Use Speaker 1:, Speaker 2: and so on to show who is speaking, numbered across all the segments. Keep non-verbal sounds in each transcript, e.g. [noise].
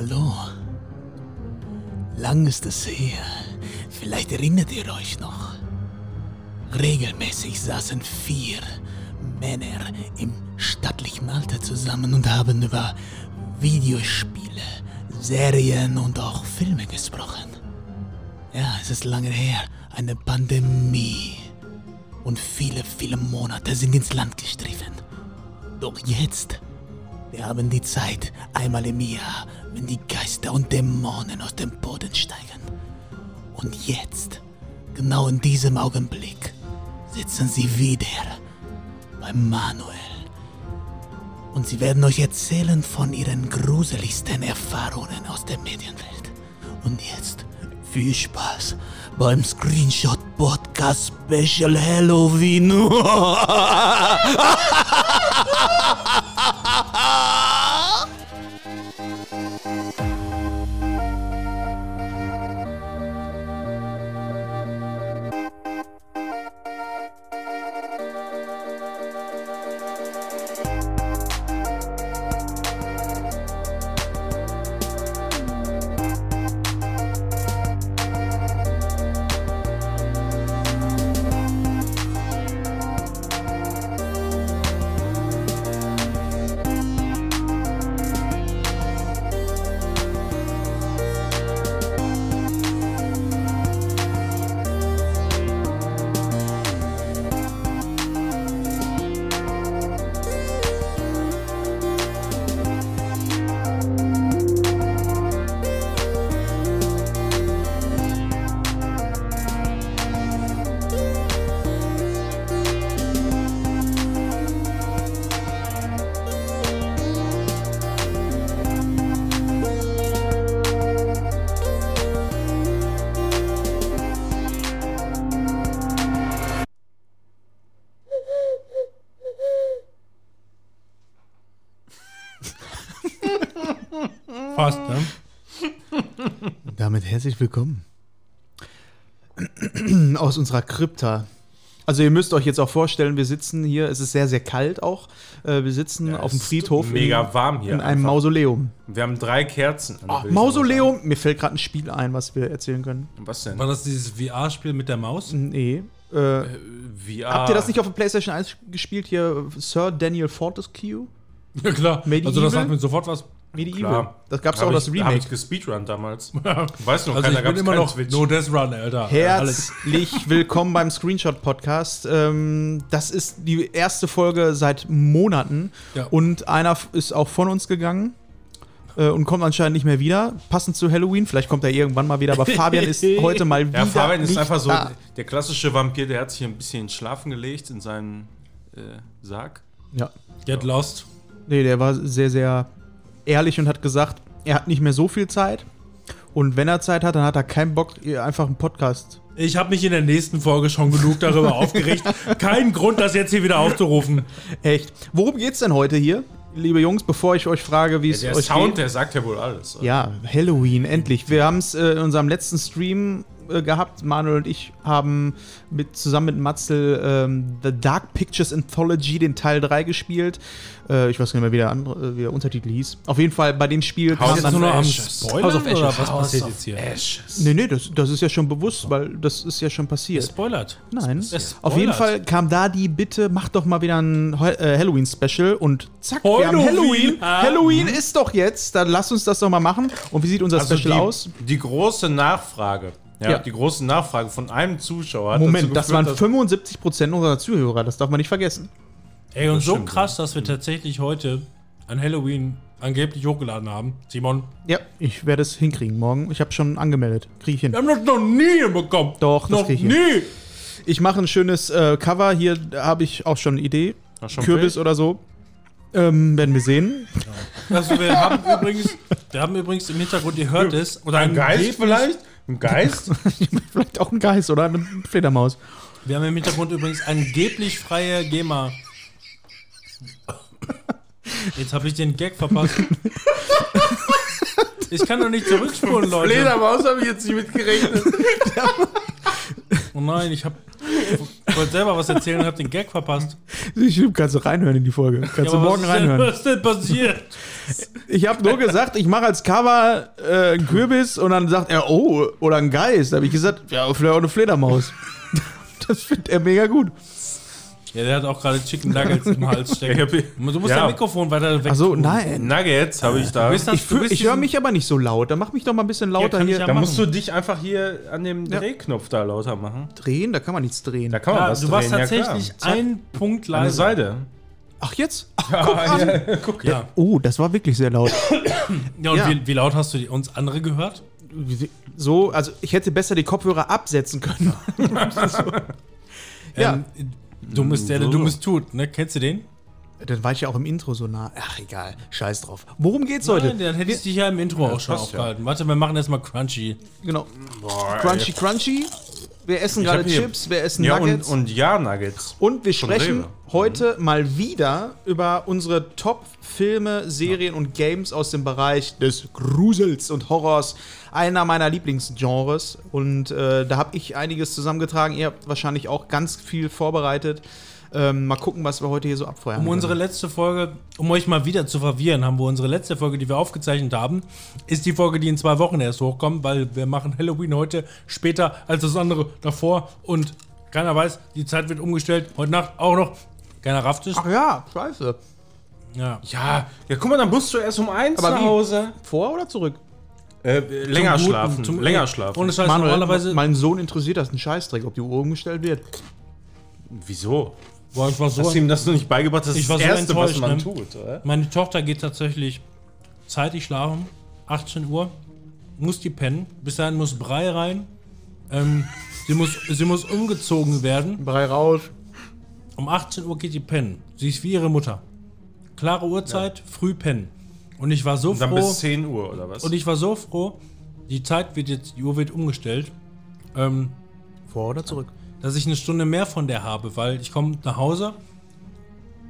Speaker 1: Hallo. Lang ist es her. Vielleicht erinnert ihr euch noch. Regelmäßig saßen vier Männer im stattlichen Alter zusammen und haben über Videospiele, Serien und auch Filme gesprochen. Ja, es ist lange her. Eine Pandemie. Und viele, viele Monate sind ins Land gestriffen. Doch jetzt, wir haben die Zeit einmal im Jahr, wenn die Geister und Dämonen aus dem Boden steigen. Und jetzt, genau in diesem Augenblick, sitzen sie wieder bei Manuel. Und sie werden euch erzählen von ihren gruseligsten Erfahrungen aus der Medienwelt. Und jetzt viel Spaß beim Screenshot Podcast Special Halloween. [laughs] [laughs]
Speaker 2: herzlich willkommen [clears throat] aus unserer Krypta. Also ihr müsst euch jetzt auch vorstellen, wir sitzen hier, es ist sehr, sehr kalt auch. Äh, Wir sitzen auf dem
Speaker 3: es ist
Speaker 2: Friedhof
Speaker 3: mega
Speaker 2: in,
Speaker 3: warm hier
Speaker 2: in einem
Speaker 3: einfach.
Speaker 2: Mausoleum.
Speaker 3: Wir haben drei Kerzen.
Speaker 2: Oh. Mausoleum, mir fällt gerade ein Spiel ein, was wir erzählen können.
Speaker 3: Was denn?
Speaker 4: War das dieses VR-Spiel mit der Maus?
Speaker 2: Nee. Äh,
Speaker 3: VR.
Speaker 2: Habt ihr das nicht auf der PlayStation 1 gespielt hier? Sir Daniel Fortescue?
Speaker 4: Ja, klar.
Speaker 2: Medieval?
Speaker 4: Also, das sagt mir sofort was.
Speaker 2: Medieval.
Speaker 3: Klar.
Speaker 2: Das gab's
Speaker 3: Hab
Speaker 2: auch
Speaker 3: ich,
Speaker 2: das
Speaker 3: Hab
Speaker 2: Remake.
Speaker 3: ich gespeedrun damals. [laughs] Weißt du noch,
Speaker 4: Also,
Speaker 3: keiner
Speaker 4: ich
Speaker 3: gab
Speaker 4: bin immer noch
Speaker 3: Switch.
Speaker 4: No Death Run, Alter.
Speaker 2: Herzlich [laughs] willkommen beim Screenshot Podcast. Ähm, das ist die erste Folge seit Monaten
Speaker 4: Ja.
Speaker 2: und einer ist auch von uns gegangen äh, und kommt anscheinend nicht mehr wieder. Passend zu Halloween, vielleicht kommt er irgendwann mal wieder, aber [laughs] Fabian ist heute mal wieder.
Speaker 3: Ja, Fabian ist einfach so
Speaker 2: da.
Speaker 3: der klassische Vampir, der hat sich ein bisschen schlafen gelegt in seinen äh, Sarg.
Speaker 2: Ja.
Speaker 4: Get lost.
Speaker 2: Nee, der war sehr, sehr ehrlich und hat gesagt, er hat nicht mehr so viel Zeit. Und wenn er Zeit hat, dann hat er keinen Bock, einfach einen Podcast.
Speaker 4: Ich habe mich in der nächsten Folge schon genug darüber [laughs] aufgeregt. Kein Grund, das jetzt hier wieder aufzurufen.
Speaker 2: Echt. Worum geht's denn heute hier, liebe Jungs, bevor ich euch frage, wie es
Speaker 3: Der
Speaker 2: euch
Speaker 3: Sound,
Speaker 2: geht?
Speaker 3: der sagt ja wohl alles.
Speaker 2: Ja, Halloween, endlich. Wir haben es äh, in unserem letzten Stream äh, gehabt. Manuel und ich haben mit, zusammen mit Matzel ähm, The Dark Pictures Anthology, den Teil 3 gespielt. Äh, ich weiß nicht mehr, wie der, andere, äh, wie der Untertitel hieß. Auf jeden Fall bei dem Spiel
Speaker 3: House
Speaker 2: kam
Speaker 3: of
Speaker 4: nur noch am
Speaker 2: House of Ashes.
Speaker 4: oder was
Speaker 3: House
Speaker 4: passiert jetzt hier?
Speaker 3: Ashes.
Speaker 2: Nee, nee, das, das ist ja schon bewusst, weil das ist ja schon passiert.
Speaker 4: Spoilert.
Speaker 2: Nein.
Speaker 4: Es
Speaker 2: Auf jeden
Speaker 4: spoilert.
Speaker 2: Fall kam da die Bitte, macht doch mal wieder ein äh, Halloween-Special und zack, wir haben
Speaker 4: Halloween.
Speaker 2: Halloween.
Speaker 4: Ah.
Speaker 2: Halloween ist doch jetzt, dann lass uns das doch mal machen. Und wie sieht unser
Speaker 3: Also
Speaker 2: Special
Speaker 3: die,
Speaker 2: aus?
Speaker 3: die große Nachfrage. Ja,
Speaker 2: Ja.
Speaker 3: die große Nachfrage von einem Zuschauer. hat
Speaker 2: Moment,
Speaker 3: dazu
Speaker 2: das waren 75% unserer Zuhörer, das darf man nicht vergessen.
Speaker 4: Ey, und
Speaker 3: Das
Speaker 4: so
Speaker 3: stimmt,
Speaker 4: krass, dass wir tatsächlich heute an Halloween angeblich hochgeladen haben. Simon,
Speaker 2: Ja, ich werde es hinkriegen morgen. Ich habe schon angemeldet. Kriege ich hin.
Speaker 4: wir haben das noch nie hinbekommen.
Speaker 2: Doch, das
Speaker 4: noch
Speaker 2: krieg ich
Speaker 4: nie.
Speaker 2: Ich mache ein schönes äh, Cover. Hier habe ich auch schon eine Idee.
Speaker 3: Schon
Speaker 2: Kürbis
Speaker 3: Bild?
Speaker 2: oder so. Ähm, werden wir sehen.
Speaker 4: Also wir haben übrigens, wir haben übrigens im Hintergrund, ihr hört es, oder
Speaker 3: Ein Geist vielleicht? Ein Geist? [laughs]
Speaker 2: Vielleicht auch ein Geist oder eine Fledermaus.
Speaker 4: Wir haben im Hintergrund übrigens angeblich freie GEMA. Jetzt habe ich den Gag verpasst. Ich kann doch nicht zurückspulen, Leute.
Speaker 3: Fledermaus habe ich jetzt nicht mitgerechnet. [laughs]
Speaker 4: Oh nein, ich habe. wollte selber was erzählen und hab den Gag verpasst.
Speaker 2: Ich kannst du reinhören in die Folge. Kannst du
Speaker 4: aber
Speaker 2: morgen
Speaker 4: was ist denn,
Speaker 2: reinhören.
Speaker 4: Was ist denn passiert?
Speaker 2: Ich habe nur gesagt, ich mache als Cover äh, einen Kürbis und dann sagt er, oh, oder ein Geist. Da habe ich gesagt, ja, vielleicht auch eine Fledermaus. [laughs] Das findet er mega gut.
Speaker 4: Ja, der hat auch gerade Chicken Nuggets im Hals [laughs] stecken. Du musst
Speaker 3: Ja.
Speaker 4: dein Mikrofon weiter weg.
Speaker 2: Achso,
Speaker 4: tun.
Speaker 2: nein.
Speaker 3: Nuggets habe ich da.
Speaker 4: Du das-
Speaker 2: Ich,
Speaker 4: du
Speaker 2: ich höre mich aber nicht so laut. Dann mach mich doch mal ein bisschen lauter
Speaker 4: ich
Speaker 2: hier.
Speaker 4: ja
Speaker 3: Da musst du dich einfach hier an dem
Speaker 2: Ja.
Speaker 3: Drehknopf da lauter machen.
Speaker 2: drehen, da kann man nichts drehen.
Speaker 3: Da kann man
Speaker 4: Ja,
Speaker 3: was
Speaker 4: du warst
Speaker 3: drehen,
Speaker 4: tatsächlich
Speaker 3: ja, klar.
Speaker 4: ein Punkt
Speaker 3: An der
Speaker 4: leiser.
Speaker 3: Seite.
Speaker 2: Ach, jetzt? Ach,
Speaker 3: Ja,
Speaker 2: guck an.
Speaker 3: ja, [laughs] guck.
Speaker 4: Ja.
Speaker 2: Oh, das war wirklich sehr laut. [coughs]
Speaker 4: ja und
Speaker 2: Ja.
Speaker 4: Wie, wie laut hast du die, uns andere gehört?
Speaker 2: So, also ich hätte besser die Kopfhörer absetzen können. [laughs] Ja.
Speaker 4: Ähm, dummes, der, der
Speaker 3: so.
Speaker 4: Dummes tut, ne? Kennst du den?
Speaker 2: Dann war ich ja auch im Intro so nah. Ach, egal. Scheiß drauf. Worum geht's heute?
Speaker 4: Nein, dann hätte ich dich ja im Intro auch schon
Speaker 3: passt ja.
Speaker 4: aufgehalten. Warte, wir machen erstmal Crunchy.
Speaker 2: Genau.
Speaker 3: Boah,
Speaker 2: Crunchy, crunchy. Wir essen gerade Chips, wir essen
Speaker 3: Ja,
Speaker 2: Nuggets.
Speaker 3: und, und ja, Nuggets.
Speaker 2: Und wir sprechen
Speaker 3: Rewe.
Speaker 2: heute mal wieder über unsere Top-Filme, Serien und Games aus dem Bereich des Grusels und Horrors. Einer meiner Lieblingsgenres. Und äh, da habe ich einiges zusammengetragen. Ihr habt wahrscheinlich auch ganz viel vorbereitet. Ähm, mal gucken, was wir heute hier so abfeuern.
Speaker 4: Um unsere letzte Folge, um euch mal wieder zu verwirren, haben wir unsere letzte Folge, die wir aufgezeichnet haben, ist die Folge, die in zwei Wochen erst hochkommt, weil wir machen Halloween heute später als das andere davor und keiner weiß, die Zeit wird umgestellt. Heute Nacht auch noch. Keiner rafft es.
Speaker 2: Ach ja, scheiße.
Speaker 4: Ja.
Speaker 3: Ja, ja, guck mal, dann musst du erst um eins
Speaker 2: Aber
Speaker 3: nach
Speaker 2: wie?
Speaker 3: Hause.
Speaker 2: Vor oder zurück?
Speaker 3: Äh, länger
Speaker 4: Zum Guten,
Speaker 3: schlafen.
Speaker 4: zum-
Speaker 3: länger schlafen.
Speaker 4: Ohne Scheiß,
Speaker 2: Manuel,
Speaker 4: normalerweise.
Speaker 2: mein Sohn interessiert das einen Scheißdreck, ob die Uhr umgestellt wird.
Speaker 3: Wieso?
Speaker 4: Boah, ich war so
Speaker 3: Hast du ihm das noch nicht beigebracht? Das
Speaker 4: Ich
Speaker 3: ist
Speaker 4: war
Speaker 3: das
Speaker 4: so
Speaker 3: Erste, was
Speaker 4: enttäuscht,
Speaker 3: man
Speaker 4: ne?
Speaker 3: tut, oder?
Speaker 4: Meine Tochter geht tatsächlich zeitig schlafen, 18 Uhr, muss die pennen. Bis dahin muss Brei rein. Ähm, sie, muss, sie muss umgezogen werden.
Speaker 2: Brei raus.
Speaker 4: Um 18 Uhr geht die pennen. Sie ist wie ihre Mutter. Klare Uhrzeit, früh pennen. Und ich war so
Speaker 3: Und dann
Speaker 4: froh.
Speaker 3: bis 10 Uhr, oder was?
Speaker 4: Und ich war so froh, die Zeit wird jetzt, die Uhr wird umgestellt. Ähm,
Speaker 2: Vor oder zurück?
Speaker 4: dass ich eine Stunde mehr von der habe, weil ich komme nach Hause,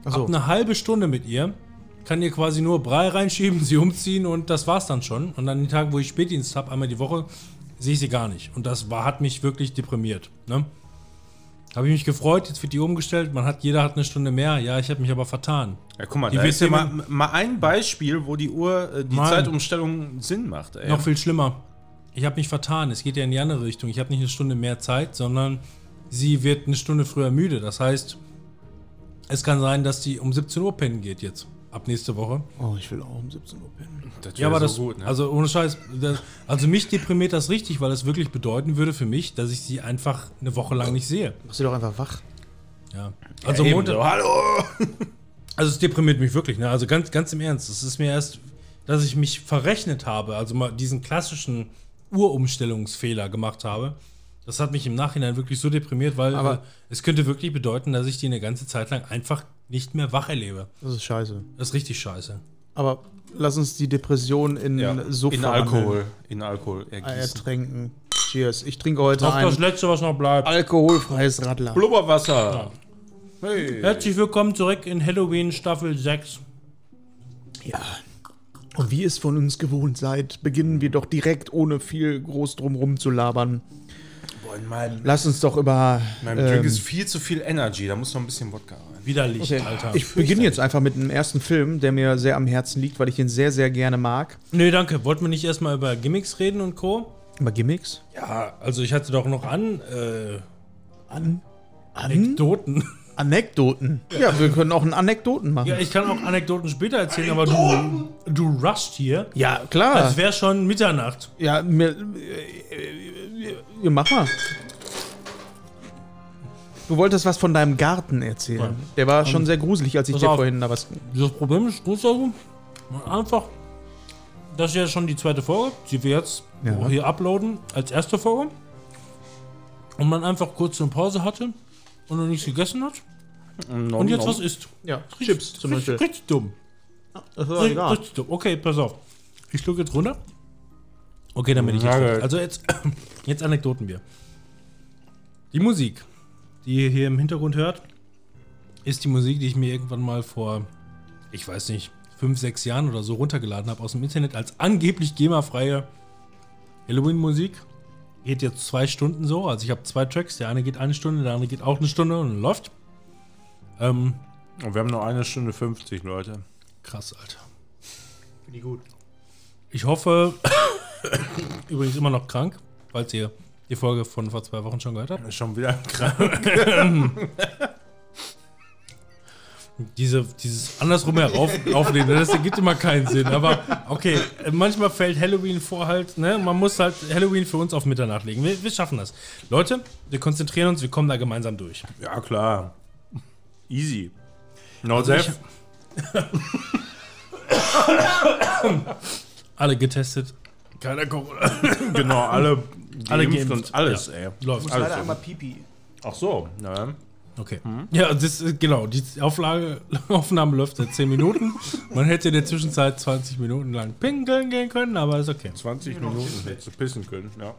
Speaker 2: Achso.
Speaker 4: hab eine halbe Stunde mit ihr, kann ihr quasi nur Brei reinschieben, [laughs] sie umziehen und das war's dann schon. Und an den Tagen, wo ich Spätdienst habe, einmal die Woche, sehe ich sie gar nicht. Und das war, hat mich wirklich deprimiert. Ne? Habe ich mich gefreut, jetzt wird die umgestellt, man hat, jeder hat eine Stunde mehr. Ja, ich habe mich aber vertan.
Speaker 3: ja, guck mal,
Speaker 4: Die
Speaker 3: da
Speaker 4: wird
Speaker 3: ist ja mal, mal ein Beispiel, wo die Uhr, äh, die
Speaker 4: Mann.
Speaker 3: Zeitumstellung Sinn macht, ey.
Speaker 4: Noch viel schlimmer. Ich habe mich vertan. Es geht ja in die andere Richtung. Ich habe nicht eine Stunde mehr Zeit, sondern sie wird eine Stunde früher müde. Das heißt, es kann sein, dass die um 17 Uhr pennen geht jetzt. Ab nächste Woche.
Speaker 2: Oh, ich will auch um 17 Uhr pennen.
Speaker 3: Das
Speaker 4: Ja, aber
Speaker 3: so
Speaker 4: das,
Speaker 3: ne?
Speaker 4: also ohne Scheiß, das, also mich deprimiert das richtig, weil das wirklich bedeuten würde für mich, dass ich sie einfach eine Woche lang nicht sehe.
Speaker 2: Mach sie doch einfach wach.
Speaker 4: Ja. Also
Speaker 3: Eben
Speaker 4: Montag,
Speaker 3: so, hallo! [laughs]
Speaker 4: also es deprimiert mich wirklich, ne? Also ganz, ganz im Ernst. Es ist mir erst, dass ich mich verrechnet habe, also mal diesen klassischen Urumstellungsfehler gemacht habe. Das hat mich im Nachhinein wirklich so deprimiert, weil
Speaker 2: Aber-
Speaker 4: es könnte wirklich bedeuten, dass ich die eine ganze Zeit lang einfach nicht mehr wach erlebe.
Speaker 2: Das ist scheiße.
Speaker 4: Das ist richtig scheiße.
Speaker 2: Aber lass uns die Depression in
Speaker 3: Ja,
Speaker 2: Suff
Speaker 3: in. Alkohol. In Alkohol ergießen.
Speaker 2: Ertränken. Cheers. Ich trinke heute
Speaker 4: Auf das
Speaker 2: ein
Speaker 4: letzte, was noch bleibt.
Speaker 2: alkoholfreies Radler.
Speaker 3: Blubberwasser. Hey.
Speaker 4: Herzlich willkommen zurück in Halloween Staffel 6.
Speaker 2: Ja. Und wie ihr es von uns gewohnt seid, beginnen wir doch direkt, ohne viel groß drumrum zu labern.
Speaker 3: Boah, in meinem,
Speaker 2: Lass uns doch über.
Speaker 3: in meinem Drink
Speaker 2: ähm,
Speaker 3: ist viel zu viel Energy. Da muss noch ein bisschen Wodka rein.
Speaker 4: Widerlich,
Speaker 2: okay.
Speaker 4: Alter.
Speaker 2: Ich beginne jetzt einfach mit einem ersten Film, der mir sehr am Herzen liegt, weil ich ihn sehr, sehr gerne mag.
Speaker 4: nee, danke. Wollten wir nicht erstmal über Gimmicks reden und Co.?
Speaker 2: Über Gimmicks?
Speaker 4: Ja, also ich hatte doch noch an, äh,
Speaker 2: An. An
Speaker 4: Anekdoten.
Speaker 2: Anekdoten. Ja, wir können auch einen Anekdoten machen.
Speaker 4: Ja, ich kann auch Anekdoten später erzählen, aber du, du rusht hier.
Speaker 2: Ja, klar.
Speaker 4: Als wäre schon Mitternacht.
Speaker 2: Ja, mir, äh, äh, ja, mach mal. Du wolltest was von deinem Garten erzählen.
Speaker 4: Ja.
Speaker 2: Der war schon sehr gruselig, als ich dir vorhin da was.
Speaker 4: Das Problem ist, du also, einfach, das ist ja schon die zweite Folge, die wir jetzt
Speaker 2: Ja.
Speaker 4: hier uploaden als erste Folge. Und man einfach kurz eine Pause hatte und noch nichts gegessen hat. Und jetzt was isst.
Speaker 2: Ja,
Speaker 4: Richtig-
Speaker 2: Chips zum
Speaker 4: richtig,
Speaker 2: Beispiel.
Speaker 4: Richtig dumm.
Speaker 2: Das war
Speaker 4: Richtig,
Speaker 2: egal.
Speaker 4: richtig dumm. Okay, pass auf. Ich schluck jetzt runter. Okay, dann bin ich jetzt. Also jetzt, [coughs] jetzt Anekdoten wir. Die Musik, die ihr hier im Hintergrund hört, ist die Musik, die ich mir irgendwann mal vor, ich weiß nicht, fünf, sechs Jahren oder so runtergeladen habe aus dem Internet als angeblich GEMA-freie Halloween-Musik. geht jetzt zwei Stunden so. Also ich habe zwei Tracks. Der eine geht eine Stunde, der andere geht auch eine Stunde und läuft. Ähm,
Speaker 3: Und wir haben noch eine Stunde 50, Leute.
Speaker 4: krass, Alter.
Speaker 2: Finde ich gut.
Speaker 4: Ich hoffe, [coughs] übrigens immer noch krank, falls ihr die Folge von vor zwei Wochen schon gehört habt.
Speaker 3: Schon wieder krank. [laughs]
Speaker 4: Diese, dieses andersrum herauf auflehnen, das ergibt immer keinen Sinn. Aber okay, manchmal fällt Halloween vor halt, ne? Man muss halt Halloween für uns auf Mitternacht legen. Wir, wir schaffen das. Leute, wir konzentrieren uns, wir kommen da gemeinsam durch.
Speaker 3: Ja, klar. Easy. No
Speaker 4: Also ich-. [coughs] Alle getestet. Keiner Corona. [coughs]
Speaker 3: Genau, alle,
Speaker 4: Alle
Speaker 3: geimpft und alles,
Speaker 4: ja.
Speaker 3: ey.
Speaker 4: Läuft.
Speaker 3: Alles
Speaker 2: Leider
Speaker 3: so.
Speaker 2: einmal Pipi.
Speaker 3: Ach so, na,
Speaker 4: Okay. Ja, das ist genau. Die Auflage, [laughs] Aufnahme läuft seit 10 Minuten. Man hätte in der Zwischenzeit 20 Minuten lang pinkeln gehen können, aber ist okay.
Speaker 3: 20 Minuten hättest du pissen können, ja.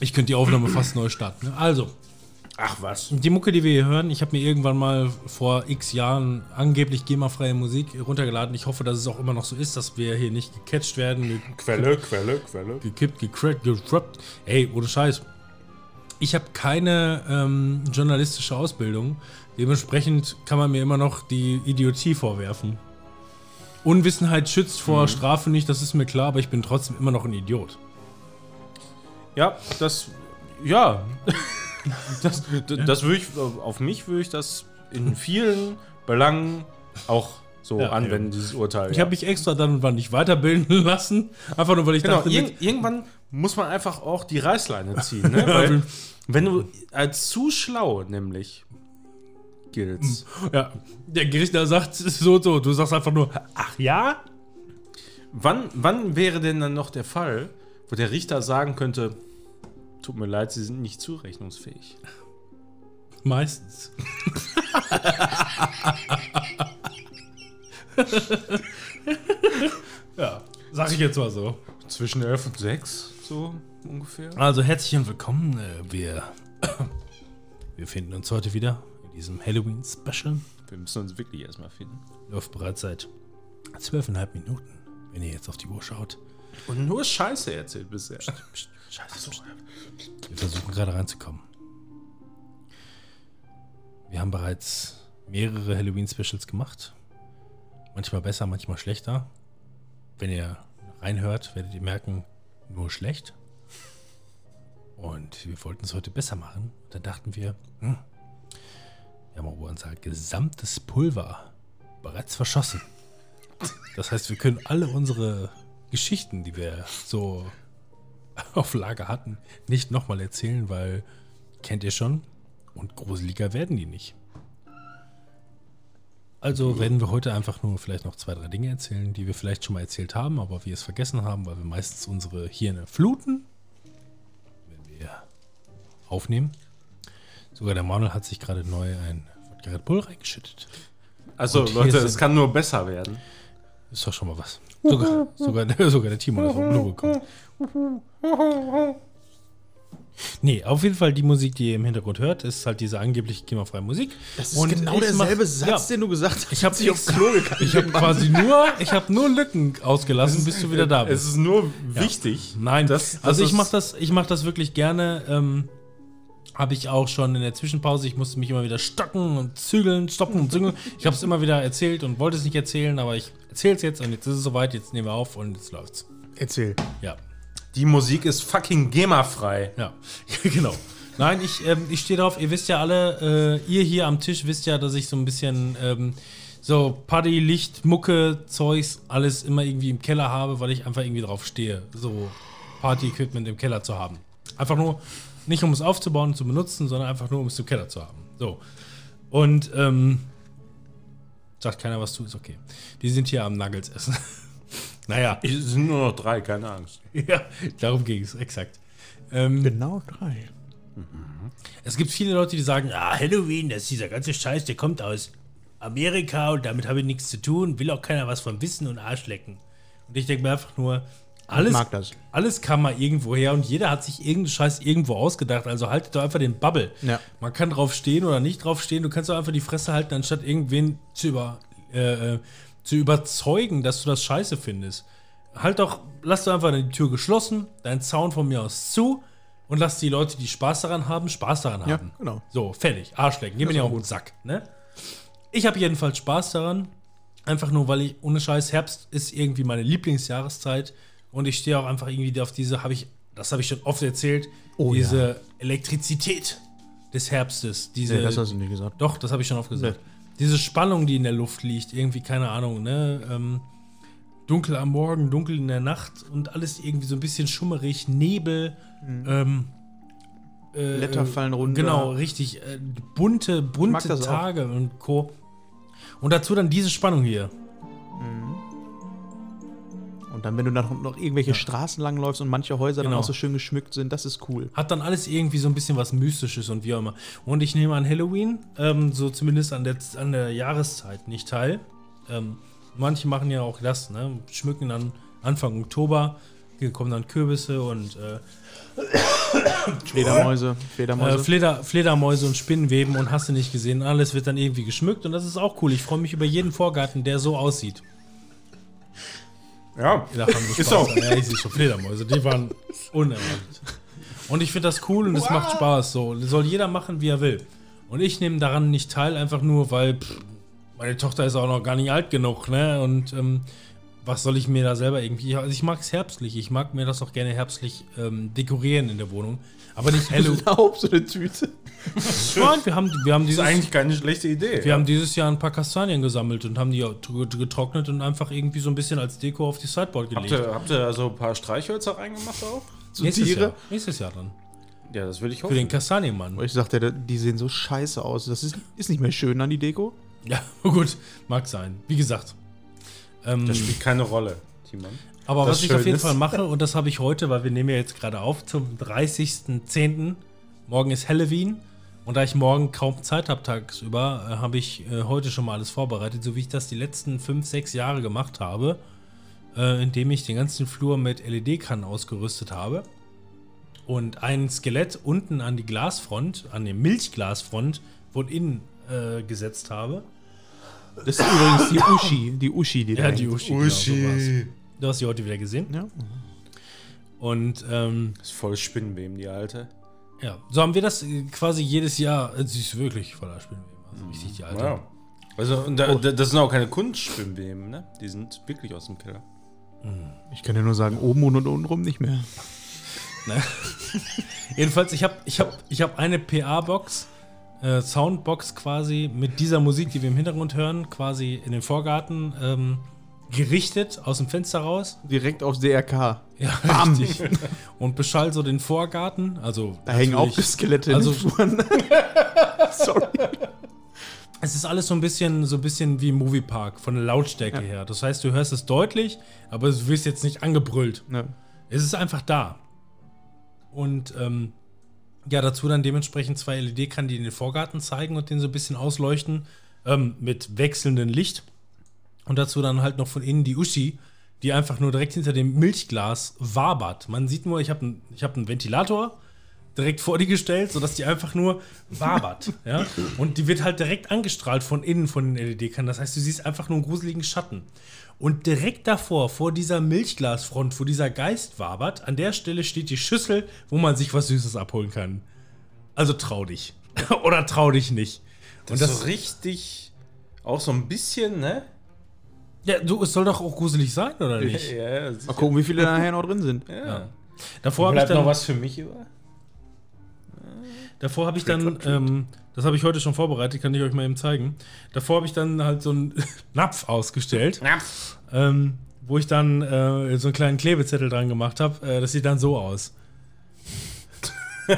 Speaker 4: Ich könnte die Aufnahme fast neu starten. Ne? Also,
Speaker 3: Ach was.
Speaker 4: die Mucke, die wir hier hören, ich habe mir irgendwann mal vor x Jahren angeblich GEMA-freie Musik runtergeladen. Ich hoffe, dass es auch immer noch so ist, dass wir hier nicht gecatcht werden,
Speaker 3: Quelle, Quelle, Quelle.
Speaker 4: gekippt, gecrackt, gedroppt. Ey, ohne Scheiß. Ich habe keine ähm, journalistische Ausbildung. Dementsprechend kann man mir immer noch die Idiotie vorwerfen. Unwissenheit schützt vor Strafe nicht, das ist mir klar, aber ich bin trotzdem immer noch ein Idiot.
Speaker 3: Ja, das, ja. [laughs] das, das, würde ich, auf mich würde ich das in vielen Belangen auch so
Speaker 4: Ja,
Speaker 3: anwenden, dieses Urteil.
Speaker 4: Ich
Speaker 3: ja.
Speaker 4: habe mich extra dann und wann nicht weiterbilden [laughs] lassen. Einfach nur, weil ich
Speaker 3: Genau,
Speaker 4: dachte,
Speaker 3: irg irgendwann muss man einfach auch die Reißleine ziehen, ne? [laughs] Weil, wenn du als zu schlau nämlich giltst,
Speaker 4: ja, der Gerichter sagt so und so, du sagst einfach nur, ach ja?
Speaker 3: wann, wann wäre denn dann noch der Fall, wo der Richter sagen könnte, tut mir leid, Sie sind nicht zurechnungsfähig?
Speaker 4: Meistens. [laughs] ja, sag ich jetzt mal so.
Speaker 3: Zwischen 11 und 6, so ungefähr?
Speaker 4: Also herzlich willkommen. Äh, Wir, [coughs] wir finden uns heute wieder in diesem Halloween-Special.
Speaker 3: Wir müssen uns wirklich erstmal finden.
Speaker 4: Läuft bereits seit zwölfeinhalb Minuten, wenn ihr jetzt auf die Uhr schaut.
Speaker 3: Und nur Scheiße erzählt bisher.
Speaker 4: Scheiße. Wir versuchen gerade reinzukommen. Wir haben bereits mehrere Halloween-Specials gemacht. Manchmal besser, manchmal schlechter. Wenn ihr reinhört, werdet ihr merken, nur schlecht. Und wir wollten es heute besser machen. Da dachten wir, hm, wir haben aber unser gesamtes Pulver bereits verschossen. Das heißt, wir können alle unsere Geschichten, die wir so [laughs] auf Lager hatten, nicht nochmal erzählen, weil kennt ihr schon und gruseliger werden die nicht. Also werden wir heute einfach nur vielleicht noch zwei, drei Dinge erzählen, die wir vielleicht schon mal erzählt haben, aber wir es vergessen haben, weil wir meistens unsere Hirne fluten, wenn wir aufnehmen. Sogar der Manuel hat sich gerade neu ein Garrett Bull reingeschüttet.
Speaker 3: Also, Leute, es kann nur besser werden.
Speaker 4: Ist doch schon mal was. Sogar, sogar, [laughs] sogar der Timo ist vom Klo gekommen. Nee, auf jeden Fall die Musik, die ihr im Hintergrund hört, ist halt diese angeblich GEMA-freie Musik.
Speaker 2: Das ist
Speaker 4: Und
Speaker 2: genau derselbe
Speaker 4: mach-
Speaker 2: Satz,
Speaker 4: ja.
Speaker 2: den du gesagt hast.
Speaker 4: Ich habe
Speaker 2: als aufs Klo gegangen
Speaker 4: Ich habe quasi nur, ich habe nur Lücken ausgelassen, bis du wieder da
Speaker 3: Es
Speaker 4: bist.
Speaker 3: ist nur wichtig.
Speaker 4: Nein,
Speaker 3: das- das
Speaker 4: also ich
Speaker 3: ist-
Speaker 4: mache das, ich mache das wirklich gerne. Ähm, habe ich auch schon in der Zwischenpause. Ich musste mich immer wieder stocken und zügeln, stoppen und zügeln. Ich habe es immer wieder erzählt und wollte es nicht erzählen, aber ich erzähle es jetzt und jetzt ist es soweit. Jetzt nehmen wir auf und jetzt läuft's.
Speaker 2: Erzähl.
Speaker 4: Ja,
Speaker 3: Die Musik ist fucking GEMA-frei.
Speaker 4: ja, [laughs] genau. Nein, ich, ähm, ich stehe drauf. Ihr wisst ja alle, äh, ihr hier am Tisch wisst ja, dass ich so ein bisschen ähm, so Party, Licht, Mucke, Zeugs, alles immer irgendwie im Keller habe, weil ich einfach irgendwie drauf stehe, so Party-Equipment im Keller zu haben. Einfach nur, nicht um es aufzubauen und zu benutzen, sondern einfach nur, um es im Keller zu haben. So. Und, ähm, sagt keiner, was du, ist okay. Die sind hier am Nuggets essen. [laughs] naja,
Speaker 3: Es sind nur noch drei, keine Angst. [laughs]
Speaker 4: ja, darum ging es, exakt. Ähm,
Speaker 2: Genau drei.
Speaker 4: Es gibt viele Leute, die sagen, ah, Halloween, das ist dieser ganze Scheiß, der kommt aus Amerika und damit habe ich nichts zu tun, will auch keiner was von wissen und Arsch lecken. Und ich denke mir einfach nur, alles,
Speaker 2: mag das.
Speaker 4: alles kam mal irgendwo her und jeder hat sich irgendeinen Scheiß irgendwo ausgedacht. Also haltet doch einfach den Bubble.
Speaker 2: Ja.
Speaker 4: Man kann drauf stehen oder nicht drauf stehen. Du kannst doch einfach die Fresse halten, anstatt irgendwen zu, über, äh, äh, zu überzeugen, dass du das scheiße findest. Halt doch, lass doch einfach die Tür geschlossen, dein Zaun von mir aus zu. und lass die Leute, die Spaß daran haben, Spaß daran
Speaker 2: Ja,
Speaker 4: haben.
Speaker 2: genau.
Speaker 4: So, fertig. Arschlecken. Geh mir nicht
Speaker 2: auch
Speaker 4: den Sack. Ne? Ich habe jedenfalls Spaß daran. Einfach nur, weil ich, ohne Scheiß, Herbst ist irgendwie meine Lieblingsjahreszeit. Und ich stehe auch einfach irgendwie auf diese, habe ich, das habe ich schon oft erzählt,
Speaker 2: Oh,
Speaker 4: diese Elektrizität des Herbstes. Diese,
Speaker 2: Nee, das hast du nicht gesagt.
Speaker 4: doch, das habe ich schon oft gesagt. Diese Spannung, die in der Luft liegt, irgendwie, keine Ahnung, ne? Ähm, dunkel am Morgen, dunkel in der Nacht und alles irgendwie so ein bisschen schummerig, Nebel, ähm, äh,
Speaker 2: Blätter fallen runter.
Speaker 4: Genau, richtig. Äh, bunte, bunte
Speaker 2: das auch.
Speaker 4: Tage und Co. Und dazu dann diese Spannung hier.
Speaker 2: Und dann, wenn du dann noch irgendwelche Straßen langläufst und manche Häuser dann
Speaker 4: Genau.
Speaker 2: auch so schön geschmückt sind, das ist cool.
Speaker 4: Hat dann alles irgendwie so ein bisschen was Mystisches und wie auch immer. Und ich nehme an Halloween, ähm, so zumindest an der, an der Jahreszeit nicht teil. Ähm, manche machen ja auch das, ne? Schmücken dann Anfang Oktober, hier kommen dann Kürbisse und äh, [coughs]
Speaker 2: Fledermäuse,
Speaker 4: äh,
Speaker 2: Fledermäuse.
Speaker 4: Fleder, Fledermäuse und Spinnenweben und hast du nicht gesehen. Alles wird dann irgendwie geschmückt und das ist auch cool. Ich freue mich über jeden Vorgarten, der so aussieht.
Speaker 3: Ja,
Speaker 4: Da haben wir
Speaker 3: Ist
Speaker 4: Spaß.
Speaker 3: so.
Speaker 4: Ja, ich sehe schon Fledermäuse, die waren unerwartet. Und ich finde das cool und es macht Spaß. So soll jeder machen, wie er will. Und ich nehme daran nicht teil, einfach nur, weil pff, meine Tochter ist auch noch gar nicht alt genug, ne? Und ähm, was soll ich mir da selber irgendwie. Also ich mag es herbstlich. Ich mag mir das auch gerne herbstlich ähm, dekorieren in der Wohnung. Aber nicht [laughs] Halloween.
Speaker 2: Überhaupt so eine Tüte. [laughs]
Speaker 4: Nein, wir haben, wir haben
Speaker 3: ist
Speaker 4: dieses,
Speaker 3: eigentlich keine schlechte Idee.
Speaker 4: wir haben dieses Jahr ein paar Kastanien gesammelt und haben die getrocknet und einfach irgendwie so ein bisschen als Deko auf die Sideboard
Speaker 3: habt,
Speaker 4: gelegt.
Speaker 3: ihr, habt ihr da so ein paar Streichhölzer reingemacht auch?
Speaker 2: So
Speaker 4: Nächstes
Speaker 2: Tiere.
Speaker 4: Jahr. Nächstes Jahr dann.
Speaker 3: Ja, das will ich
Speaker 4: Für
Speaker 3: hoffen.
Speaker 4: den Kastanienmann.
Speaker 2: Weil ich sagte, die sehen so scheiße aus. Das ist, ist nicht mehr schön an die Deko.
Speaker 4: Ja, [laughs] gut, mag sein. Wie gesagt. Ähm,
Speaker 3: Das spielt keine Rolle, Timon.
Speaker 4: aber
Speaker 3: das
Speaker 4: was ich auf jeden
Speaker 3: ist-
Speaker 4: Fall mache, und das habe ich heute, weil wir nehmen ja jetzt gerade auf zum 30.10. Morgen ist Halloween. Und da ich morgen kaum Zeit habe tagsüber, äh, habe ich äh, heute schon mal alles vorbereitet, so wie ich das die letzten 5, 6 Jahre gemacht habe, äh, indem ich den ganzen Flur mit LED-Kannen ausgerüstet habe. Und ein Skelett unten an die Glasfront, an die Milchglasfront von innen äh, gesetzt habe.
Speaker 2: Das ist übrigens die Uschi. Die Uschi, die da
Speaker 4: Ja, die
Speaker 2: hängt.
Speaker 4: Uschi. Genau, du hast sie heute wieder gesehen.
Speaker 2: Ja.
Speaker 4: Und ähm,
Speaker 3: Das ist voll Spinnenweben, die alte.
Speaker 4: ja, so haben wir das äh, quasi jedes Jahr. äh, Sie ist wirklich voller Spinnenweben. Also richtig die alte.
Speaker 3: Ja. Also, und da, da, das sind auch keine Kunstspinnenweben, ne? Die sind wirklich aus dem Keller.
Speaker 2: Ich kann ja nur sagen, oben und untenrum nicht mehr. [laughs]
Speaker 4: Ne? [laughs] Jedenfalls, ich habe ich hab, ich hab eine PA-Box, äh, Soundbox quasi mit dieser Musik, die wir im Hintergrund hören, quasi in den Vorgarten ähm, gerichtet aus dem Fenster raus.
Speaker 2: Direkt aufs DRK.
Speaker 4: Ja,
Speaker 2: Bam.
Speaker 4: richtig. [laughs] Und beschall so den Vorgarten. Also
Speaker 2: Da hängen auch Skelette
Speaker 4: also-. [laughs]
Speaker 2: Sorry.
Speaker 4: Es ist alles so ein bisschen, so ein bisschen wie Moviepark von der Lautstärke
Speaker 2: Ja.
Speaker 4: her. Das heißt, du hörst es deutlich, aber du wirst jetzt nicht angebrüllt.
Speaker 2: Ja.
Speaker 4: Es ist einfach da. Und ähm, ja, dazu dann dementsprechend zwei LED-Kannen, die den Vorgarten zeigen und den so ein bisschen ausleuchten ähm, mit wechselndem Licht. Und dazu dann halt noch von innen die Uschi, die einfach nur direkt hinter dem Milchglas wabert. Man sieht nur, ich habe einen hab Ventilator direkt vor die gestellt, sodass die einfach nur wabert. [laughs] ja? Und die wird halt direkt angestrahlt von innen von den LED-Kannen. Das heißt, du siehst einfach nur einen gruseligen Schatten. Und direkt davor, vor dieser Milchglasfront, wo dieser Geist wabert, an der Stelle steht die Schüssel, wo man sich was Süßes abholen kann. Also trau dich. [laughs] Oder trau dich nicht.
Speaker 3: Das, ist so richtig, auch so ein bisschen, ne?
Speaker 4: Ja, du, es soll doch auch gruselig sein, oder [laughs] nicht?
Speaker 3: Ja,
Speaker 2: Mal gucken, wie viele da nachher noch drin sind.
Speaker 3: ja.
Speaker 4: Davor habe ich
Speaker 3: Bleibt
Speaker 4: dann
Speaker 3: noch was für mich über?
Speaker 4: Davor habe ich dann, ähm, das habe ich heute schon vorbereitet, kann ich euch mal eben zeigen. Davor habe ich dann halt so einen [laughs] Napf ausgestellt, ähm, wo ich dann äh, so einen kleinen Klebezettel dran gemacht habe. Äh, das sieht dann so aus. [laughs]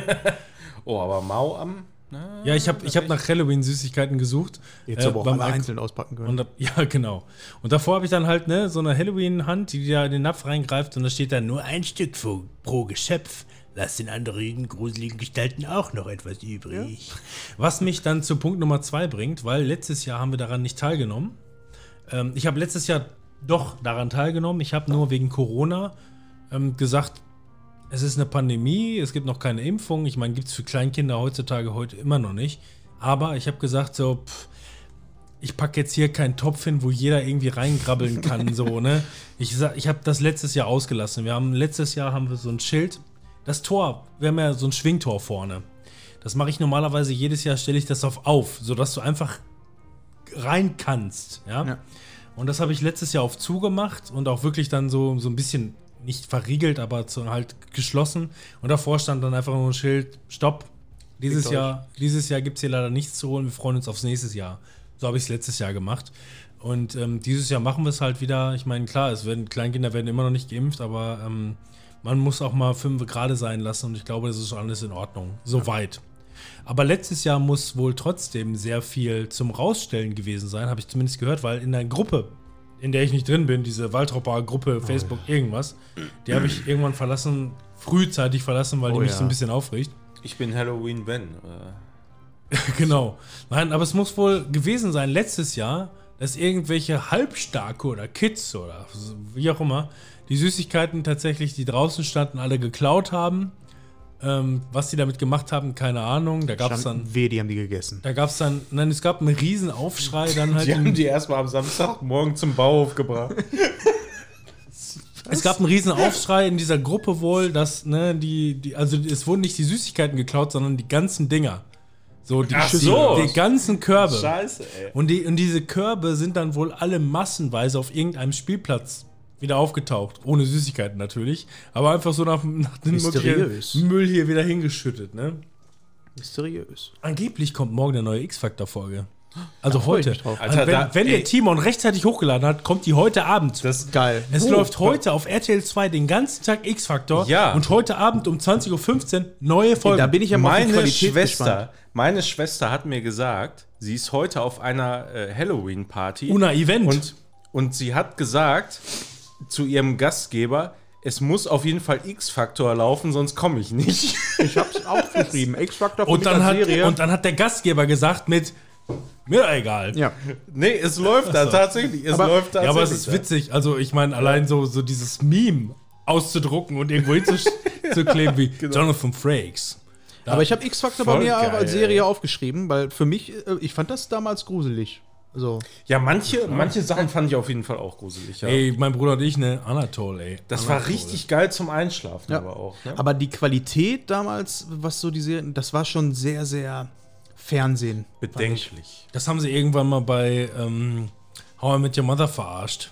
Speaker 3: Oh, aber Mau am. Na,
Speaker 4: Ja, ich habe ich hab nach Halloween-Süßigkeiten gesucht.
Speaker 2: Jetzt
Speaker 4: äh,
Speaker 2: aber auch
Speaker 4: beim
Speaker 2: alle einzeln auspacken können.
Speaker 4: Und da, [laughs] ja, genau. Und davor habe ich dann halt ne, so eine Halloween-Hand, die da in den Napf reingreift und da steht dann nur ein Stück pro, pro Geschöpf. Lass den anderen gruseligen Gestalten auch noch etwas übrig. Was mich dann zu Punkt Nummer zwei bringt, weil letztes Jahr haben wir daran nicht teilgenommen. Ähm, ich habe letztes Jahr doch daran teilgenommen. Ich habe nur wegen Corona ähm, gesagt, es ist eine Pandemie, es gibt noch keine Impfung. Ich meine, gibt es für Kleinkinder heutzutage heute immer noch nicht. Aber ich habe gesagt, so, pff, ich packe jetzt hier keinen Topf hin, wo jeder irgendwie reingrabbeln kann, so, ne? [laughs] Ich, ich habe das letztes Jahr ausgelassen. Wir haben letztes Jahr haben wir so ein Schild das Tor, wir haben ja so ein Schwingtor vorne. Das mache ich normalerweise jedes Jahr, stelle ich das auf auf, sodass du einfach rein kannst. Ja.
Speaker 2: Ja.
Speaker 4: Und das habe ich letztes Jahr auf zugemacht und auch wirklich dann so, so ein bisschen nicht verriegelt, aber so halt geschlossen. Und davor stand dann einfach nur ein Schild: Stopp. Dieses. Jahr, dieses Jahr gibt es hier leider nichts zu holen. Wir freuen uns aufs nächste Jahr. So habe ich es letztes Jahr gemacht. Und ähm, dieses Jahr machen wir es halt wieder. Ich meine, klar, es werden Kleinkinder werden immer noch nicht geimpft, aber ähm, man muss auch mal fünf gerade sein lassen und ich glaube, das ist alles in Ordnung. Soweit. Aber letztes Jahr muss wohl trotzdem sehr viel zum Rausstellen gewesen sein, habe ich zumindest gehört, weil in der Gruppe, in der ich nicht drin bin, diese Waldropper Gruppe, Facebook, irgendwas, die habe ich irgendwann verlassen, frühzeitig verlassen, weil die
Speaker 2: Oh
Speaker 4: mich
Speaker 2: ja.
Speaker 4: so ein bisschen aufregt.
Speaker 3: Ich bin Halloween Ben. Äh, [laughs]
Speaker 4: genau. Nein, aber es muss wohl gewesen sein letztes Jahr, dass irgendwelche Halbstarke oder Kids oder wie auch immer die Süßigkeiten tatsächlich, die draußen standen, alle geklaut haben. Ähm, was die damit gemacht haben, keine Ahnung. Da gab es dann,
Speaker 2: Weh, die haben die gegessen.
Speaker 4: da gab es dann, nein, es gab einen riesen Aufschrei dann [laughs] halt.
Speaker 3: die haben die erstmal am Samstagmorgen zum Bauhof gebracht. [laughs]
Speaker 4: Es gab einen riesen Aufschrei in dieser Gruppe wohl, dass, ne, die, die, also es wurden nicht die Süßigkeiten geklaut, sondern die ganzen Dinger. So, die,
Speaker 3: Ach
Speaker 4: die,
Speaker 3: so.
Speaker 4: die ganzen Körbe.
Speaker 3: Scheiße, ey.
Speaker 4: Und, die, und diese Körbe sind dann wohl alle massenweise auf irgendeinem Spielplatz wieder aufgetaucht. Ohne Süßigkeiten natürlich. Aber einfach so nach, nach dem Müll hier wieder hingeschüttet, ne?
Speaker 2: Mysteriös.
Speaker 4: Angeblich kommt morgen eine neue X-Factor-Folge. Also
Speaker 2: ich
Speaker 4: heute. Also
Speaker 3: Alter,
Speaker 4: wenn
Speaker 3: da-
Speaker 4: wenn der Timon rechtzeitig hochgeladen hat, kommt die heute Abend.
Speaker 3: Das,
Speaker 2: Geil.
Speaker 4: Es
Speaker 3: Oh,
Speaker 4: läuft heute auf RTL 2 den ganzen Tag X-Factor.
Speaker 3: Ja.
Speaker 4: Und heute Abend um 20.15 Uhr neue Folge.
Speaker 2: Da bin ich ja
Speaker 3: meine
Speaker 2: Qualität
Speaker 3: Schwester,
Speaker 2: gespannt.
Speaker 3: meine Schwester hat mir gesagt, sie ist heute auf einer äh, Halloween-Party.
Speaker 4: Una Event.
Speaker 3: Und, und sie hat gesagt zu ihrem Gastgeber, es muss auf jeden Fall X-Faktor laufen, sonst komme ich nicht.
Speaker 2: Ich hab's aufgeschrieben. X-Factor
Speaker 4: und, dann hat,
Speaker 2: Serie.
Speaker 4: und dann hat der Gastgeber gesagt mit, mir egal.
Speaker 2: ja.
Speaker 3: nee, es läuft da tatsächlich. Es
Speaker 2: Aber-
Speaker 3: läuft
Speaker 4: Ja,
Speaker 3: tatsächlich.
Speaker 4: aber es ist
Speaker 3: da.
Speaker 4: witzig. Also ich meine, allein so, so dieses Meme auszudrucken und irgendwo hinzukleben [laughs] wie Jonathan Frakes.
Speaker 2: Aber ich habe X-Factor bei mir auch
Speaker 3: geil,
Speaker 2: als Serie aufgeschrieben, weil für mich, äh, ich fand das damals gruselig. Also,
Speaker 3: Ja, manche, manche Sachen fand ich auf jeden Fall auch gruselig. Ja.
Speaker 4: Ey, mein Bruder und ich, ne, Anatol, ey.
Speaker 3: das war
Speaker 4: Anatol.
Speaker 3: richtig geil zum Einschlafen,
Speaker 2: Ja.
Speaker 3: aber auch. Ne?
Speaker 2: aber die Qualität damals, was so die Serien, das war schon sehr, sehr Fernsehen.
Speaker 3: Bedenklich.
Speaker 4: Das haben sie irgendwann mal bei ähm, How I Met Your Mother verarscht.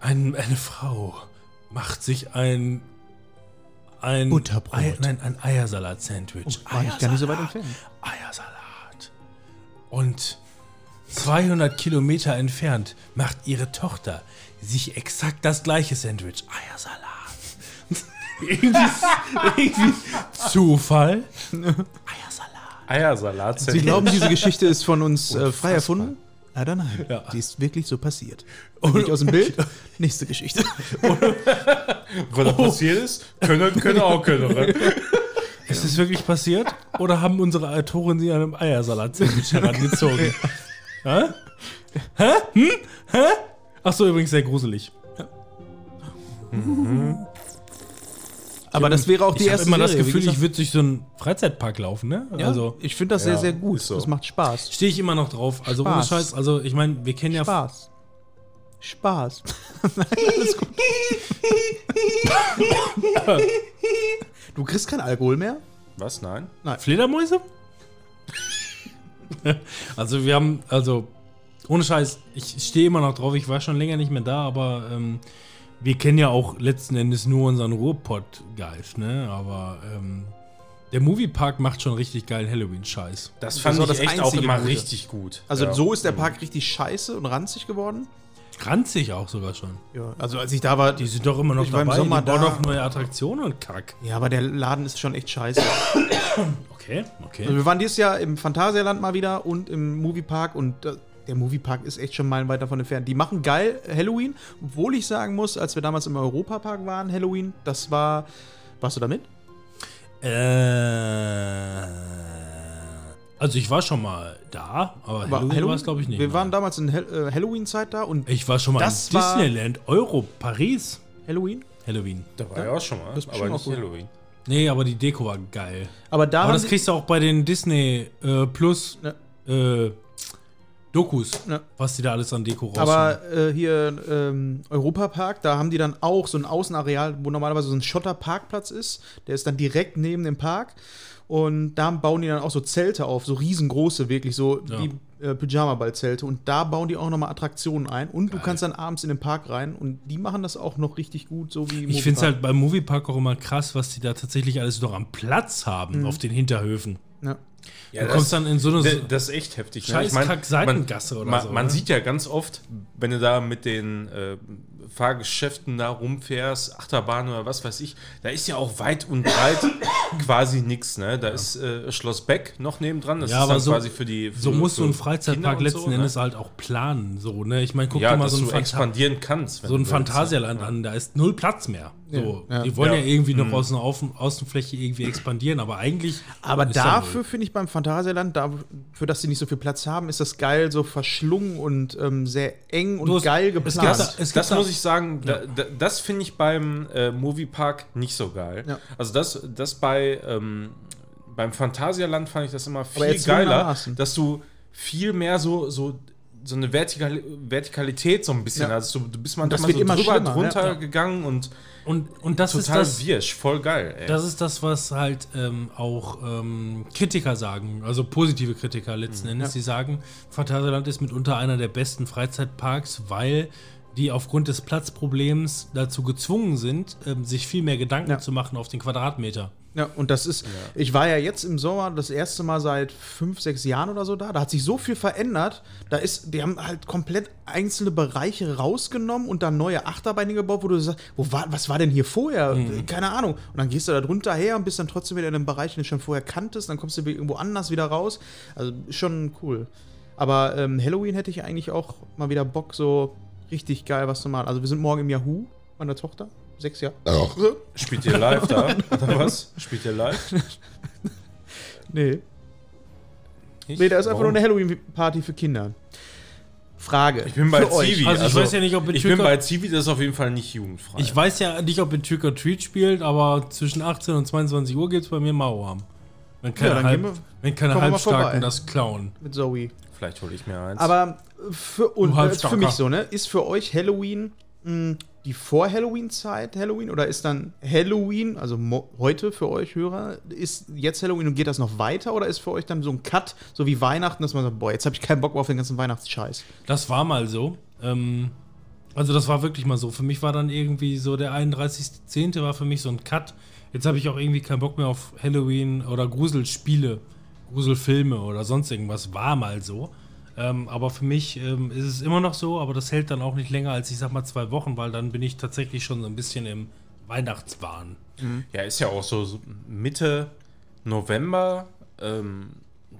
Speaker 4: Ein, eine Frau macht sich ein ein
Speaker 2: Butterbrot.
Speaker 4: Ei, nein, ein Eiersalat-Sandwich.
Speaker 2: Oh, war ich gar nicht so weit
Speaker 4: Eiersalat.
Speaker 2: entfernt.
Speaker 4: Eiersalat. Und 200 Kilometer entfernt macht ihre Tochter sich exakt das gleiche Sandwich. Eiersalat. [laughs] irgendwie, irgendwie Zufall. Eiersalat.
Speaker 3: Eiersalat.
Speaker 2: Sie glauben, diese Geschichte ist von uns äh, frei erfunden? Leider nein.
Speaker 4: Ja.
Speaker 2: Die ist wirklich so passiert. Und nicht aus dem Bild. [laughs] Nächste Geschichte.
Speaker 3: Was da passiert ist, können, können auch können. ne?
Speaker 4: Ist es wirklich passiert? Oder haben unsere Autoren sie an einem Eiersalat-Sandwich [laughs] herangezogen? Hä? Hä? Hm? Hä? Ach so, übrigens sehr gruselig.
Speaker 2: Aber das wäre auch die
Speaker 4: ich habe
Speaker 2: erste
Speaker 4: immer das
Speaker 2: Serie, wie
Speaker 4: Gefühl, ich würde durch so einen Freizeitpark laufen, ne?
Speaker 2: Ja,
Speaker 4: Also
Speaker 2: ich finde das sehr,
Speaker 3: Ja,
Speaker 2: sehr gut.
Speaker 3: ist so.
Speaker 2: Das macht Spaß.
Speaker 4: stehe ich immer noch drauf. Also ohne
Speaker 2: Spaß.
Speaker 4: Scheiß, also ich meine, wir kennen ja
Speaker 2: Spaß. Spaß. [laughs] Nein, alles gut. [laughs] du kriegst kein Alkohol mehr?
Speaker 3: Was? Nein?
Speaker 4: Fledermäuse? [laughs] also wir haben, also ohne Scheiß, ich stehe immer noch drauf, ich war schon länger nicht mehr da, aber ähm, wir kennen ja auch letzten Endes nur unseren Ruhrpott-Geist, ne? Aber ähm, der Moviepark macht schon richtig geilen Halloween-Scheiß.
Speaker 3: Das
Speaker 2: Das
Speaker 3: fand
Speaker 2: war
Speaker 3: ich
Speaker 2: das
Speaker 3: echt auch immer
Speaker 2: Gute.
Speaker 3: richtig gut.
Speaker 2: Also
Speaker 3: ja.
Speaker 2: so ist der Park richtig scheiße und ranzig geworden.
Speaker 4: Ranzig auch sogar schon.
Speaker 2: Ja, also als ich da war,
Speaker 4: Die sind doch immer noch
Speaker 2: Ich war im
Speaker 4: dabei,
Speaker 2: Sommer
Speaker 4: die bauen
Speaker 2: da.
Speaker 4: doch neue Attraktionen und Kack.
Speaker 2: ja, aber der Laden ist schon echt scheiße. [coughs]
Speaker 4: Okay, okay.
Speaker 2: Also wir waren dieses Jahr im Phantasialand mal wieder und im Moviepark und äh, der Moviepark ist echt schon meilenweit davon entfernt. Die machen geil Halloween, obwohl ich sagen muss, als wir damals im Europapark waren, Halloween, das war. Warst du da mit?
Speaker 4: Äh, also ich war schon mal da, aber
Speaker 2: War
Speaker 4: Halloween war es glaube ich nicht.
Speaker 2: Wir
Speaker 4: nein.
Speaker 2: waren damals in Hel äh, Halloween-Zeit da und
Speaker 4: Ich war schon mal
Speaker 2: Das
Speaker 4: in
Speaker 2: war-
Speaker 4: Disneyland, Euro, Paris.
Speaker 2: Halloween.
Speaker 4: Halloween.
Speaker 3: Da war ja auch schon mal,
Speaker 2: Das
Speaker 3: aber nicht
Speaker 2: auch gut.
Speaker 3: Halloween.
Speaker 4: Nee, aber die Deko war geil.
Speaker 2: Aber da
Speaker 4: Aber das kriegst du auch bei den Disney äh, Plus
Speaker 2: Ja.
Speaker 4: äh, Dokus,
Speaker 2: Ja.
Speaker 4: was die da alles an Deko rausholen.
Speaker 2: Aber äh, hier ähm, Europapark, da haben die dann auch so ein Außenareal, wo normalerweise so ein Schotterparkplatz ist. Der ist dann direkt neben dem Park. Und da bauen die dann auch so Zelte auf, so riesengroße, wirklich so
Speaker 4: Ja.
Speaker 2: wie äh, Pyjama-Ball-Zelte. Und da bauen die auch nochmal Attraktionen ein. Und du kannst dann abends in den Park rein. Und die machen das auch noch richtig gut, so wie
Speaker 4: ich finde es halt beim Moviepark auch immer krass, was die da tatsächlich alles noch am Platz haben
Speaker 2: Mhm.
Speaker 4: auf den Hinterhöfen.
Speaker 2: Ja.
Speaker 3: Ja,
Speaker 4: du kommst dann in so eine.
Speaker 3: Das ist echt heftig. ne?
Speaker 4: Scheiß
Speaker 3: Ich mein,
Speaker 4: Kack-Seitengasse
Speaker 3: man,
Speaker 4: oder
Speaker 3: man,
Speaker 4: so,
Speaker 3: Man
Speaker 4: ne?
Speaker 3: sieht ja ganz oft, wenn du da mit den äh, Fahrgeschäften da rumfährst, Achterbahn oder was weiß ich, da ist ja auch weit und breit [coughs] quasi nichts. Ne? Da ist äh, Schloss Beck noch nebendran. Das
Speaker 4: Ja,
Speaker 3: ist
Speaker 4: aber
Speaker 3: dann
Speaker 4: so-
Speaker 3: quasi für die. Für,
Speaker 4: so musst du einen Freizeitpark letzten
Speaker 3: so, ne?
Speaker 4: Endes halt auch planen. So, ne? Ich meine, guck
Speaker 3: Ja,
Speaker 4: dir mal
Speaker 3: dass
Speaker 4: so ein,
Speaker 3: du expandieren kannst. wenn
Speaker 4: so ein? Phantasialand an, da ist null Platz mehr. So,
Speaker 2: Ja, ja.
Speaker 4: die wollen ja,
Speaker 3: Ja.
Speaker 4: irgendwie
Speaker 2: Mhm.
Speaker 4: noch aus einer Außen Außenfläche irgendwie expandieren, aber eigentlich.
Speaker 2: Aber dafür finde ich beim Phantasialand, dafür, dass sie nicht so viel Platz haben, ist das geil, so verschlungen und ähm, sehr eng und
Speaker 4: hast-
Speaker 2: geil
Speaker 4: es
Speaker 2: geplant.
Speaker 4: gibt da- es
Speaker 3: das
Speaker 4: da-
Speaker 3: muss ich sagen, da, da, das finde ich beim äh, Moviepark nicht so geil.
Speaker 2: Ja.
Speaker 3: Also das, das bei ähm, beim Phantasialand fand ich das immer viel geiler, dass du viel mehr so, so, so eine Vertikal Vertikalität so ein bisschen.
Speaker 2: Ja.
Speaker 3: Also du, du bist manchmal so
Speaker 2: immer
Speaker 3: drüber,
Speaker 2: schlimmer,
Speaker 3: drunter
Speaker 2: ja.
Speaker 3: gegangen und
Speaker 4: Und, und das ist
Speaker 3: total
Speaker 4: das.
Speaker 3: wirsch, voll geil. Ey.
Speaker 4: Das ist das, was halt ähm, auch ähm, Kritiker sagen, also positive Kritiker letzten
Speaker 2: Mhm.
Speaker 4: Endes, die sagen, Phantasialand ist mitunter einer der besten Freizeitparks, weil die aufgrund des Platzproblems dazu gezwungen sind, ähm, sich viel mehr Gedanken
Speaker 2: Ja.
Speaker 4: zu machen auf den Quadratmeter.
Speaker 2: Ja, und das ist, ich war ja jetzt im Sommer das erste Mal seit fünf, sechs Jahren oder so da. Da hat sich so viel verändert. Da ist, die haben halt komplett einzelne Bereiche rausgenommen und dann neue Achterbahnen gebaut, wo du sagst, wo war, was war denn hier vorher? Keine Ahnung. Und dann gehst du da drunter her und bist dann trotzdem wieder in einem Bereich, den du schon vorher kanntest. Dann kommst du irgendwo anders wieder raus. Also schon cool. Aber ähm, Halloween hätte ich eigentlich auch mal wieder Bock, so richtig geil was zu machen. Also wir sind morgen im Yahoo, meine Tochter. Sechs Jahre.
Speaker 3: Spielt ihr live da? [laughs] Oder was? Spielt ihr live? [laughs]
Speaker 2: Nee.
Speaker 3: Ich?
Speaker 2: Nee, da ist einfach
Speaker 3: Warum?
Speaker 2: nur eine Halloween-Party für Kinder. Frage.
Speaker 3: Ich bin bei. Zivi.
Speaker 4: Also ich weiß ja nicht, ob in
Speaker 3: Ich bin bei Zivi, das ist auf jeden Fall nicht jugendfrei.
Speaker 4: Ich weiß ja nicht, ob in Trick or Treat spielt, aber zwischen 18 und 22 Uhr gibt es bei mir Mauerarm. Wenn keine,
Speaker 2: Ja, dann
Speaker 4: Halb,
Speaker 2: gehen wir-
Speaker 4: wenn keine Halbstarken das klauen.
Speaker 2: Mit Zoe.
Speaker 3: Vielleicht hole ich mir eins.
Speaker 2: Aber für, und, äh,
Speaker 4: Halbstarker.
Speaker 2: für mich so, ne? Ist für euch Halloween mh, die Vor-Halloween-Zeit Halloween oder ist dann Halloween, also heute für euch Hörer, ist jetzt Halloween und geht das noch weiter oder ist für euch dann so ein Cut, so wie Weihnachten, dass man sagt, boah, jetzt habe ich keinen Bock mehr auf den ganzen Weihnachtsscheiß.
Speaker 4: Das war mal so. Ähm, also das war wirklich mal so. Für mich war dann irgendwie so der 31.10. war für mich so ein Cut. Jetzt habe ich auch irgendwie keinen Bock mehr auf Halloween oder Gruselspiele, Gruselfilme oder sonst irgendwas. War mal so. Ähm, aber für mich ähm, ist es immer noch so, aber das hält dann auch nicht länger als ich sag mal zwei Wochen, weil dann bin ich tatsächlich schon so ein bisschen im Weihnachtswahn.
Speaker 3: Ja, ist ja auch so, Mitte November. Ähm,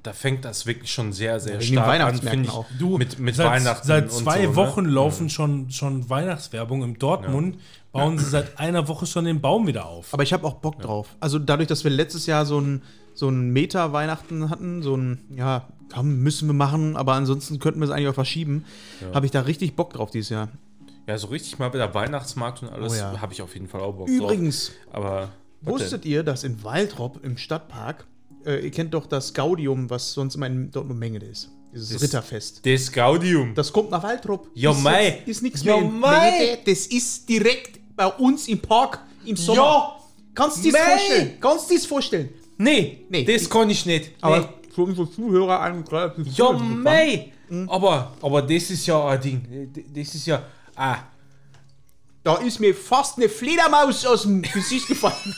Speaker 3: da fängt das wirklich schon sehr, sehr
Speaker 2: den
Speaker 3: stark an, finde ich.
Speaker 2: auch.
Speaker 4: Du,
Speaker 3: mit, mit
Speaker 4: seit,
Speaker 3: Weihnachten.
Speaker 4: Seit
Speaker 3: und
Speaker 4: zwei
Speaker 3: so, ne?
Speaker 4: Wochen laufen schon, schon Weihnachtswerbung im Dortmund. Bauen sie seit einer Woche schon den Baum wieder auf.
Speaker 2: Aber ich habe auch Bock drauf. Also dadurch, dass wir letztes Jahr so ein, so ein Meta-Weihnachten hatten, so ein, ja, komm, müssen wir machen, aber ansonsten könnten wir es eigentlich auch verschieben, habe ich da richtig Bock drauf dieses Jahr.
Speaker 3: Ja, so richtig mal wieder Weihnachtsmarkt und alles
Speaker 2: Oh ja.
Speaker 3: habe ich auf jeden Fall auch Bock
Speaker 2: Übrigens,
Speaker 3: drauf. Aber was
Speaker 2: wusstet ihr, dass in Waldrop im Stadtpark, äh, ihr kennt doch das Gaudium, was sonst immer in Dortmund Mengele ist. Dieses
Speaker 3: Das-
Speaker 2: Ritterfest.
Speaker 3: denn? Das Gaudium.
Speaker 2: Das kommt nach Waldrop.
Speaker 3: Ja,
Speaker 2: ist,
Speaker 3: mei.
Speaker 2: jetzt- Ist nichts
Speaker 3: Ja,
Speaker 2: mehr.
Speaker 3: mei.
Speaker 2: Das ist direkt bei uns im Park im Sommer.
Speaker 3: Ja.
Speaker 2: Kannst du dir das vorstellen? Kannst du dir das vorstellen?
Speaker 3: Nee,
Speaker 2: Nee.
Speaker 3: das kann ich nicht.
Speaker 2: Aber
Speaker 3: nee.
Speaker 2: Für unsere Zuhörer ein relativ
Speaker 3: Ja, mei.
Speaker 2: Hm?
Speaker 3: Aber, aber das ist ja ein Ding. Das ist ja. Ah.
Speaker 2: Da ist mir fast eine Fledermaus aus dem Gesicht gefallen.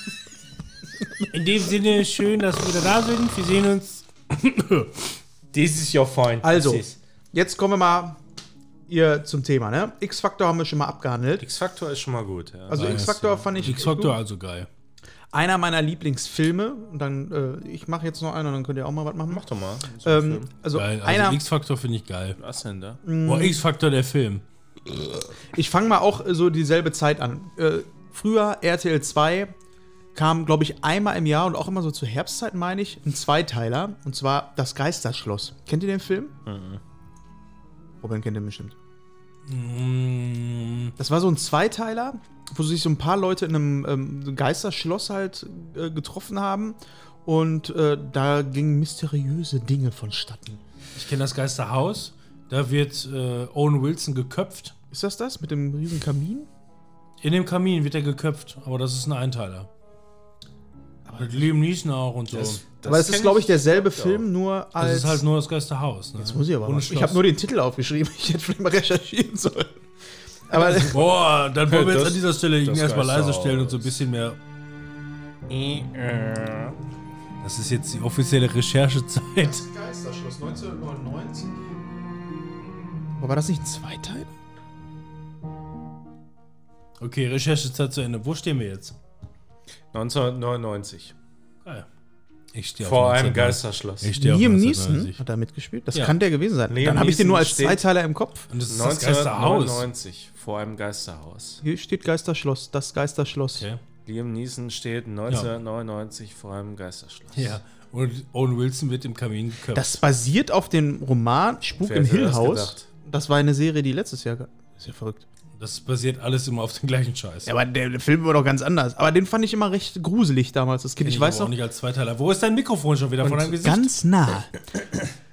Speaker 4: In dem Sinne, schön, dass wir wieder da sind. Wir sehen uns.
Speaker 3: Das ist ja fein.
Speaker 2: Also, jetzt kommen wir mal hier zum Thema, ne? X-Factor haben wir schon mal abgehandelt.
Speaker 3: X-Faktor ist schon mal gut. Ja.
Speaker 2: Also X-Factor fand ich
Speaker 4: X-Factor also geil.
Speaker 2: Einer meiner Lieblingsfilme. Und dann, äh, ich mache jetzt noch einen und dann könnt ihr auch mal was machen.
Speaker 3: Mach doch mal. So
Speaker 2: Ähm,
Speaker 3: Film.
Speaker 2: also
Speaker 4: geil.
Speaker 2: einer,
Speaker 4: Also X-Factor finde ich geil.
Speaker 3: Was denn da?
Speaker 4: Boah, X-Factor der Film.
Speaker 2: ich fange mal auch äh, so dieselbe Zeit an. Äh, früher RTL 2 kam, glaube ich, einmal im Jahr und auch immer so zur Herbstzeit, meine ich, ein Zweiteiler. Und zwar Das Geisterschloss. Kennt ihr den Film? Robin kennt den bestimmt.
Speaker 4: Mm,
Speaker 2: Das war so ein Zweiteiler, wo sich so ein paar Leute in einem ähm, Geisterschloss halt äh, getroffen haben. Und äh, da gingen mysteriöse Dinge vonstatten.
Speaker 4: ich kenne das Geisterhaus. Da wird äh, Owen Wilson geköpft.
Speaker 2: Ist das das mit dem riesen Kamin?
Speaker 4: In dem Kamin wird er geköpft, aber das ist ein Einteiler. Mit Liam Neeson auch und so.
Speaker 2: aber es ist, glaube ich, derselbe. Film, nur als.
Speaker 4: das ist halt nur das Geisterhaus. Ne?
Speaker 2: Jetzt muss ich aber
Speaker 4: Ohne
Speaker 2: mal. Ich habe nur den Titel aufgeschrieben. [laughs] Ich hätte vielleicht mal recherchieren sollen. Aber
Speaker 4: Boah, dann wollen wir jetzt
Speaker 3: Das-
Speaker 4: an dieser Stelle ihn
Speaker 3: das
Speaker 4: erstmal leise stellen und so ein bisschen mehr. Das ist jetzt die offizielle Recherchezeit.
Speaker 2: Geisterschloss 1999. Aber war das nicht ein Zweiteil?
Speaker 4: Okay, Recherchezeit zu Ende. Wo stehen wir jetzt?
Speaker 3: 1999.
Speaker 4: Ich stehe
Speaker 3: Vor
Speaker 4: auf
Speaker 3: einem
Speaker 4: 1990.
Speaker 3: Geisterschloss.
Speaker 4: Ich stehe
Speaker 2: Liam
Speaker 4: 1990.
Speaker 2: Neeson hat da mitgespielt. Das
Speaker 4: Ja.
Speaker 2: kann der gewesen sein.
Speaker 3: Liam
Speaker 2: Dann habe ich den nur als Zweiteiler im Kopf.
Speaker 4: Und das ist das Geisterhaus.
Speaker 3: 1999. Vor einem Geisterhaus.
Speaker 2: Hier steht Geisterschloss. Das Geisterschloss.
Speaker 4: Okay.
Speaker 3: Liam Neeson steht 1999 vor einem Geisterschloss.
Speaker 4: Ja. Und Owen Wilson wird im Kamin geköpft.
Speaker 2: Das basiert auf dem Roman Spuk
Speaker 3: Wer
Speaker 2: im Hill
Speaker 3: das
Speaker 2: House.
Speaker 3: gedacht?
Speaker 2: Das war eine Serie, die letztes Jahr. Ist ja verrückt.
Speaker 4: Das basiert alles immer auf den gleichen Scheiß.
Speaker 2: Ja, aber der, der Film war doch ganz anders. Aber den fand ich immer recht gruselig damals, das Kind.
Speaker 4: Kenn
Speaker 2: Ich weiß
Speaker 4: aber auch
Speaker 2: noch.
Speaker 4: nicht als Zweiteiler. Wo ist dein Mikrofon schon wieder von deinem Gesicht?
Speaker 2: Ganz nah.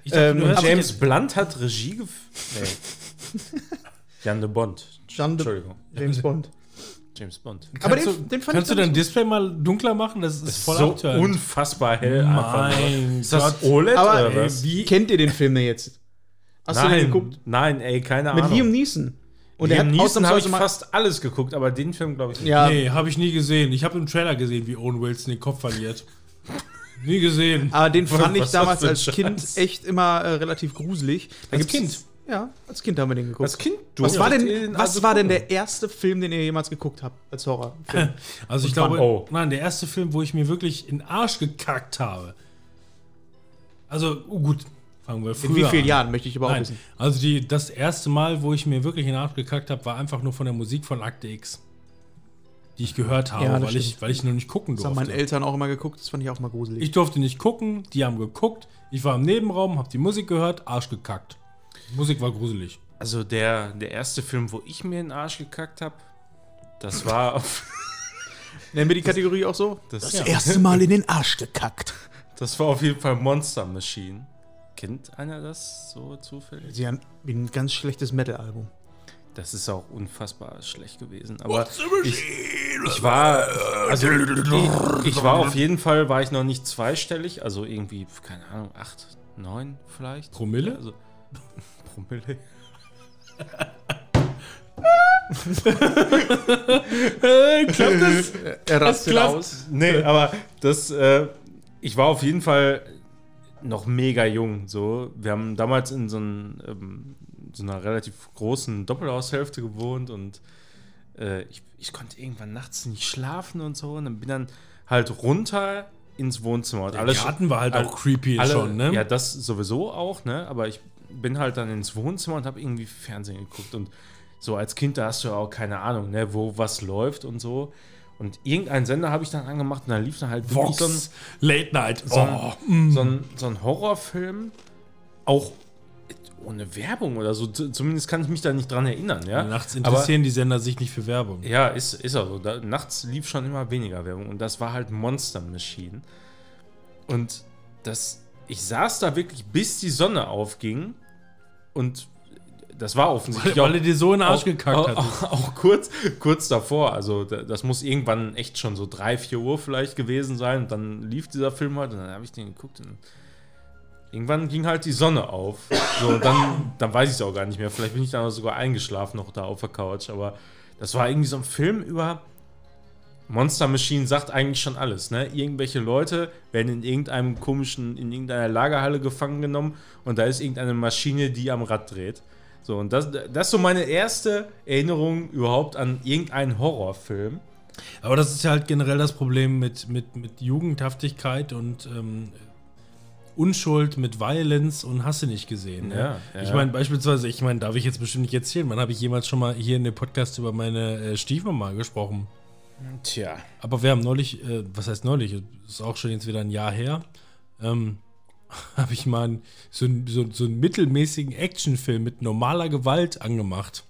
Speaker 4: ich dachte,
Speaker 2: ähm,
Speaker 4: du
Speaker 3: James Blunt hat Regie gef... Nee. [laughs] Jan de Bond.
Speaker 2: Jean de
Speaker 3: Entschuldigung.
Speaker 2: James Bond.
Speaker 3: James Bond.
Speaker 2: Aber
Speaker 4: Kannst
Speaker 2: den,
Speaker 4: du,
Speaker 2: den fand
Speaker 4: kannst du
Speaker 2: ich
Speaker 4: dein
Speaker 2: ganz
Speaker 4: Display mal dunkler machen? Das ist voll
Speaker 3: so
Speaker 4: abtörend.
Speaker 3: unfassbar hell.
Speaker 4: Mein
Speaker 3: Ist das
Speaker 4: Gott.
Speaker 3: OLED
Speaker 2: Aber
Speaker 3: oder
Speaker 2: ey,
Speaker 3: was?
Speaker 2: wie kennt ihr den Film denn jetzt? Hast du den
Speaker 3: Nein,
Speaker 2: geguckt?
Speaker 3: nein, ey, keine
Speaker 2: Mit
Speaker 3: Ahnung.
Speaker 2: Liam Neeson. Und
Speaker 3: Liam
Speaker 2: er hat
Speaker 3: Neeson habe ich fast alles geguckt, aber den Film glaube ich nicht.
Speaker 2: Ja,
Speaker 4: Nee, habe ich nie gesehen. Ich habe im Trailer gesehen, wie Owen Wilson den Kopf verliert. [laughs] nie gesehen.
Speaker 2: aber den fand ich
Speaker 3: was
Speaker 2: damals als Kind
Speaker 3: Scheiß?
Speaker 2: echt immer äh, relativ gruselig. Da
Speaker 4: Als Kind?
Speaker 2: Ja, als Kind haben wir den geguckt.
Speaker 3: Als Kind
Speaker 2: was war denn,
Speaker 3: den
Speaker 2: was
Speaker 3: also
Speaker 2: war denn der erste Film, den ihr jemals geguckt habt als Horrorfilm? [laughs]
Speaker 4: Also ich glaube,
Speaker 3: Oh.
Speaker 4: nein, der erste Film, wo ich mir wirklich in den Arsch gekackt habe. Also, oh gut, fangen wir früher
Speaker 2: In wie vielen
Speaker 4: an.
Speaker 2: Jahren möchte ich aber auch
Speaker 4: Nein,
Speaker 2: wissen.
Speaker 4: also die, das erste Mal, wo ich mir wirklich in den Arsch gekackt habe, war einfach nur von der Musik von Akte X. Die ich gehört habe,
Speaker 2: Ja, das
Speaker 4: weil, ich, weil ich noch nicht gucken
Speaker 2: Das haben
Speaker 4: durfte.
Speaker 2: meine Eltern auch immer geguckt, das fand ich auch mal gruselig.
Speaker 4: Ich durfte nicht gucken, die haben geguckt. Ich war im Nebenraum, habe die Musik gehört, Arsch gekackt. Die Musik war gruselig.
Speaker 3: Also der, der erste Film, wo ich mir in den Arsch gekackt habe, das war auf, [laughs]
Speaker 2: Nennen wir die Kategorie auch so?
Speaker 3: das,
Speaker 2: erste Mal in den Arsch gekackt.
Speaker 3: das war auf jeden Fall Monster Machine. Kennt einer das so zufällig?
Speaker 2: Sie haben ein ganz schlechtes Metal-Album.
Speaker 3: Das ist auch unfassbar schlecht gewesen. Aber ich, ich war, also ich, ich war auf jeden Fall, war ich noch nicht zweistellig, also irgendwie, keine Ahnung, acht, neun vielleicht.
Speaker 4: Promille?
Speaker 3: Also, [laughs] Promille.
Speaker 4: Klappt das?
Speaker 2: Er rastet
Speaker 4: klappt.
Speaker 2: aus.
Speaker 3: Nee, aber das, äh, ich war auf jeden Fall noch mega jung. So, wir haben damals in so, ein, ähm, so einer relativ großen Doppelhaushälfte gewohnt und äh, ich, ich konnte irgendwann nachts nicht schlafen und so. Und dann bin dann halt runter ins Wohnzimmer. Und
Speaker 4: Der
Speaker 3: alles
Speaker 4: Garten war halt
Speaker 3: all-
Speaker 4: auch creepy
Speaker 3: alle,
Speaker 4: schon, ne?
Speaker 3: Ja, das sowieso auch, ne? Aber ich bin halt dann ins Wohnzimmer und habe irgendwie Fernsehen geguckt. Und so als Kind, da hast du ja auch keine Ahnung, ne, wo was läuft und so. Und irgendeinen Sender habe ich dann angemacht und dann lief dann halt wirklich so ein,
Speaker 4: Vox, Late Night.
Speaker 3: so,
Speaker 4: Oh,
Speaker 3: ein, so, ein, so ein Horrorfilm, auch ohne Werbung oder so. Zumindest kann ich mich da nicht dran erinnern, ja.
Speaker 4: Nachts
Speaker 3: Aber-
Speaker 4: interessieren die Sender sich nicht für Werbung.
Speaker 3: ja, ist, ist auch so. Da, nachts lief schon immer weniger Werbung und das war halt Monster Machine. Und das, ich saß da wirklich, bis die Sonne aufging und das war offensichtlich
Speaker 4: Weil er dir so in den Arsch
Speaker 3: auch,
Speaker 4: gekackt
Speaker 3: auch,
Speaker 4: hat.
Speaker 3: auch, auch kurz, kurz davor. Also da- das muss irgendwann echt schon so drei, vier Uhr vielleicht gewesen sein. Und dann lief dieser Film halt und dann habe ich den geguckt und irgendwann ging halt die Sonne auf. So, dann, dann weiß ich es auch gar nicht mehr. Vielleicht bin ich dann sogar eingeschlafen noch da auf der Couch. Aber das war irgendwie so ein Film über Monster Machine sagt eigentlich schon alles, ne? Irgendwelche Leute werden in irgendeinem komischen, in irgendeiner Lagerhalle gefangen genommen und da ist irgendeine Maschine, die am Rad dreht. So, und das, das ist so meine erste Erinnerung überhaupt an irgendeinen Horrorfilm.
Speaker 4: Aber das ist ja halt generell das Problem mit, mit, mit Jugendhaftigkeit und ähm, Unschuld mit Violence und hast du nicht gesehen. Ne?
Speaker 3: Ja, ja.
Speaker 4: Ich meine, beispielsweise, ich meine, darf ich jetzt bestimmt nicht erzählen, wann habe ich jemals schon mal hier in dem Podcast über meine äh, Stiefmama gesprochen?
Speaker 3: Tja.
Speaker 4: Aber wir haben neulich, äh, was heißt neulich, ist auch schon jetzt wieder ein Jahr her, ähm, [laughs] habe ich mal so, einen- so, so einen mittelmäßigen Actionfilm mit normaler Gewalt angemacht.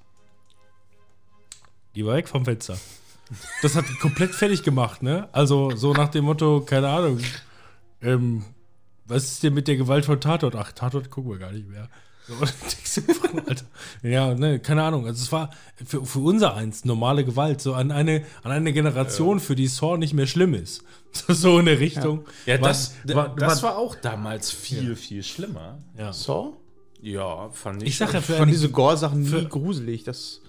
Speaker 4: Geh mal weg vom Fenster. Das hat komplett fertig gemacht, ne? Also so nach dem Motto, keine Ahnung, ähm, was ist denn mit der Gewalt von Tatort? Ach, Tatort gucken wir gar nicht mehr. So. [laughs] Ja, ne, keine Ahnung. Also es war für, für unser eins normale Gewalt, so an eine, an eine Generation, für die Saw nicht mehr schlimm ist. So, [laughs] so in der Richtung.
Speaker 3: Ja,
Speaker 4: War-
Speaker 3: das,
Speaker 4: war-
Speaker 3: das
Speaker 4: war-
Speaker 3: war auch damals viel, viel schlimmer.
Speaker 4: Ja.
Speaker 2: Saw?
Speaker 3: Ja, fand ich.
Speaker 4: Ich sag ja,
Speaker 2: Ich
Speaker 4: für
Speaker 2: fand
Speaker 4: eine,
Speaker 2: diese Gore-Sachen nie gruselig. Das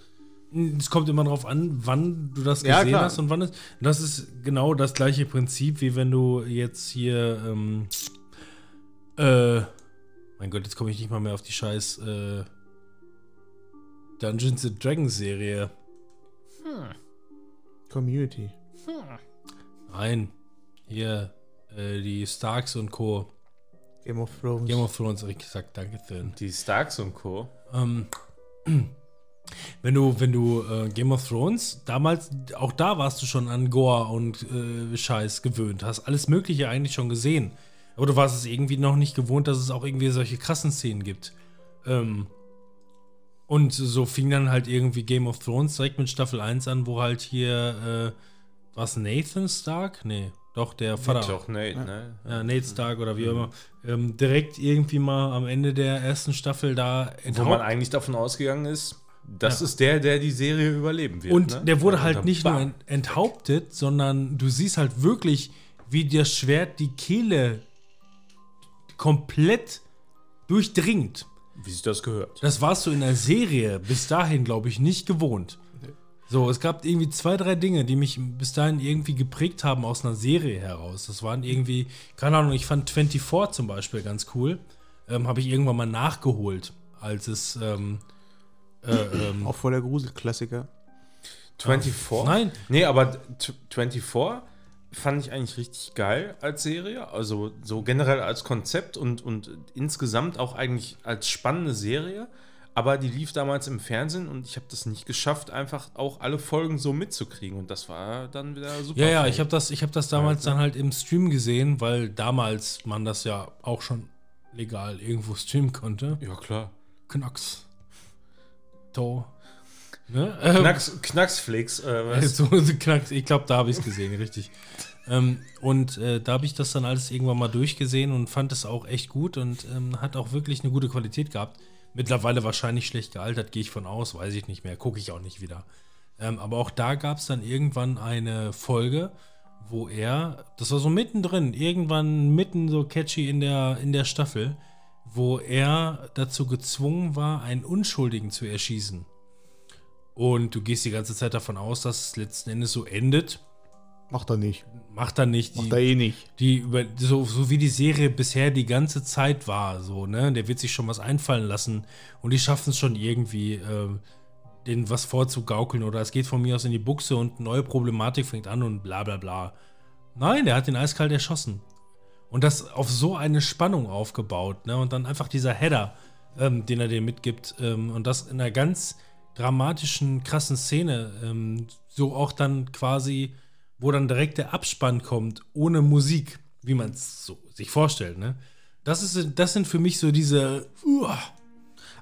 Speaker 4: es kommt immer darauf an, wann du das
Speaker 2: Ja,
Speaker 4: gesehen hast und wann es. Das ist genau das gleiche Prinzip, wie wenn du jetzt hier. Ähm, äh, mein Gott, jetzt komme ich nicht mal mehr auf die scheiß äh, Dungeons and Dragons Serie.
Speaker 2: Community.
Speaker 4: Nein. Hier, äh, die Starks und Co.
Speaker 2: Game of Thrones.
Speaker 4: Game of Thrones, ich gesagt, danke, Finn.
Speaker 3: Die Starks und Co.
Speaker 4: Ähm, [clears throat] wenn du, wenn du äh, Game of Thrones, damals, auch da warst du schon an Gore und äh, Scheiß gewöhnt, hast alles Mögliche eigentlich schon gesehen. Aber du warst es irgendwie noch nicht gewohnt, dass es auch irgendwie solche krassen Szenen gibt. Ähm, und so fing dann halt irgendwie Game of Thrones direkt mit Staffel 1 an, wo halt hier, äh, war es Nathan Stark? Nee, doch, der Vater.
Speaker 3: Doch, Nate, ne?
Speaker 4: Ja, Nate Stark oder wie auch immer, ähm, direkt irgendwie mal am Ende der ersten Staffel da
Speaker 3: Wo man eigentlich davon ausgegangen ist, das
Speaker 4: Ja.
Speaker 3: ist der, der die Serie überleben wird.
Speaker 4: Und
Speaker 3: ne?
Speaker 4: der wurde
Speaker 3: Ja,
Speaker 4: halt nicht nur
Speaker 3: bam.
Speaker 4: ent- enthauptet, sondern du siehst halt wirklich, wie das Schwert die Kehle komplett durchdringt.
Speaker 3: Wie sich das gehört.
Speaker 4: Das warst du in der Serie bis dahin, glaube ich, nicht gewohnt. So, es gab irgendwie zwei, drei Dinge, die mich bis dahin irgendwie geprägt haben aus einer Serie heraus. Das waren irgendwie, keine Ahnung, ich fand 24 zum Beispiel ganz cool. Ähm, Habe ich irgendwann mal nachgeholt, als es. Ähm, äh, ähm,
Speaker 2: Auch voll der Gruselklassiker.
Speaker 3: 24?
Speaker 4: Nein.
Speaker 3: Nee, aber t- 24 fand ich eigentlich richtig geil als Serie. Also so generell als Konzept und, und insgesamt auch eigentlich als spannende Serie. Aber die lief damals im Fernsehen und ich habe das nicht geschafft, einfach auch alle Folgen so mitzukriegen. Und das war dann wieder super.
Speaker 4: Ja, ja, ich habe das, ich hab das damals dann halt im Stream gesehen, weil damals man das ja auch schon legal irgendwo streamen konnte.
Speaker 3: Ja, klar.
Speaker 4: Knacks. To. Ne? Ähm,
Speaker 3: Knacks, Knacksflix. Äh, [laughs] was?
Speaker 4: so Knacks. Ich glaube, da habe ich es gesehen, richtig. Ähm, und äh, da habe ich das dann alles irgendwann mal durchgesehen und fand es auch echt gut und ähm, hat auch wirklich eine gute Qualität gehabt. Mittlerweile wahrscheinlich schlecht gealtert, gehe ich von aus, weiß ich nicht mehr, gucke ich auch nicht wieder. Ähm, aber auch da gab es dann irgendwann eine Folge, wo er, das war so mittendrin, irgendwann mitten so catchy in der, in der Staffel, wo er dazu gezwungen war, einen Unschuldigen zu erschießen. Und du gehst die ganze Zeit davon aus, dass es letzten Endes so endet.
Speaker 2: Macht er nicht.
Speaker 4: Macht er nicht.
Speaker 2: Macht er
Speaker 4: Die,
Speaker 2: eh nicht.
Speaker 4: die über, so, so wie die Serie bisher die ganze Zeit war, so, ne? Der wird sich schon was einfallen lassen und die schaffen es schon irgendwie, äh, denen was vorzugaukeln oder es geht von mir aus in die Buchse und neue Problematik fängt an und bla bla bla. Nein, der hat den eiskalt erschossen. Und das auf so eine Spannung aufgebaut, ne? Und dann einfach dieser Header, ähm, den er dir mitgibt, ähm, und das in einer ganz dramatischen, krassen Szene, ähm, so auch dann quasi, wo dann direkt der Abspann kommt, ohne Musik, wie man es so sich vorstellt, ne? Das, ist, das sind für mich so diese. Uah.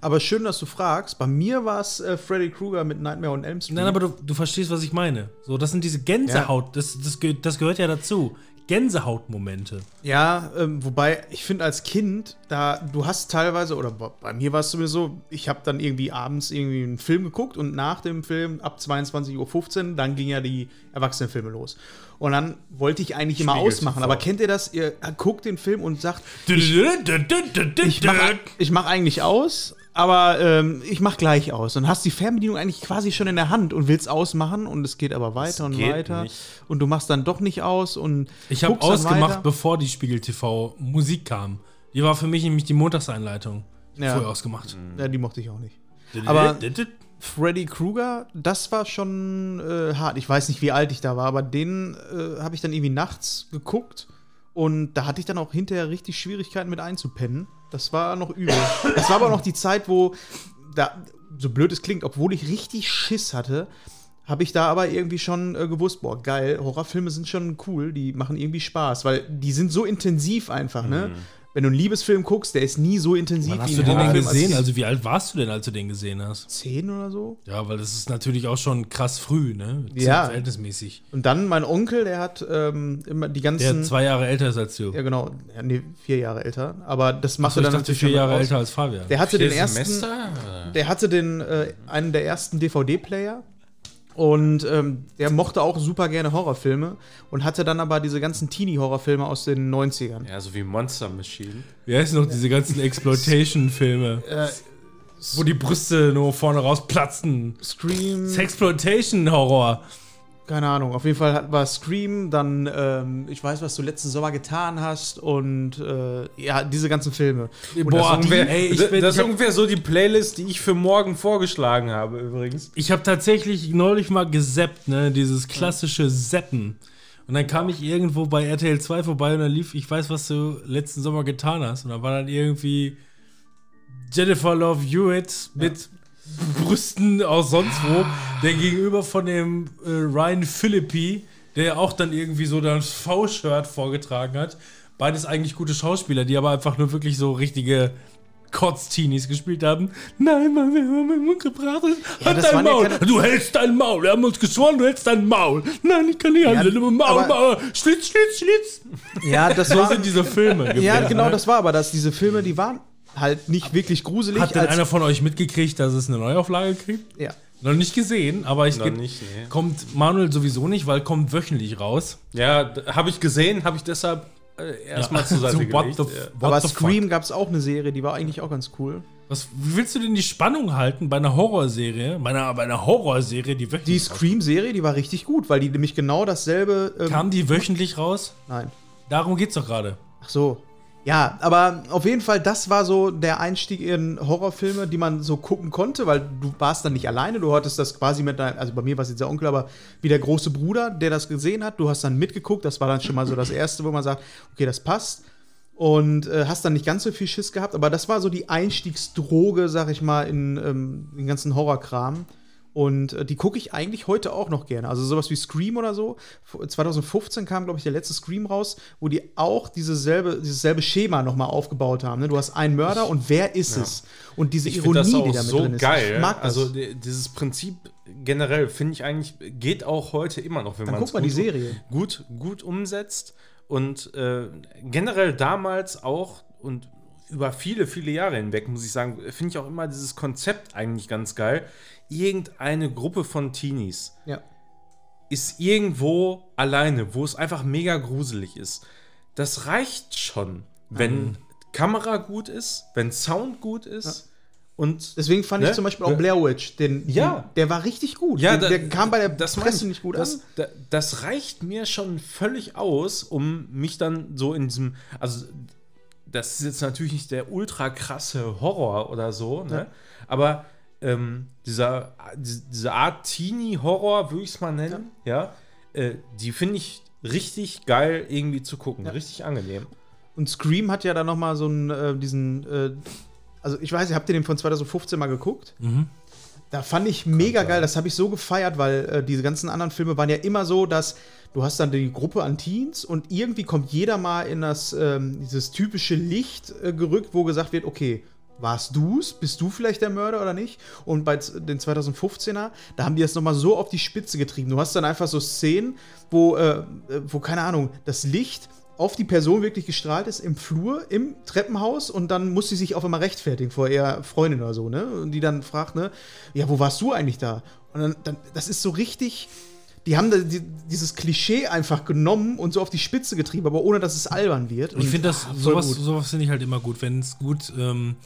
Speaker 2: Aber schön, dass du fragst. Bei mir war es äh, Freddy Krueger mit Nightmare on Elm Street.
Speaker 4: Nein, aber du, du verstehst, was ich meine. So, das sind diese Gänsehaut, das, das, ge- das gehört ja dazu. Gänsehautmomente.
Speaker 2: Ja, ähm, wobei ich finde als Kind, da du hast teilweise, oder bei mir war es sowieso, ich habe dann irgendwie abends irgendwie einen Film geguckt und nach dem Film ab 22.15 Uhr, dann ging ja die Erwachsenenfilme los. Und dann wollte ich eigentlich immer
Speaker 3: Spiegel
Speaker 2: ausmachen. Aber kennt ihr das? Ihr guckt den Film und sagt, ich, ich mache ich mach eigentlich aus, aber ähm, ich mache gleich aus. Und hast die Fernbedienung eigentlich quasi schon in der Hand und willst ausmachen und es geht aber weiter und weiter.
Speaker 3: nicht.
Speaker 2: Und du machst dann doch nicht aus und
Speaker 4: Ich habe ausgemacht, bevor die Spiegel TV Musik kam. Die war für mich nämlich die Montagseinleitung.
Speaker 2: Ja.
Speaker 4: Vorher ausgemacht.
Speaker 2: Ja, die mochte ich auch nicht. Aber- Freddy Krueger, das war schon äh, hart. Ich weiß nicht, wie alt ich da war, aber den äh, habe ich dann irgendwie nachts geguckt und da hatte ich dann auch hinterher richtig Schwierigkeiten mit einzupennen. Das war noch übel. das war aber noch die Zeit, wo, da, so blöd es klingt, obwohl ich richtig Schiss hatte, habe ich da aber irgendwie schon äh, gewusst, boah, geil, Horrorfilme sind schon cool, die machen irgendwie Spaß, weil die sind so intensiv einfach, ne? Wenn du einen Liebesfilm guckst, der ist nie so intensiv
Speaker 4: Wann hast
Speaker 2: wie
Speaker 4: du den denn gesehen? Also wie alt warst du denn, als du den gesehen hast?
Speaker 2: zehn oder so.
Speaker 4: Ja, weil das ist natürlich auch schon krass früh, ne?
Speaker 2: Ja.
Speaker 4: Verhältnismäßig.
Speaker 2: Und dann mein Onkel, der hat ähm, immer die
Speaker 4: Der
Speaker 2: ganzen.
Speaker 4: zwei Jahre älter ist als du.
Speaker 2: ja, genau. Ja, nee, vier Jahre älter. Aber das er
Speaker 4: ich
Speaker 2: dann
Speaker 4: dachte
Speaker 2: natürlich
Speaker 4: vier Jahre
Speaker 2: raus.
Speaker 4: älter als Fabian.
Speaker 2: Der hatte
Speaker 3: Vier
Speaker 2: den ersten.
Speaker 3: Semester?
Speaker 2: Der hatte den, äh, einen der ersten DVD-Player. Und ähm, der mochte auch super gerne Horrorfilme und hatte dann aber diese ganzen Teenie-Horrorfilme aus den 90ern.
Speaker 3: Ja, so wie Monster Machine.
Speaker 4: Wie heißen noch diese ganzen Exploitation-Filme?
Speaker 2: Äh,
Speaker 4: wo die Brüste nur vorne rausplatzen.
Speaker 2: Scream.
Speaker 4: Sexploitation-Horror.
Speaker 2: Keine Ahnung. Auf jeden Fall war Scream, dann ähm, Ich weiß, was du letzten Sommer getan hast und äh, ja, diese ganzen Filme. Und
Speaker 4: Boah,
Speaker 2: das
Speaker 4: die- ey, ich
Speaker 3: das
Speaker 4: bin-
Speaker 3: das ist ungefähr so die Playlist, die ich für morgen vorgeschlagen habe, übrigens.
Speaker 4: Ich habe tatsächlich neulich mal gesappt, ne? Dieses klassische Zappen. Und dann kam ich irgendwo bei RTL 2 vorbei und dann lief, ich weiß, was du letzten Sommer getan hast. Und da war dann irgendwie Jennifer Love Hewitt mit Brüsten aus sonst wo, der gegenüber von dem äh, Ryan Philippi, der auch dann irgendwie so das V-Shirt vorgetragen hat. Beides eigentlich gute Schauspieler, die aber einfach nur wirklich so richtige Kotz-Teenies gespielt haben. Nein, Mann, wir haben meinen Mund gebracht. Halt
Speaker 2: das
Speaker 4: dein
Speaker 2: ja
Speaker 4: Maul.
Speaker 2: keine-
Speaker 4: du hältst dein Maul. Wir haben uns geschworen, du hältst dein Maul. Nein, ich kann nicht handeln. Maul,
Speaker 2: aber-
Speaker 4: Maul. Schlitz, Schlitz, Schlitz.
Speaker 2: Ja, das
Speaker 4: So
Speaker 2: war.
Speaker 4: sind diese Filme.
Speaker 2: ja,
Speaker 4: gewesen,
Speaker 2: genau,
Speaker 4: ne?
Speaker 2: das war aber das. Diese Filme, die waren halt nicht wirklich gruselig.
Speaker 4: Hat denn einer von euch mitgekriegt, dass es eine Neuauflage gibt?
Speaker 2: ja.
Speaker 4: Noch nicht gesehen, aber ich
Speaker 3: Noch
Speaker 4: geb-
Speaker 3: nicht, nee.
Speaker 4: kommt Manuel sowieso nicht, weil kommt wöchentlich raus.
Speaker 3: Ja, habe ich gesehen, habe ich deshalb äh, erstmal zur [laughs] Seite
Speaker 4: So, what
Speaker 3: gelegt.
Speaker 4: the,
Speaker 3: ja.
Speaker 4: what
Speaker 2: aber Scream gab es auch eine Serie, die war eigentlich auch ganz cool.
Speaker 4: Was, wie willst du denn die Spannung halten bei einer Horrorserie? Bei einer, bei einer Horrorserie, die
Speaker 2: Die
Speaker 4: wöchentlich
Speaker 2: Scream-Serie, die war richtig gut, weil die nämlich genau dasselbe. Ähm,
Speaker 4: Kam die wöchentlich raus?
Speaker 2: nein.
Speaker 4: Darum geht's doch gerade.
Speaker 2: Ach so. Ja, aber auf jeden Fall, das war so der Einstieg in Horrorfilme, die man so gucken konnte, weil du warst dann nicht alleine, du hattest das quasi mit deinem, also bei mir war es jetzt der Onkel, aber wie der große Bruder, der das gesehen hat, du hast dann mitgeguckt, das war dann schon mal so das Erste, wo man sagt, okay, das passt. Und äh, hast dann nicht ganz so viel Schiss gehabt, aber das war so die Einstiegsdroge, sag ich mal, in ähm, den ganzen Horrorkram. Und äh, die gucke ich eigentlich heute auch noch gerne. Also sowas wie Scream oder so. F- 2015 kam, glaube ich, der letzte Scream raus, wo die auch dieses selbe, dieses selbe Schema nochmal aufgebaut haben. Ne? Du hast einen Mörder und wer ist es? Und diese
Speaker 3: Ich
Speaker 2: Ironie,
Speaker 3: das auch
Speaker 2: die damit
Speaker 3: so
Speaker 2: drin ist.
Speaker 3: geil.
Speaker 2: Ich mag das.
Speaker 3: Also die- dieses Prinzip generell finde ich eigentlich geht auch heute immer noch, wenn man
Speaker 2: die Serie.
Speaker 3: gut gut umsetzt und äh, generell damals auch und über viele viele Jahre hinweg muss ich sagen, finde ich auch immer dieses Konzept eigentlich ganz geil. Irgendeine Gruppe von Teenies
Speaker 2: ja.
Speaker 3: ist irgendwo alleine, wo es einfach mega gruselig ist. Das reicht schon, wenn Kamera gut ist, wenn Sound gut ist und
Speaker 2: Deswegen fand ich
Speaker 3: Ne?
Speaker 2: zum Beispiel auch Blair Witch, den,
Speaker 3: Ja.
Speaker 2: den, der war richtig gut.
Speaker 3: Ja,
Speaker 2: der,
Speaker 3: da-
Speaker 2: der kam bei der
Speaker 3: das
Speaker 2: Presse
Speaker 3: ich.
Speaker 2: nicht gut
Speaker 3: das,
Speaker 2: an.
Speaker 3: da, das reicht mir schon völlig aus, um mich dann so in diesem, also das ist jetzt natürlich nicht der ultra krasse Horror oder so, ne? aber ähm, dieser, diese Art Teenie-Horror, würde ich es mal nennen, ja, äh, die finde ich richtig geil irgendwie zu gucken, richtig angenehm.
Speaker 2: Und Scream hat ja dann noch mal so einen, äh, diesen, äh, also ich weiß nicht, habt ihr den von 2015 mal geguckt? Da fand ich mega geil, das habe ich so gefeiert, weil äh, diese ganzen anderen Filme waren ja immer so, dass du hast dann die Gruppe an Teens und irgendwie kommt jeder mal in das, ähm, dieses typische Licht äh, gerückt, wo gesagt wird, okay, warst du's? Bist du vielleicht der Mörder oder nicht? Und bei den 2015er, da haben die das nochmal so auf die Spitze getrieben. Du hast dann einfach so Szenen, wo, äh, wo, keine Ahnung, das Licht auf die Person wirklich gestrahlt ist im Flur, im Treppenhaus und dann muss sie sich auf einmal rechtfertigen vor ihrer Freundin oder so, ne? Und die dann fragt, ne, ja, wo warst du eigentlich da? Und dann, dann das ist so richtig, die haben da die, dieses Klischee einfach genommen und so auf die Spitze getrieben, aber ohne dass es albern wird.
Speaker 4: Ich
Speaker 2: Und,
Speaker 4: finde das,
Speaker 2: ah,
Speaker 4: sowas, sowas finde ich halt immer gut, wenn es gut, ähm,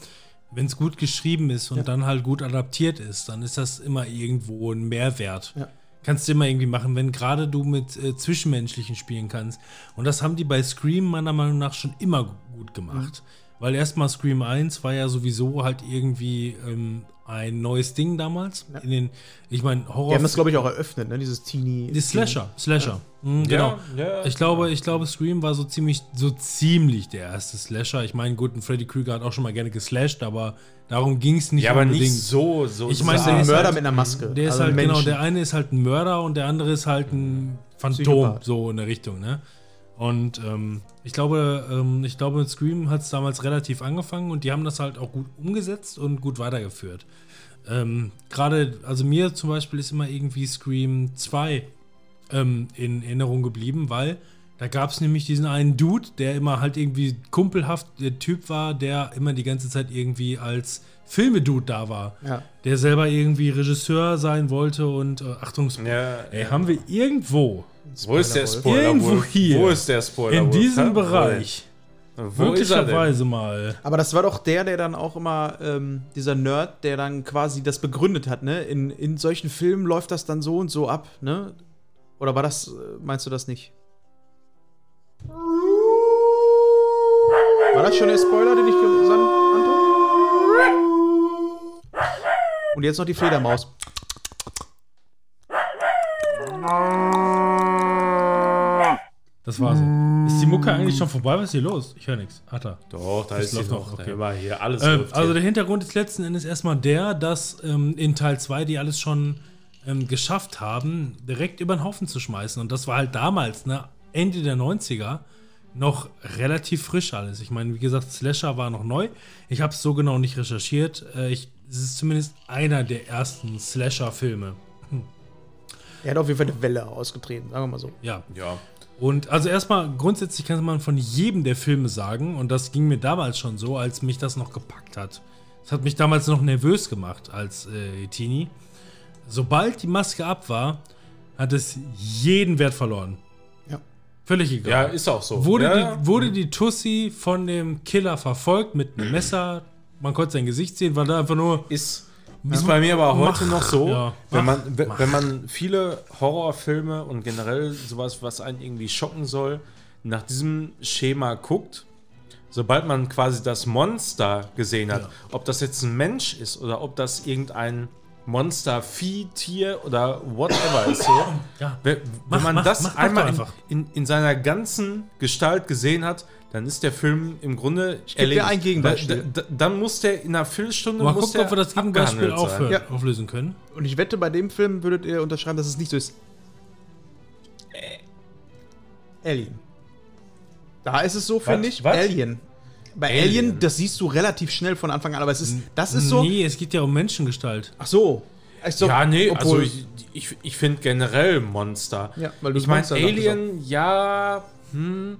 Speaker 4: wenn es gut geschrieben ist und dann halt gut adaptiert ist, dann ist das immer irgendwo ein Mehrwert.
Speaker 2: Ja.
Speaker 4: Kannst du immer irgendwie machen, wenn gerade du mit äh, Zwischenmenschlichen spielen kannst. Und das haben die bei Scream meiner Meinung nach schon immer gut gemacht. Weil erstmal Scream 1 war ja sowieso halt irgendwie ähm, ein neues Ding damals. In den, ich meine, Horror.
Speaker 2: Die haben das, glaube ich, auch eröffnet, ne? Dieses Teenie.
Speaker 4: Die Slasher, Slasher. Mhm, genau.
Speaker 3: Ja, ja,
Speaker 4: ich glaube, ich glaube, Scream war so ziemlich, so ziemlich der erste Slasher. Ich meine, gut, ein Freddy Krüger hat auch schon mal gerne geslasht, aber darum ging es nicht
Speaker 3: Ja, aber
Speaker 4: unbedingt.
Speaker 3: nicht so, so.
Speaker 4: Ich meine,
Speaker 2: Das ist
Speaker 4: der ist
Speaker 2: Mörder
Speaker 4: halt-
Speaker 2: mit einer Maske.
Speaker 4: Der ist
Speaker 2: Also
Speaker 4: halt,
Speaker 2: ein
Speaker 4: genau, der eine ist halt ein Mörder und der andere ist halt ein Phantom,
Speaker 2: Psychopath.
Speaker 4: so in der Richtung, ne? Und ähm, ich glaube, ähm, ich glaube, mit Scream hat es damals relativ angefangen und die haben das halt auch gut umgesetzt und gut weitergeführt. Ähm, Gerade, also mir zum Beispiel ist immer irgendwie Scream 2 ähm, in Erinnerung geblieben, weil da gab es nämlich diesen einen Dude, der immer halt irgendwie kumpelhaft der Typ war, der immer die ganze Zeit irgendwie als Filmedude da war.
Speaker 2: Ja.
Speaker 4: Der selber irgendwie Regisseur sein wollte und äh, Achtung,
Speaker 3: Ja,
Speaker 4: ey, haben wir irgendwo
Speaker 3: Wo ist der Spoiler?
Speaker 4: Irgendwo hier.
Speaker 3: Wo ist der Spoiler?
Speaker 4: in diesem? Bereich
Speaker 3: Wo ist er denn?
Speaker 4: möglicherweise mal.
Speaker 2: Aber das war doch der, der dann auch immer, ähm, dieser Nerd, der dann quasi das begründet hat, ne? In, in solchen Filmen läuft das dann so und so ab, ne? Oder war das, äh, meinst du das nicht? War das schon der Spoiler, den ich gesandt Anton? Und jetzt noch die Fledermaus.
Speaker 4: Das war sie. Ist die Mucke eigentlich schon vorbei? Was ist hier los? Ich höre nichts. Hat er.
Speaker 3: Doch, da
Speaker 4: Das
Speaker 3: ist sie
Speaker 4: läuft
Speaker 3: noch.
Speaker 4: noch, okay.
Speaker 3: War hier alles
Speaker 4: Ähm,
Speaker 3: läuft
Speaker 4: also
Speaker 3: hier.
Speaker 4: der Hintergrund ist letzten Endes erstmal der, dass ähm, in Teil 2 die alles schon ähm, geschafft haben, direkt über den Haufen zu schmeißen. Und das war halt damals, ne, Ende der 90er, noch relativ frisch alles. Ich meine, wie gesagt, Slasher war noch neu. Ich habe es so genau nicht recherchiert. Äh, ich, es ist zumindest einer der ersten Slasher-Filme.
Speaker 2: Er hat auf jeden Fall eine Welle ausgetreten, sagen wir mal so.
Speaker 4: Ja.
Speaker 3: ja.
Speaker 4: Und also erstmal grundsätzlich kann man von jedem der Filme sagen, und das ging mir damals schon so, als mich das noch gepackt hat. Das hat mich damals noch nervös gemacht als äh, Teenie. Sobald die Maske ab war, hat es jeden Wert verloren.
Speaker 2: Ja.
Speaker 4: Völlig egal.
Speaker 3: ja, ist auch so.
Speaker 4: Wurde,
Speaker 3: ja,
Speaker 4: die, wurde die Tussi von dem Killer verfolgt mit einem Messer? Man konnte sein Gesicht sehen, war da einfach nur.
Speaker 3: ist, ist bei mir aber heute
Speaker 4: Mach,
Speaker 3: noch so,
Speaker 4: ja.
Speaker 3: wenn,
Speaker 4: Mach,
Speaker 3: man, wenn, wenn man viele Horrorfilme und generell sowas, was einen irgendwie schocken soll, nach diesem Schema guckt, sobald man quasi das Monster gesehen hat,
Speaker 4: Ja.
Speaker 3: ob das jetzt ein Mensch ist oder ob das irgendein Monster, Vieh, Tier oder whatever ist, so, [coughs]
Speaker 4: Ja.
Speaker 3: wenn, wenn
Speaker 4: Mach,
Speaker 3: man
Speaker 4: mach,
Speaker 3: das
Speaker 4: mach
Speaker 3: einmal in,
Speaker 4: einfach.
Speaker 3: in, in seiner ganzen Gestalt gesehen hat, dann ist der Film im Grunde ich
Speaker 2: geb dir ein Gegenbeispiel.
Speaker 3: Da, da, dann muss der in einer Viertelstunde
Speaker 4: Mal
Speaker 3: muss
Speaker 4: gucken,
Speaker 3: der
Speaker 4: ob wir das Gegenbeispiel aufhören,
Speaker 2: Ja.
Speaker 4: auflösen können.
Speaker 2: Und ich wette, bei dem Film würdet ihr unterschreiben, dass es nicht so ist. Alien. Da ist es so, finde ich.
Speaker 3: Was?
Speaker 2: Alien. Bei
Speaker 3: Alien.
Speaker 2: Alien. das siehst du relativ schnell von Anfang an, aber es ist, das ist so.
Speaker 4: Nee, es geht ja um Menschengestalt.
Speaker 2: Ach so. Ich so
Speaker 3: Ja, nee,
Speaker 2: obwohl,
Speaker 3: also ich, ich, ich finde generell Monster.
Speaker 2: Ja, weil du
Speaker 3: ich meine, Alien, ja, hm,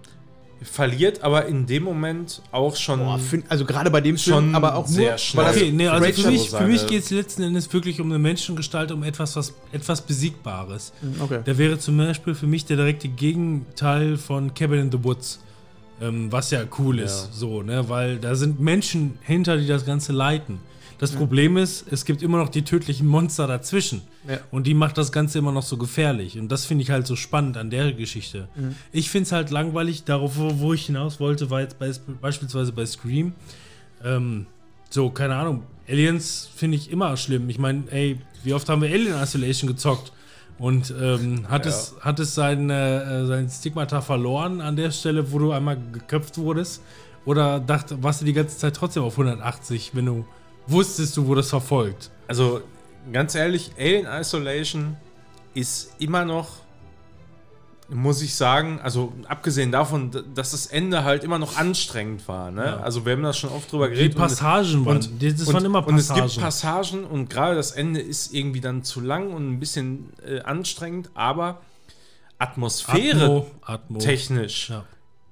Speaker 3: verliert aber in dem Moment auch schon.
Speaker 2: Boah, find, also gerade bei dem
Speaker 3: Schon
Speaker 2: Film, aber auch
Speaker 3: sehr
Speaker 2: nur,
Speaker 3: schnell.
Speaker 4: Okay, nee, also für mich, für mich geht es letzten Endes wirklich um eine Menschengestalt, um etwas, was etwas Besiegbares.
Speaker 2: Okay.
Speaker 4: Der wäre zum Beispiel für mich der direkte Gegenteil von Cabin in the Woods. Ähm, was ja cool ist, so, ne? Weil da sind Menschen hinter, die das Ganze leiten. Das Problem ist, es gibt immer noch die tödlichen Monster dazwischen.
Speaker 2: Ja.
Speaker 4: Und die macht das Ganze immer noch so gefährlich. Und das finde ich halt so spannend an der Geschichte. Ich finde es halt langweilig, darauf, wo, wo ich hinaus wollte, war jetzt bei, beispielsweise bei Scream. Ähm, so, keine Ahnung. Aliens finde ich immer schlimm. Ich meine, ey, wie oft haben wir Alien Isolation gezockt? Und ähm, hat,
Speaker 3: Ja.
Speaker 4: es, hat es sein, äh, sein Stigmata verloren an der Stelle, wo du einmal geköpft wurdest? Oder dachte, warst du die ganze Zeit trotzdem auf 180, wenn du wusstest, du wurdest verfolgt?
Speaker 3: Also, ganz ehrlich, Alien Isolation ist immer noch, muss ich sagen, also abgesehen davon, dass das Ende halt immer noch anstrengend war. Ne? Also, wir haben da schon oft drüber
Speaker 4: Die
Speaker 3: geredet. und-
Speaker 4: Passagen waren,
Speaker 3: und,
Speaker 4: das
Speaker 3: und,
Speaker 4: waren immer
Speaker 3: Und es
Speaker 4: Passagen.
Speaker 3: gibt Passagen und gerade das Ende ist irgendwie dann zu lang und ein bisschen äh, anstrengend, aber Atmosphäre
Speaker 4: Atmo, Atmo.
Speaker 3: technisch
Speaker 4: Ja.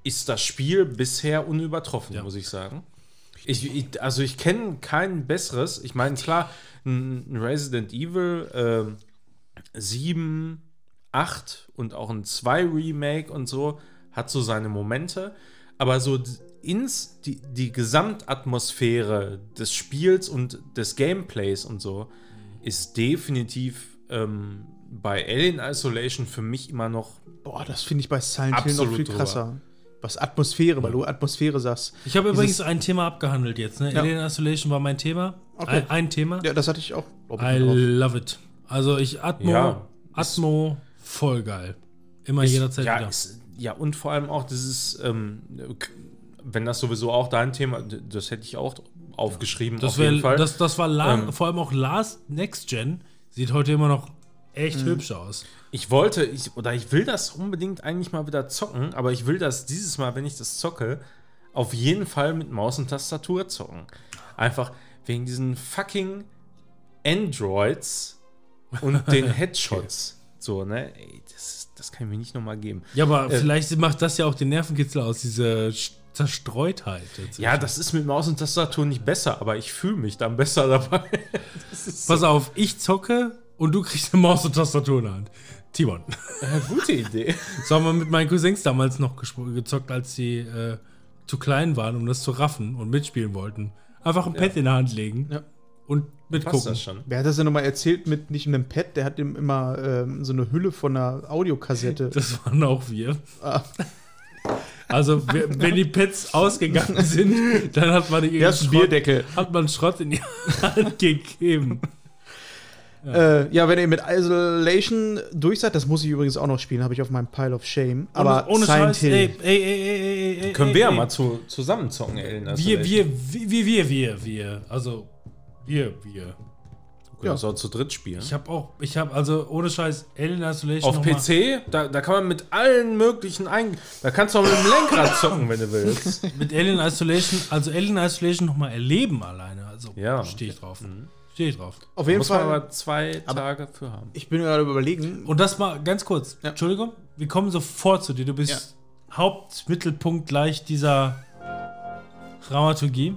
Speaker 3: ist das Spiel bisher unübertroffen,
Speaker 4: Ja.
Speaker 3: muss ich sagen. Ich, ich, also ich kenne kein besseres. Ich meine, klar, ein Resident Evil ähm, 7, 8 und auch ein 2 Remake und so hat so seine Momente. Aber so ins, die, die Gesamtatmosphäre des Spiels und des Gameplays und so ist definitiv ähm, bei Alien Isolation für mich immer noch
Speaker 2: Boah, das finde ich bei Silent Hill noch viel
Speaker 3: drüber.
Speaker 2: krasser. Was Atmosphäre, weil du Atmosphäre sagst.
Speaker 4: Ich habe übrigens ein Thema abgehandelt jetzt. Ne?
Speaker 2: Ja.
Speaker 4: Alien Isolation war mein Thema.
Speaker 2: Okay.
Speaker 4: Ein, ein Thema.
Speaker 2: Ja, das hatte ich auch. ich,
Speaker 4: I
Speaker 2: drauf.
Speaker 4: love it. Also ich Atmo,
Speaker 3: Ja,
Speaker 4: Atmo, voll geil. Immer
Speaker 3: Ist-
Speaker 4: jederzeit
Speaker 3: ja,
Speaker 4: wieder.
Speaker 3: Ist, ja, und vor allem auch dieses, ähm, k- wenn das sowieso auch dein Thema, das hätte ich auch aufgeschrieben,
Speaker 4: Das,
Speaker 3: auf jeden
Speaker 4: wär,
Speaker 3: Fall.
Speaker 4: das, das war La
Speaker 3: Ähm.
Speaker 4: vor allem auch Last Next Gen. Sieht heute immer noch echt
Speaker 2: Mhm.
Speaker 4: hübsch aus.
Speaker 3: Ich wollte, ich, oder ich will das unbedingt eigentlich mal wieder zocken, aber ich will das dieses Mal, wenn ich das zocke, auf jeden Fall mit Maus und Tastatur zocken. Einfach wegen diesen fucking Androids und den [laughs] Headshots. So, ne? Ey, das, das kann ich mir nicht nochmal geben.
Speaker 4: Ja, aber
Speaker 3: Äh,
Speaker 4: vielleicht macht das ja auch den Nervenkitzel aus, diese Zerstreutheit.
Speaker 3: Ja, das ist mit Maus und Tastatur nicht besser, aber ich fühle mich dann besser [laughs] dabei.
Speaker 4: Pass auf, ich zocke und du kriegst eine Maus und Tastatur in der Hand. Timon.
Speaker 3: eine gute Idee. [laughs]
Speaker 4: So haben wir mit meinen Cousins damals noch gezockt, als sie äh, zu klein waren, um das zu raffen und mitspielen wollten. Einfach ein Pad in der Hand legen
Speaker 2: Ja.
Speaker 4: und
Speaker 3: Passt
Speaker 4: mitgucken.
Speaker 3: das schon?
Speaker 2: Wer hat das denn nochmal erzählt mit nicht einem Pad? Der hat ihm immer ähm, so eine Hülle von einer Audiokassette.
Speaker 4: Das waren auch wir.
Speaker 2: Ah.
Speaker 4: Also, [laughs] wenn die Pads ausgegangen sind, dann hat man die Schrott,
Speaker 2: Bierdeckel.
Speaker 4: hat man Schrott in die Hand gegeben. [laughs]
Speaker 2: Äh, ja, wenn ihr mit Isolation durch seid, das muss ich übrigens auch noch spielen, habe ich auf meinem Pile of Shame. Aber
Speaker 4: ohne, ohne
Speaker 2: Silent
Speaker 4: Scheiß,
Speaker 2: Hill.
Speaker 4: ey, ey, ey, ey, ey,
Speaker 3: Können
Speaker 4: ey,
Speaker 3: wir ja
Speaker 4: ey.
Speaker 3: mal zu, zusammen zocken, Ellen.
Speaker 4: Wir, wir, wir, wir, wir, wir. Also, wir, wir.
Speaker 3: können das auch zu dritt spielen.
Speaker 4: Ich habe auch, ich habe also ohne Scheiß Alien Isolation
Speaker 3: Auf PC, da, da kann man mit allen möglichen ein. Da kannst du auch mit dem Lenkrad [laughs] zocken, wenn du willst.
Speaker 4: mit Alien Isolation, also Alien Isolation nochmal erleben alleine. Also
Speaker 3: Ja.
Speaker 4: stehe ich drauf. Stehe ich drauf.
Speaker 2: Auf jeden
Speaker 3: Muss man
Speaker 2: Fall.
Speaker 3: aber zwei Tage für haben.
Speaker 2: Ich bin gerade überlegen.
Speaker 4: Und das mal ganz kurz.
Speaker 2: Ja.
Speaker 4: Entschuldigung, wir kommen sofort zu dir. Du bist Hauptmittelpunkt gleich dieser Dramaturgie.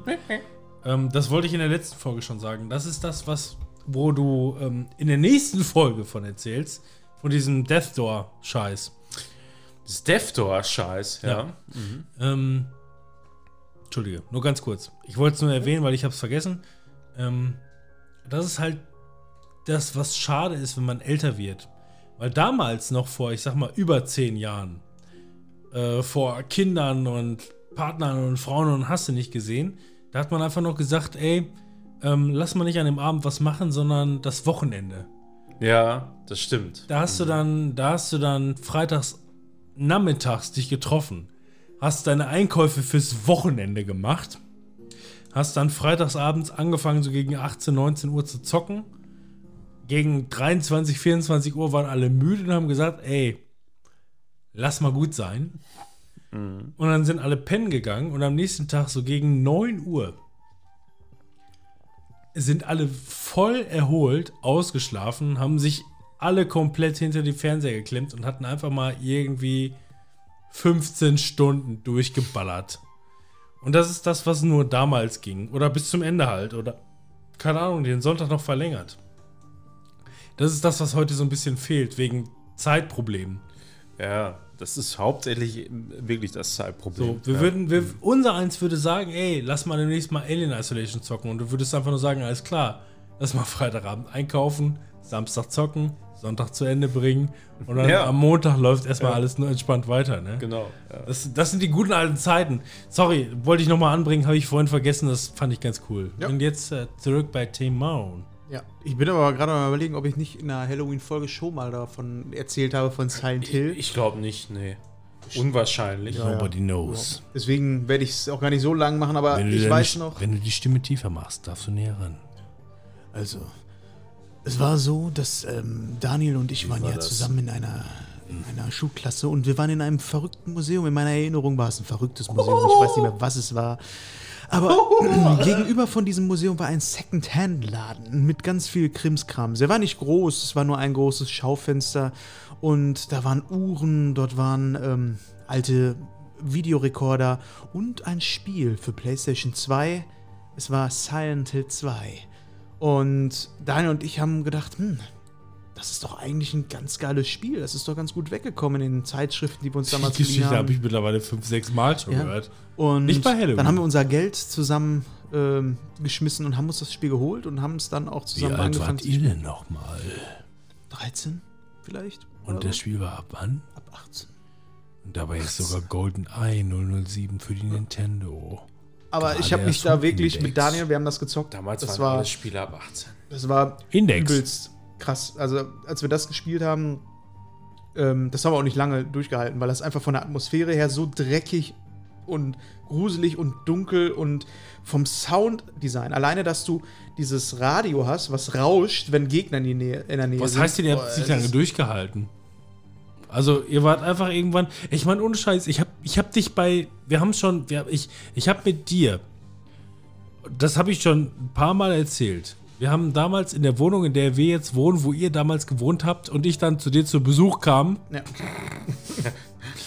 Speaker 4: Ähm, das wollte ich in der letzten Folge schon sagen. Das ist das, was, wo du ähm, in der nächsten Folge von erzählst. Von diesem Death Door-Scheiß.
Speaker 3: Das Death Door-Scheiß, ja.
Speaker 4: Ja. Ähm, Entschuldige, nur ganz kurz. Ich wollte es nur erwähnen, weil ich habe es vergessen. Ähm, das ist halt das, was schade ist, wenn man älter wird. Weil damals noch vor, ich sag mal, über zehn Jahren, äh, vor Kindern und Partnern und Frauen und hast du nicht gesehen, da hat man einfach noch gesagt, ey, ähm, lass mal nicht an dem Abend was machen, sondern das Wochenende.
Speaker 3: Ja, das stimmt.
Speaker 4: Da hast du dann, da hast du dann freitags nachmittags dich getroffen, hast deine Einkäufe fürs Wochenende gemacht, hast dann freitagsabends angefangen, so gegen 18, 19 Uhr zu zocken. Gegen 23, 24 Uhr waren alle müde und haben gesagt, ey, lass mal gut sein. Und dann sind alle pennen gegangen und am nächsten Tag so gegen 9 Uhr sind alle voll erholt, ausgeschlafen, haben sich alle komplett hinter die Fernseher geklemmt und hatten einfach mal irgendwie 15 Stunden durchgeballert. Und das ist das, was nur damals ging. Oder bis zum Ende halt. Oder, keine Ahnung, den Sonntag noch verlängert. Das ist das, was heute so ein bisschen fehlt, wegen Zeitproblemen.
Speaker 3: Ja, das ist hauptsächlich wirklich das Zeitproblem.
Speaker 4: So, wir
Speaker 3: ja.
Speaker 4: würden, wir, unser eins würde sagen, ey, lass mal demnächst mal Alien Isolation zocken. Und du würdest einfach nur sagen, alles klar, lass mal [laughs] Freitagabend einkaufen, Samstag zocken, Sonntag zu Ende bringen und dann
Speaker 3: Ja.
Speaker 4: am Montag läuft erstmal
Speaker 3: Ja.
Speaker 4: alles nur entspannt weiter, ne?
Speaker 3: Genau. Ja.
Speaker 4: Das, das sind die guten alten Zeiten. Sorry, wollte ich nochmal anbringen, habe ich vorhin vergessen, das fand ich ganz cool. Und jetzt äh, zurück bei Timon.
Speaker 2: Ja, ich bin aber gerade mal überlegen, ob ich nicht in einer Halloween-Folge schon mal davon erzählt habe, von Silent Hill.
Speaker 3: Ich glaube nicht, nee. Unwahrscheinlich.
Speaker 2: Ja, ja.
Speaker 4: Nobody knows.
Speaker 2: Deswegen werde ich es auch gar nicht so lang machen, aber
Speaker 4: Wenn du
Speaker 2: ich
Speaker 4: deine
Speaker 2: weiß noch.
Speaker 4: Wenn du die Stimme tiefer machst, darfst du näher ran.
Speaker 1: Also, es war so, dass ähm, Daniel und ich waren
Speaker 3: war
Speaker 1: ja
Speaker 3: das?
Speaker 1: zusammen in einer, in einer Schulklasse und wir waren in einem verrückten Museum. In meiner Erinnerung war es ein verrücktes Museum. Ich [laughs] weiß nicht mehr, was es war. Aber [laughs] gegenüber von diesem Museum war ein Second-Hand-Laden mit ganz viel Krimskrams. Er war nicht groß, es war nur ein großes Schaufenster und da waren Uhren, dort waren ähm, alte Videorekorder und ein Spiel für PlayStation 2. Es war Silent Hill 2. Und Daniel und ich haben gedacht, hm, das ist doch eigentlich ein ganz geiles Spiel. Das ist doch ganz gut weggekommen in den Zeitschriften, die wir uns damals
Speaker 4: Die Geschichte habe ich mittlerweile fünf, sechs Mal schon
Speaker 2: Ja.
Speaker 4: gehört.
Speaker 2: Und
Speaker 4: Nicht bei Halloween.
Speaker 2: dann haben wir unser Geld zusammen ähm, geschmissen und haben uns das Spiel geholt und haben es dann auch
Speaker 4: Wie
Speaker 2: zusammen
Speaker 4: alt
Speaker 2: angefangen
Speaker 4: wart
Speaker 2: zu
Speaker 4: ihr denn nochmal?
Speaker 2: 13 vielleicht?
Speaker 4: Und das? Spiel war ab wann?
Speaker 2: ab 18.
Speaker 4: Und dabei ist sogar GoldenEye 007 für die Nintendo.
Speaker 2: Aber
Speaker 4: Gerade
Speaker 2: ich habe mich da wirklich
Speaker 4: Index.
Speaker 2: mit Daniel, wir haben das gezockt.
Speaker 3: Damals
Speaker 2: das
Speaker 3: waren
Speaker 2: war,
Speaker 3: alle Spiele ab 18.
Speaker 2: das war
Speaker 4: Index.
Speaker 2: übelst krass. Also als wir das gespielt haben, ähm, das haben wir auch nicht lange durchgehalten, weil das einfach von der Atmosphäre her so dreckig und gruselig und dunkel und vom Sounddesign. Alleine, dass du dieses Radio hast, was rauscht, wenn Gegner in, die Nähe, in der Nähe
Speaker 4: Was
Speaker 2: sind.
Speaker 4: heißt denn, ihr habt nicht
Speaker 2: es
Speaker 4: lange durchgehalten? Also, ihr wart einfach irgendwann. Ich meine, ohne Scheiß, ich hab, ich hab dich bei. Wir haben schon. Wir, ich, ich hab mit dir. Das habe ich schon ein paar Mal erzählt. Wir haben damals in der Wohnung, in der wir jetzt wohnen, wo ihr damals gewohnt habt und ich dann zu dir zu Besuch kam,
Speaker 2: Ja. [laughs]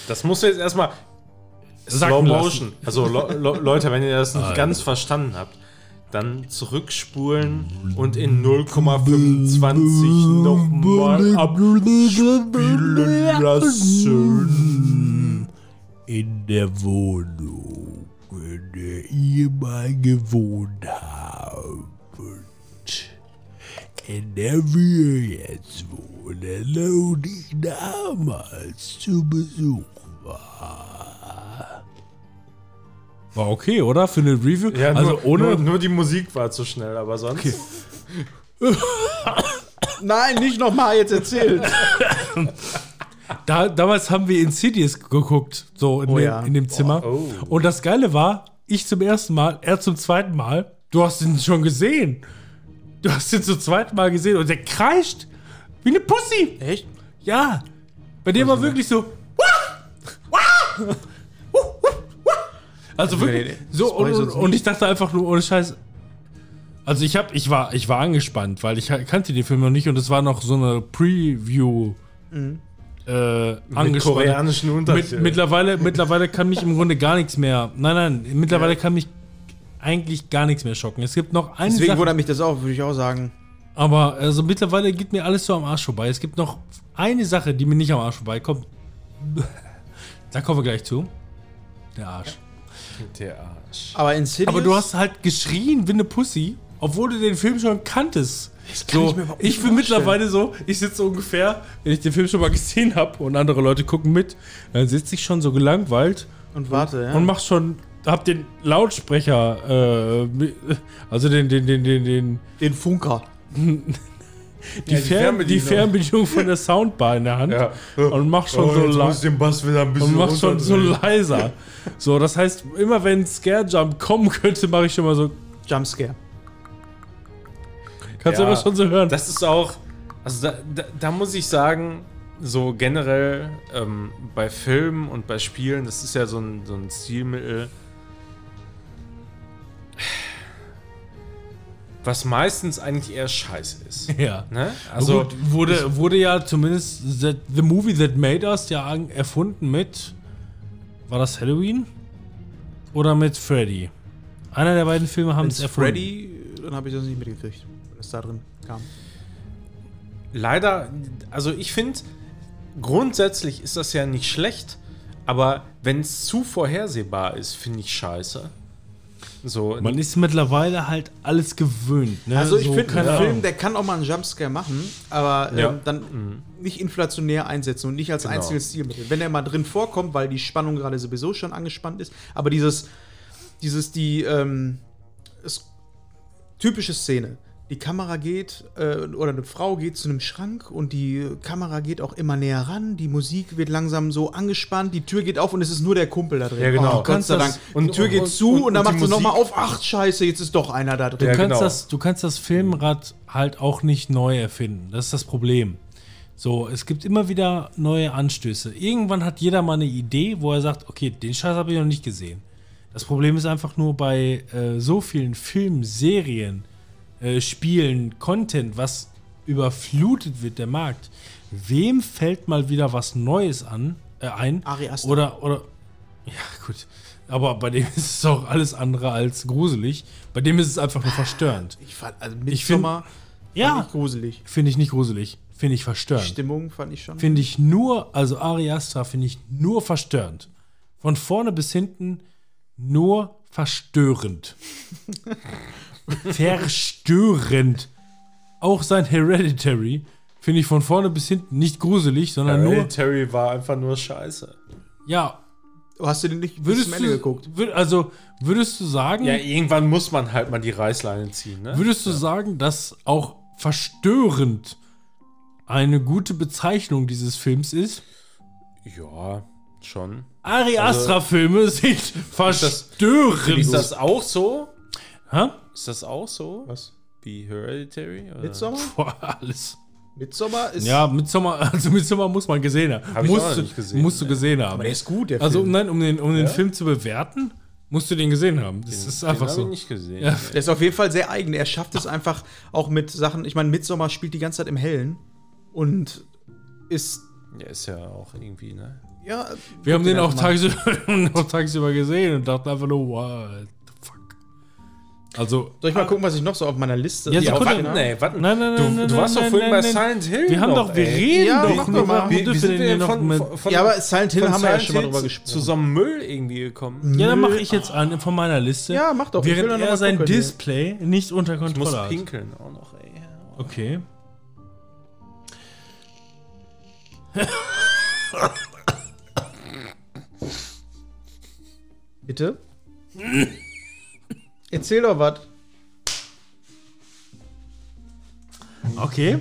Speaker 3: Das musst du jetzt erstmal Slow
Speaker 4: lassen.
Speaker 3: Motion. Also Le Le Leute, wenn ihr das nicht ganz verstanden habt, dann zurückspulen und in 0,25 nochmal abspielen lassen.
Speaker 1: In der Wohnung, in der ihr mal gewohnt habt. In der wir jetzt wohnen und ich damals zu Besuch war.
Speaker 4: war okay, oder? Für eine Review.
Speaker 3: Ja,
Speaker 4: also
Speaker 3: nur,
Speaker 4: ohne.
Speaker 3: nur, nur die Musik war zu schnell, aber sonst. [laughs]
Speaker 2: Nein, nicht nochmal jetzt erzählen. [laughs]
Speaker 4: Da, damals haben wir Insidious geguckt, so in,
Speaker 2: Oh
Speaker 4: dem,
Speaker 2: ja.
Speaker 4: in dem Zimmer.
Speaker 3: Oh.
Speaker 4: Und das Geile war, ich zum ersten Mal, er zum zweiten Mal. Du hast ihn schon gesehen. Du hast ihn zum zweiten Mal gesehen und der kreischt wie eine Pussy.
Speaker 2: Echt?
Speaker 4: Ja. Bei dem war wirklich so. Also wirklich so und,
Speaker 2: ich
Speaker 4: und, und ich dachte einfach nur ohne Scheiß. Also ich hab, ich war, ich war angespannt, weil ich kannte den Film noch nicht und es war noch so eine Preview
Speaker 2: Mhm.
Speaker 4: äh,
Speaker 3: Mit koreanischen
Speaker 4: Mit,
Speaker 3: Untertiteln.
Speaker 4: mittlerweile, mittlerweile kann mich im Grunde gar nichts mehr. Nein, nein, mittlerweile kann mich eigentlich gar nichts mehr schocken. Es gibt noch eine
Speaker 2: Deswegen
Speaker 4: Sache,
Speaker 2: wundert mich das auch, würde ich auch sagen.
Speaker 4: aber also mittlerweile geht mir alles so am Arsch vorbei. Es gibt noch eine Sache, die mir nicht am Arsch vorbeikommt. [laughs] Da kommen wir gleich zu. Der Arsch.
Speaker 3: Der Arsch.
Speaker 2: Aber Insidious...
Speaker 4: Aber du hast halt geschrien wie eine Pussy, obwohl du den Film schon kanntest.
Speaker 2: kann
Speaker 4: so,
Speaker 2: ich mir überhaupt
Speaker 4: ich bin mittlerweile so, ich sitze ungefähr, wenn ich den Film schon mal gesehen habe und andere Leute gucken mit, dann sitze ich schon so gelangweilt
Speaker 2: Und warte, ja.
Speaker 4: und mach schon, hab den Lautsprecher, äh, also den, den, den, den, den,
Speaker 2: den Funker. [laughs]
Speaker 4: die,
Speaker 3: die
Speaker 4: Fern, die
Speaker 3: Fernbedienung.
Speaker 4: Fernbedienung von der Soundbar in der Hand
Speaker 3: Ja.
Speaker 4: und mach schon
Speaker 3: Oh,
Speaker 4: so
Speaker 3: ein bisschen
Speaker 4: und mach schon so leiser. So, das heißt, immer wenn Scare Jump kommen könnte, mache ich schon mal so,
Speaker 2: Jumpscare.
Speaker 4: kannst du
Speaker 3: Ja,
Speaker 4: immer schon so hören.
Speaker 3: Das ist auch, also da, da, da muss ich sagen, so generell ähm, bei Filmen und bei Spielen, das ist ja so ein, so ein Stilmittel, was meistens eigentlich eher scheiße ist. [laughs]
Speaker 4: ja.
Speaker 3: Ne?
Speaker 4: Also
Speaker 3: Also,
Speaker 4: wurde, wurde ja zumindest the, the Movie That Made Us ja erfunden mit. War das Halloween? Oder mit Freddy? Einer der beiden Filme haben es
Speaker 2: es
Speaker 4: erfunden.
Speaker 2: Freddy, dann habe ich das nicht mitgekriegt, wenn es da drin kam.
Speaker 3: leider, also ich finde, grundsätzlich ist das ja nicht schlecht, aber wenn es zu vorhersehbar ist, finde ich scheiße. So,
Speaker 4: Man ist mittlerweile halt alles gewöhnt. Ne?
Speaker 2: Also ich
Speaker 4: So,
Speaker 2: finde, ein Film, der kann auch mal einen Jumpscare machen, aber
Speaker 3: Ja.
Speaker 2: ähm, dann nicht inflationär einsetzen und nicht als
Speaker 3: Genau.
Speaker 2: einziges Stilmittel. Wenn er mal drin vorkommt, weil die Spannung gerade sowieso schon angespannt ist, aber dieses, dieses, die, ähm, typische Szene. Die Kamera geht, äh, oder eine Frau geht zu einem Schrank und die Kamera geht auch immer näher ran, die Musik wird langsam so angespannt, die Tür geht auf und es ist nur der Kumpel da drin.
Speaker 3: Ja, genau.
Speaker 2: Oh, Gott sei
Speaker 4: Kannst
Speaker 2: Dank.
Speaker 4: das-
Speaker 2: Und die
Speaker 3: und-
Speaker 2: Tür geht
Speaker 3: und-
Speaker 2: zu und,
Speaker 3: und-
Speaker 2: dann
Speaker 3: und die
Speaker 2: macht sie nochmal auf, ach scheiße, jetzt ist doch einer da drin.
Speaker 4: Du,
Speaker 3: Ja,
Speaker 4: kannst
Speaker 3: genau.
Speaker 4: das, du kannst das Filmrad halt auch nicht neu erfinden. Das ist das Problem. So, es gibt immer wieder neue Anstöße. Irgendwann hat jeder mal eine Idee, wo er sagt, okay, den Scheiß habe ich noch nicht gesehen. Das Problem ist einfach nur bei äh, so vielen Filmen, Serien, äh, Spielen, Content, was überflutet wird, der Markt. Wem fällt mal wieder was Neues an, äh, ein?
Speaker 2: Ari Aster.
Speaker 4: Oder, oder, ja, gut. Aber bei dem [laughs] ist es auch alles andere als gruselig. Bei dem ist es einfach nur verstörend.
Speaker 2: Ich fand, also
Speaker 4: Ich find-
Speaker 2: Midsommar
Speaker 4: Ja.
Speaker 2: ich gruselig.
Speaker 4: Finde ich nicht gruselig. Finde ich
Speaker 2: Die
Speaker 4: verstörend.
Speaker 2: Stimmung fand ich schon.
Speaker 4: Finde ich nur, also Ari Aster finde ich nur verstörend. Von vorne bis hinten nur verstörend. [laughs] verstörend. Auch sein Hereditary finde ich von vorne bis hinten nicht gruselig, sondern nur.
Speaker 3: Terry war einfach nur scheiße.
Speaker 4: Ja,
Speaker 2: Hast du den nicht bis
Speaker 4: würdest
Speaker 2: zum Ende
Speaker 4: du,
Speaker 2: geguckt?
Speaker 4: wür- also würdest du sagen,
Speaker 3: Ja, irgendwann muss man halt mal die Reißleine ziehen, ne?
Speaker 4: würdest du sagen, dass auch verstörend eine gute Bezeichnung dieses Films ist?
Speaker 3: Ja, Schon.
Speaker 4: Ari Astra-Filme sind verstörend.
Speaker 3: Ist das auch so?
Speaker 4: Hä?
Speaker 3: Ist das auch so?
Speaker 2: Was?
Speaker 3: Wie Hereditary? Oder?
Speaker 2: Midsommar? [laughs]
Speaker 4: Boah, alles.
Speaker 2: Midsommar ist.
Speaker 4: Ja, Midsommar, [laughs] also Midsommar muss man gesehen haben.
Speaker 3: Hab ich
Speaker 4: musst
Speaker 3: auch noch
Speaker 4: du,
Speaker 3: nicht gesehen.
Speaker 4: Musst du gesehen haben.
Speaker 2: Aber der ist gut, der
Speaker 4: also
Speaker 2: Film.
Speaker 4: nein, um den, um den Film zu bewerten, musst du den gesehen haben. Das ist
Speaker 3: Den
Speaker 4: einfach
Speaker 3: hab
Speaker 4: so.
Speaker 3: ich nicht gesehen.
Speaker 4: Ja.
Speaker 2: Der ist auf jeden Fall sehr eigen. Er schafft es einfach auch mit Sachen. Ich meine, Midsommar spielt die ganze Zeit im Hellen und ist.
Speaker 3: Der ist ja auch irgendwie, ne?
Speaker 2: Ja,
Speaker 4: Wir haben den auch tagsüber, [laughs] auch tagsüber gesehen und dachten einfach nur, what. Also,
Speaker 2: Soll ich mal gucken, was ich noch so auf meiner Liste
Speaker 4: Ja, Sekunde.
Speaker 3: Warten, ey, warten.
Speaker 4: Nein, nein,
Speaker 3: du,
Speaker 4: nein, nein,
Speaker 3: du warst
Speaker 4: nein,
Speaker 3: doch vorhin
Speaker 4: nein,
Speaker 3: bei
Speaker 4: nein.
Speaker 3: Silent Hill.
Speaker 4: wir haben
Speaker 3: noch,
Speaker 4: doch, wir reden
Speaker 2: Ja,
Speaker 4: doch nur,
Speaker 2: mal.
Speaker 3: Wie, wie sind
Speaker 4: wir
Speaker 3: von, von, von,
Speaker 2: Ja, aber Silent Hill haben wir ja schon mal drüber gesprochen.
Speaker 3: Zu so einem Müll irgendwie gekommen?
Speaker 4: Ja, dann mache ich jetzt an von meiner Liste.
Speaker 2: Ja, mach doch. Ich
Speaker 4: Während
Speaker 2: doch noch
Speaker 4: er
Speaker 2: mal
Speaker 4: sein. Display nicht unter
Speaker 3: Ich muss
Speaker 4: Kontrolle hat.
Speaker 3: pinkeln auch noch, ey.
Speaker 4: Okay. [laughs]
Speaker 2: Bitte? [laughs] Erzähl doch was.
Speaker 4: Okay.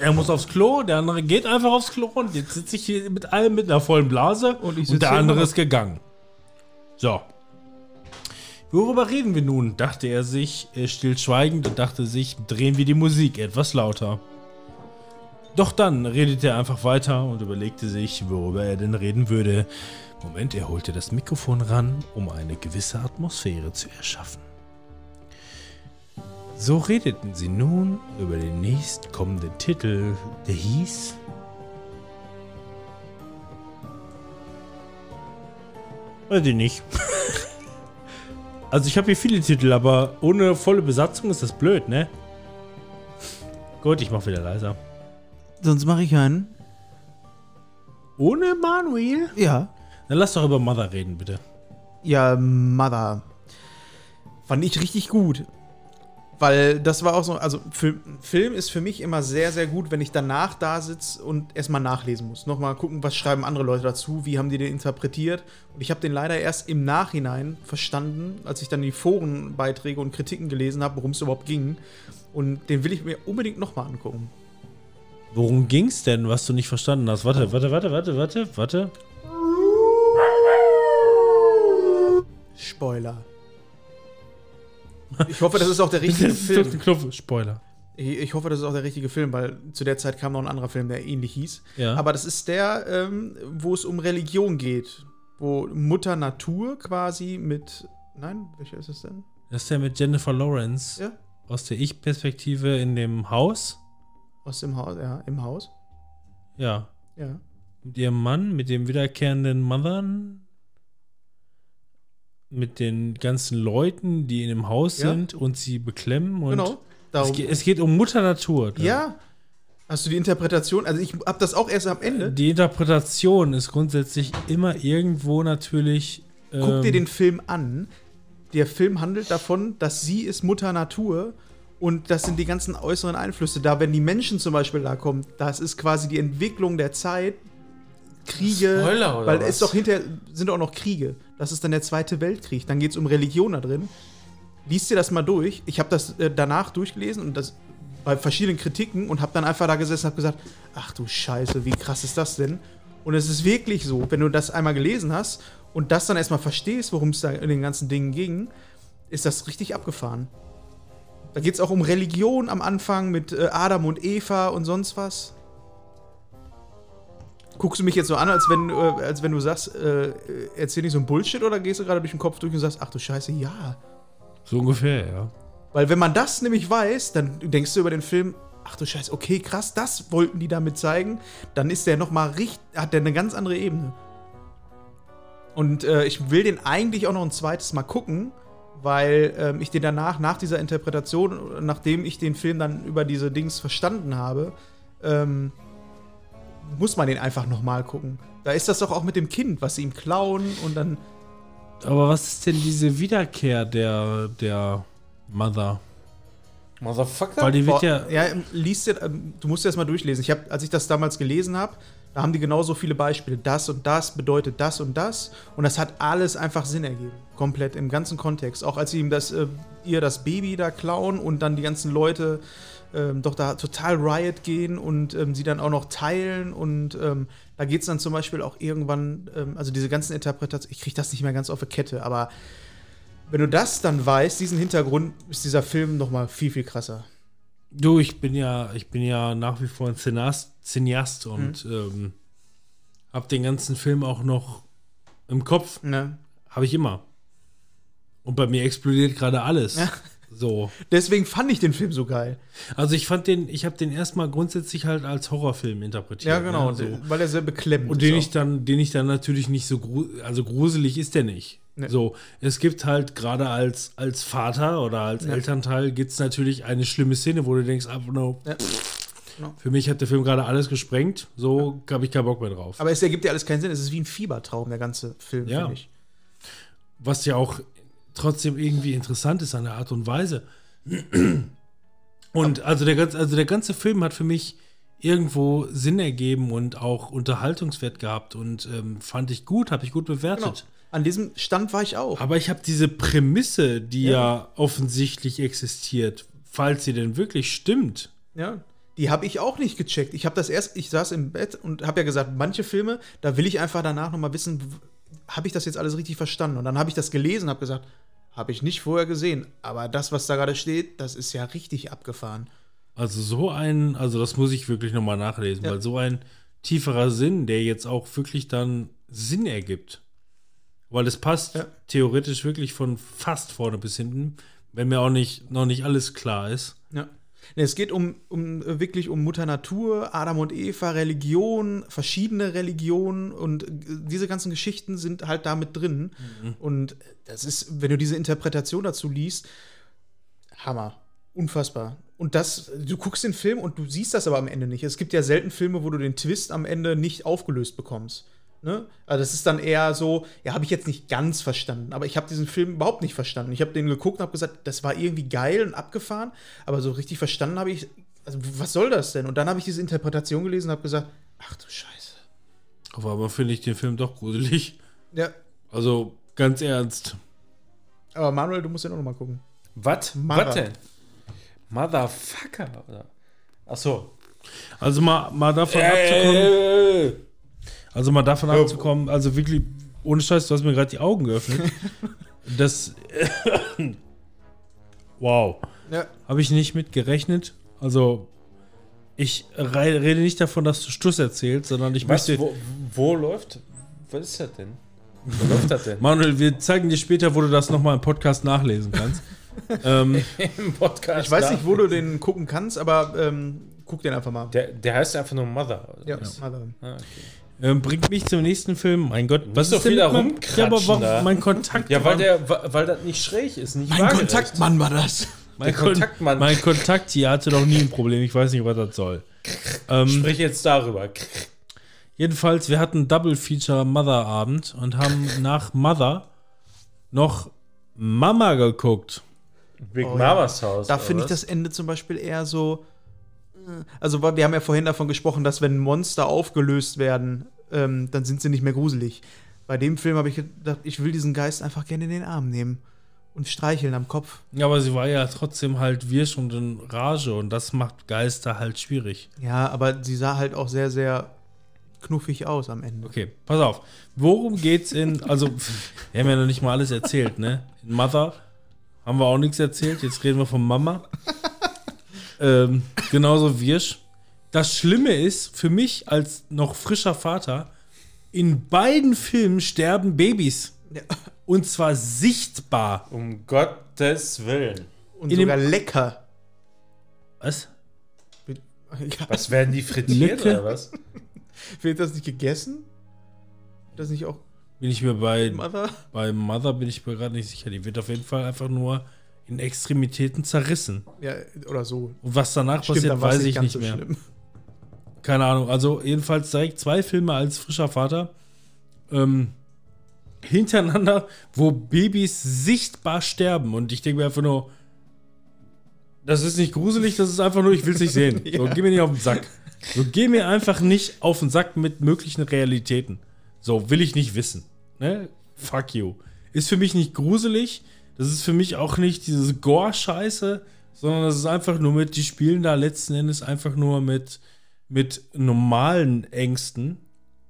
Speaker 4: er muss aufs Klo, der andere geht einfach aufs Klo und jetzt sitze ich hier mit allem mit einer vollen Blase
Speaker 2: Und
Speaker 4: und, der andere ist gegangen. So. Worüber reden wir nun? dachte er sich, äh, stillschweigend und dachte sich, drehen wir die Musik etwas lauter. Doch dann redete er einfach weiter und überlegte sich, worüber er denn reden würde. Moment, er holte das Mikrofon ran, um eine gewisse Atmosphäre zu erschaffen. So redeten sie nun über den nächstkommenden Titel, der hieß Weiß ich nicht. [laughs] also ich habe hier viele Titel, aber ohne volle Besatzung ist das blöd, ne? Gut, ich mach wieder leiser.
Speaker 2: Sonst mache ich einen.
Speaker 4: Ohne Manuel?
Speaker 2: Ja.
Speaker 4: Dann lass doch über Mother reden, bitte.
Speaker 2: Ja, Mother. Fand ich richtig gut. Weil das war auch so, also Film, Film ist für mich immer sehr, sehr gut, wenn ich danach da sitze und erstmal nachlesen muss. Nochmal gucken, was schreiben andere Leute dazu, wie haben die den interpretiert. Und ich habe den leider erst im Nachhinein verstanden, als ich dann die Forenbeiträge und Kritiken gelesen habe, worum es überhaupt ging. Und den will ich mir unbedingt nochmal angucken.
Speaker 4: Worum ging's denn, was du nicht verstanden hast? Warte, warte, warte, warte, warte, warte.
Speaker 2: Spoiler. Ich hoffe, das ist auch der [laughs] richtige
Speaker 4: Das ist doch
Speaker 2: Film.
Speaker 4: ein Knopf. Spoiler.
Speaker 2: Ich ich hoffe, das ist auch der richtige Film, weil zu der Zeit kam noch ein anderer Film, der ähnlich hieß.
Speaker 4: Ja.
Speaker 2: Aber das ist der, ähm, wo es um Religion geht. Wo Mutter Natur quasi mit. Nein, welcher ist es denn?
Speaker 4: Das ist der mit Jennifer Lawrence
Speaker 2: Ja.
Speaker 4: aus der Ich-Perspektive in dem Haus.
Speaker 2: Aus dem Haus, ja, im Haus.
Speaker 4: Ja.
Speaker 2: Ja.
Speaker 4: Mit ihrem Mann, mit dem wiederkehrenden Mothern. Mit den ganzen Leuten, die in dem Haus
Speaker 2: Ja.
Speaker 4: sind und sie beklemmen. Und
Speaker 2: genau.
Speaker 4: Es,
Speaker 2: Darum,
Speaker 4: geht, es geht um Mutter Natur. da.
Speaker 2: ja. Hast du die Interpretation? Also ich hab das auch erst am Ende.
Speaker 4: Die Interpretation ist grundsätzlich immer irgendwo natürlich.
Speaker 2: Guck dir
Speaker 4: ähm,
Speaker 2: den Film an. Der Film handelt davon, dass sie ist Mutter Natur und das sind die ganzen äußeren Einflüsse. Da, wenn die Menschen zum Beispiel da kommen, das ist quasi die Entwicklung der Zeit. Kriege,
Speaker 3: Spoiler oder
Speaker 2: weil
Speaker 3: was?
Speaker 2: es doch hinterher sind auch noch Kriege. Das ist dann der Zweite Weltkrieg. Dann geht es um Religion da drin. Lies dir das mal durch. Ich habe das äh, danach durchgelesen und das bei verschiedenen Kritiken und habe dann einfach da gesessen und habe gesagt, ach du Scheiße, wie krass ist das denn? Und es ist wirklich so, wenn du das einmal gelesen hast und das dann erstmal verstehst, worum es da in den ganzen Dingen ging, ist das richtig abgefahren. Da geht es auch um Religion am Anfang mit äh, Adam und Eva und sonst was. Guckst du mich jetzt so an, als wenn, äh, als wenn du sagst, äh, erzähl nicht so ein Bullshit oder gehst du gerade durch den Kopf durch und sagst, ach du Scheiße, ja.
Speaker 4: So ungefähr, ja.
Speaker 2: Weil wenn man das nämlich weiß, dann denkst du über den Film, ach du Scheiße, okay, krass, das wollten die damit zeigen. Dann ist der nochmal richtig, hat der eine ganz andere Ebene. Und äh, ich will den eigentlich auch noch ein zweites Mal gucken, weil ähm, ich den danach, nach dieser Interpretation, nachdem ich den Film dann über diese Dings verstanden habe, ähm, muss man den einfach nochmal gucken. Da ist das doch auch mit dem Kind, was sie ihm klauen und dann.
Speaker 4: Aber was ist denn diese Wiederkehr der, der Mother?
Speaker 3: Motherfucker.
Speaker 4: Weil die wird ja.
Speaker 2: ja, liest dir, ähm, du musst dir das mal durchlesen. Ich hab, als ich das damals gelesen habe, da haben die genauso viele Beispiele. Das und das bedeutet das und das. Und das hat alles einfach Sinn ergeben. Komplett im ganzen Kontext. Auch als sie ihm das, äh, ihr das Baby da klauen und dann die ganzen Leute ähm, doch da total Riot gehen und ähm, sie dann auch noch teilen. Und ähm, da geht es dann zum Beispiel auch irgendwann, ähm, also diese ganzen Interpretationen, ich kriege das nicht mehr ganz auf die Kette, aber wenn du das dann weißt, diesen Hintergrund, ist dieser Film noch mal viel, viel krasser.
Speaker 4: Du, ich bin ja, ich bin ja nach wie vor ein Cineast, Cineast und ähm, habe den ganzen Film auch noch im Kopf.
Speaker 2: Ne?
Speaker 4: Habe ich immer. Und bei mir explodiert gerade alles.
Speaker 2: Ja.
Speaker 4: So.
Speaker 2: Deswegen fand ich den Film so geil.
Speaker 4: Also ich fand den, ich habe den erstmal grundsätzlich halt als Horrorfilm interpretiert.
Speaker 2: Ja, genau,
Speaker 4: Ne? So.
Speaker 2: weil er sehr beklemmend
Speaker 4: Und den
Speaker 2: ist
Speaker 4: ich dann, den ich dann natürlich nicht so gru also gruselig ist der nicht.
Speaker 2: Nee.
Speaker 4: So, es gibt halt gerade als, als Vater oder als
Speaker 2: Ja.
Speaker 4: Elternteil gibt es natürlich eine schlimme Szene, wo du denkst, ah, no,
Speaker 2: Ja. Genau.
Speaker 4: für mich hat der Film gerade alles gesprengt, so habe ich keinen Bock mehr drauf.
Speaker 2: Aber es ergibt ja alles keinen Sinn. Es ist wie ein Fiebertraum, der ganze Film,
Speaker 4: Ja.
Speaker 2: finde ich.
Speaker 4: Was ja auch trotzdem irgendwie interessant ist an der Art und Weise. Und also der, ganze, also der ganze Film hat für mich irgendwo Sinn ergeben und auch Unterhaltungswert gehabt und ähm, fand ich gut, habe ich gut bewertet.
Speaker 2: Genau. An diesem Stand war ich auch.
Speaker 4: Aber ich habe diese Prämisse, die ja. offensichtlich existiert, falls sie denn wirklich stimmt.
Speaker 2: Ja. Die habe ich auch nicht gecheckt. Ich habe das erst, ich saß im Bett und habe ja gesagt, manche Filme, da will ich einfach danach noch mal wissen, habe ich das jetzt alles richtig verstanden? Und dann habe ich das gelesen und habe gesagt, habe ich nicht vorher gesehen. Aber das, was da gerade steht, das ist ja richtig abgefahren.
Speaker 4: Also so ein, also das muss ich wirklich nochmal nachlesen,
Speaker 2: Ja.
Speaker 4: weil so ein tieferer Sinn, der jetzt auch wirklich dann Sinn ergibt. Weil es passt
Speaker 2: Ja.
Speaker 4: theoretisch wirklich von fast vorne bis hinten, wenn mir auch nicht, noch nicht alles klar ist.
Speaker 2: Ja. Nee, es geht um, um äh, wirklich um Mutter Natur, Adam und Eva, Religion, verschiedene Religionen und äh, diese ganzen Geschichten sind halt da mit drin. Und das ist, wenn du diese Interpretation dazu liest, Hammer. Unfassbar. Und das, du guckst den Film und du siehst das aber am Ende nicht. Es gibt ja selten Filme, wo du den Twist am Ende nicht aufgelöst bekommst. Ne? Also das ist dann eher so, ja, habe ich jetzt nicht ganz verstanden, aber ich habe diesen Film überhaupt nicht verstanden. Ich habe den geguckt und habe gesagt, das war irgendwie geil und abgefahren, aber so richtig verstanden habe ich, also was soll das denn? Und dann habe ich diese Interpretation gelesen und habe gesagt, ach du Scheiße.
Speaker 4: Auf einmal finde ich den Film doch gruselig.
Speaker 2: Ja,
Speaker 4: Also ganz ernst.
Speaker 2: aber Manuel, du musst den auch noch mal gucken.
Speaker 3: Was?
Speaker 2: Mother.
Speaker 3: Was denn? Motherfucker, oder? Achso.
Speaker 4: Also mal, mal davon abzukommen. Also mal davon abzukommen, also wirklich, ohne Scheiß, du hast mir gerade die Augen geöffnet. [laughs] Das. wow.
Speaker 2: Ja,
Speaker 4: Habe ich nicht mit gerechnet. Also, ich rede nicht davon, dass du Stuss erzählst, sondern ich
Speaker 3: Was,
Speaker 4: möchte.
Speaker 3: wo, wo läuft? Was ist das denn? Wo läuft das denn? [laughs]
Speaker 4: Manuel, wir zeigen dir später, wo du das nochmal im Podcast nachlesen kannst. [laughs] ähm,
Speaker 3: Im Podcast.
Speaker 2: ich weiß nicht, wo du den gucken kannst, aber ähm, guck den einfach mal.
Speaker 3: Der, der heißt einfach nur Mother.
Speaker 2: Ja,
Speaker 3: was?
Speaker 2: Mother.
Speaker 3: Ah, okay.
Speaker 4: Ähm, bringt mich zum nächsten Film. Mein Gott, was
Speaker 3: doch
Speaker 4: ist denn
Speaker 3: wieder rumkratschen
Speaker 4: Ja, aber warum mein Kontakt?
Speaker 3: Ja, weil, der, weil das nicht schräg ist, nicht
Speaker 1: Mein. Kontaktmann war das.
Speaker 4: mein,
Speaker 3: der Kontaktmann.
Speaker 4: mein Kontakt hier hatte noch nie ein Problem. Ich weiß nicht, was das soll. Ähm,
Speaker 3: Sprich jetzt darüber.
Speaker 4: Jedenfalls, wir hatten Double Feature Mother Abend und haben nach Mother noch Mama geguckt.
Speaker 3: Big
Speaker 2: Oh, ja.
Speaker 3: Mamas Haus.
Speaker 2: Da finde ich das Ende zum Beispiel eher so. Also, wir haben ja vorhin davon gesprochen, dass wenn Monster aufgelöst werden, ähm, dann sind sie nicht mehr gruselig. Bei dem Film habe ich gedacht, ich will diesen Geist einfach gerne in den Arm nehmen und streicheln am Kopf.
Speaker 4: Ja, aber sie war ja trotzdem halt wirsch und in Rage und das macht Geister halt schwierig.
Speaker 2: Ja, aber sie sah halt auch sehr, sehr knuffig aus am Ende.
Speaker 4: Okay, pass auf. Worum geht's in. Also, [laughs] wir haben ja noch nicht mal alles erzählt, ne? In Mother haben wir auch nichts erzählt. Jetzt reden wir von Mama. Ähm, genauso wirsch. Das Schlimme ist, für mich als noch frischer Vater, in beiden Filmen sterben Babys.
Speaker 2: Ja.
Speaker 4: Und zwar sichtbar.
Speaker 3: Um Gottes Willen.
Speaker 2: Und
Speaker 4: In dem-
Speaker 2: sogar lecker.
Speaker 4: Was? [laughs]
Speaker 2: Ja,
Speaker 3: Was werden die frittiert
Speaker 4: Lücke?
Speaker 3: oder was?
Speaker 2: wird das nicht gegessen? Das nicht auch
Speaker 4: Bin ich mir bei,
Speaker 2: Mother?
Speaker 4: bei Mother bin ich mir gerade nicht sicher. Die wird auf jeden Fall einfach nur in Extremitäten zerrissen.
Speaker 2: Ja, oder so.
Speaker 4: Und was danach
Speaker 2: Stimmt,
Speaker 4: passiert, weiß ich nicht
Speaker 2: so
Speaker 4: mehr.
Speaker 2: schlimm.
Speaker 4: Keine Ahnung. Also jedenfalls direkt zwei Filme als frischer Vater ähm, hintereinander, wo Babys sichtbar sterben. Und ich denke mir einfach nur, das ist nicht gruselig, das ist einfach nur, ich will es nicht sehen. [laughs] So,
Speaker 2: Ja.
Speaker 4: geh mir nicht auf den Sack. So, geh mir einfach nicht auf den Sack mit möglichen Realitäten. So, will ich nicht wissen. Ne? Fuck you. Ist für mich nicht gruselig. Das ist für mich auch nicht dieses Gore-Scheiße. sondern das ist einfach nur mit, die spielen da letzten Endes einfach nur mit, mit normalen Ängsten,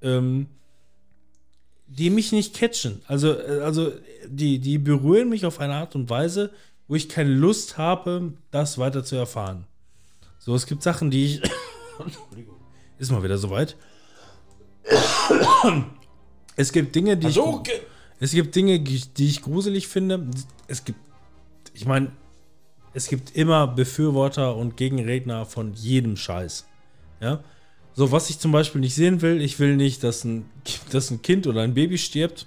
Speaker 4: ähm, die mich nicht catchen. Also, äh, also die, die berühren mich auf eine Art und Weise, wo ich keine Lust habe, das weiter zu erfahren. So, es gibt Sachen, die ich. [coughs] Entschuldigung. Ist mal wieder soweit. [coughs] Es gibt Dinge, die ich. Es gibt Dinge, die ich gruselig finde. Es gibt. Ich meine, es gibt immer Befürworter und Gegenredner von jedem Scheiß. Ja. So, was ich zum Beispiel nicht sehen will, ich will nicht, dass ein, dass ein Kind oder ein Baby stirbt.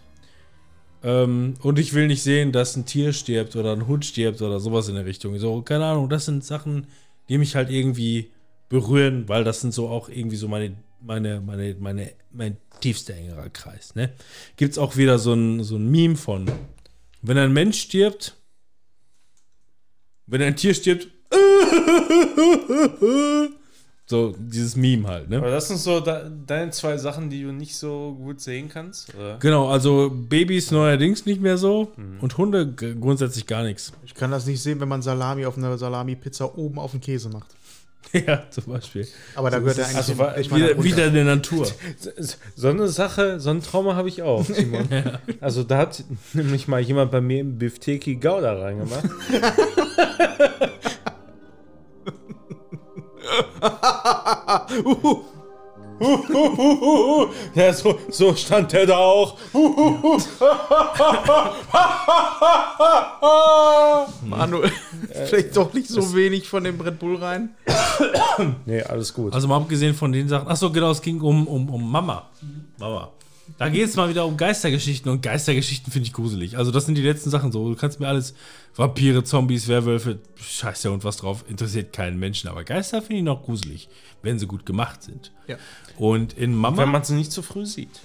Speaker 4: Ähm, und ich will nicht sehen, dass ein Tier stirbt oder ein Hund stirbt oder sowas in der Richtung. So, keine Ahnung, das sind Sachen, die mich halt irgendwie berühren, weil das sind so auch irgendwie so meine, meine, meine, meine, mein tiefster engerer Kreis. Ne? Gibt es auch wieder so ein, so ein Meme von, wenn ein Mensch stirbt, wenn ein Tier stirbt, [laughs] so dieses Meme halt, ne?
Speaker 3: Aber das sind so de deine zwei Sachen, die du nicht so gut sehen kannst? Oder?
Speaker 4: Genau, also Babys neuerdings nicht mehr so und Hunde grundsätzlich gar nichts.
Speaker 2: Ich kann das nicht sehen, wenn man Salami auf einer Salami-Pizza oben auf den Käse macht. [laughs]
Speaker 4: Ja, zum Beispiel.
Speaker 2: Aber da gehört er eigentlich
Speaker 3: also wa-
Speaker 2: ich meine,
Speaker 4: Wieder,
Speaker 2: runter.
Speaker 4: wieder in der Natur. [laughs]
Speaker 3: So- eine Sache, so ein Trauma habe ich auch, Simon. [laughs] Also da hat nämlich mal jemand bei mir im Bifteki Gouda reingemacht. Ja, so, so stand der da auch.
Speaker 2: Manuel, vielleicht doch nicht so wenig von dem Red Bull rein.
Speaker 3: Nee, alles gut.
Speaker 4: Also mal abgesehen von den Sachen. Achso, genau, es ging um, um, um Mama. Mama. Da geht es mal wieder um Geistergeschichten und Geistergeschichten finde ich gruselig. Also das sind die letzten Sachen so. Du kannst mir alles Vampire, Zombies, Werwölfe, scheiße und was drauf, interessiert keinen Menschen. Aber Geister finde ich noch gruselig, wenn sie gut gemacht sind.
Speaker 2: Ja.
Speaker 4: Und in Mama,
Speaker 3: Wenn man sie nicht zu früh sieht.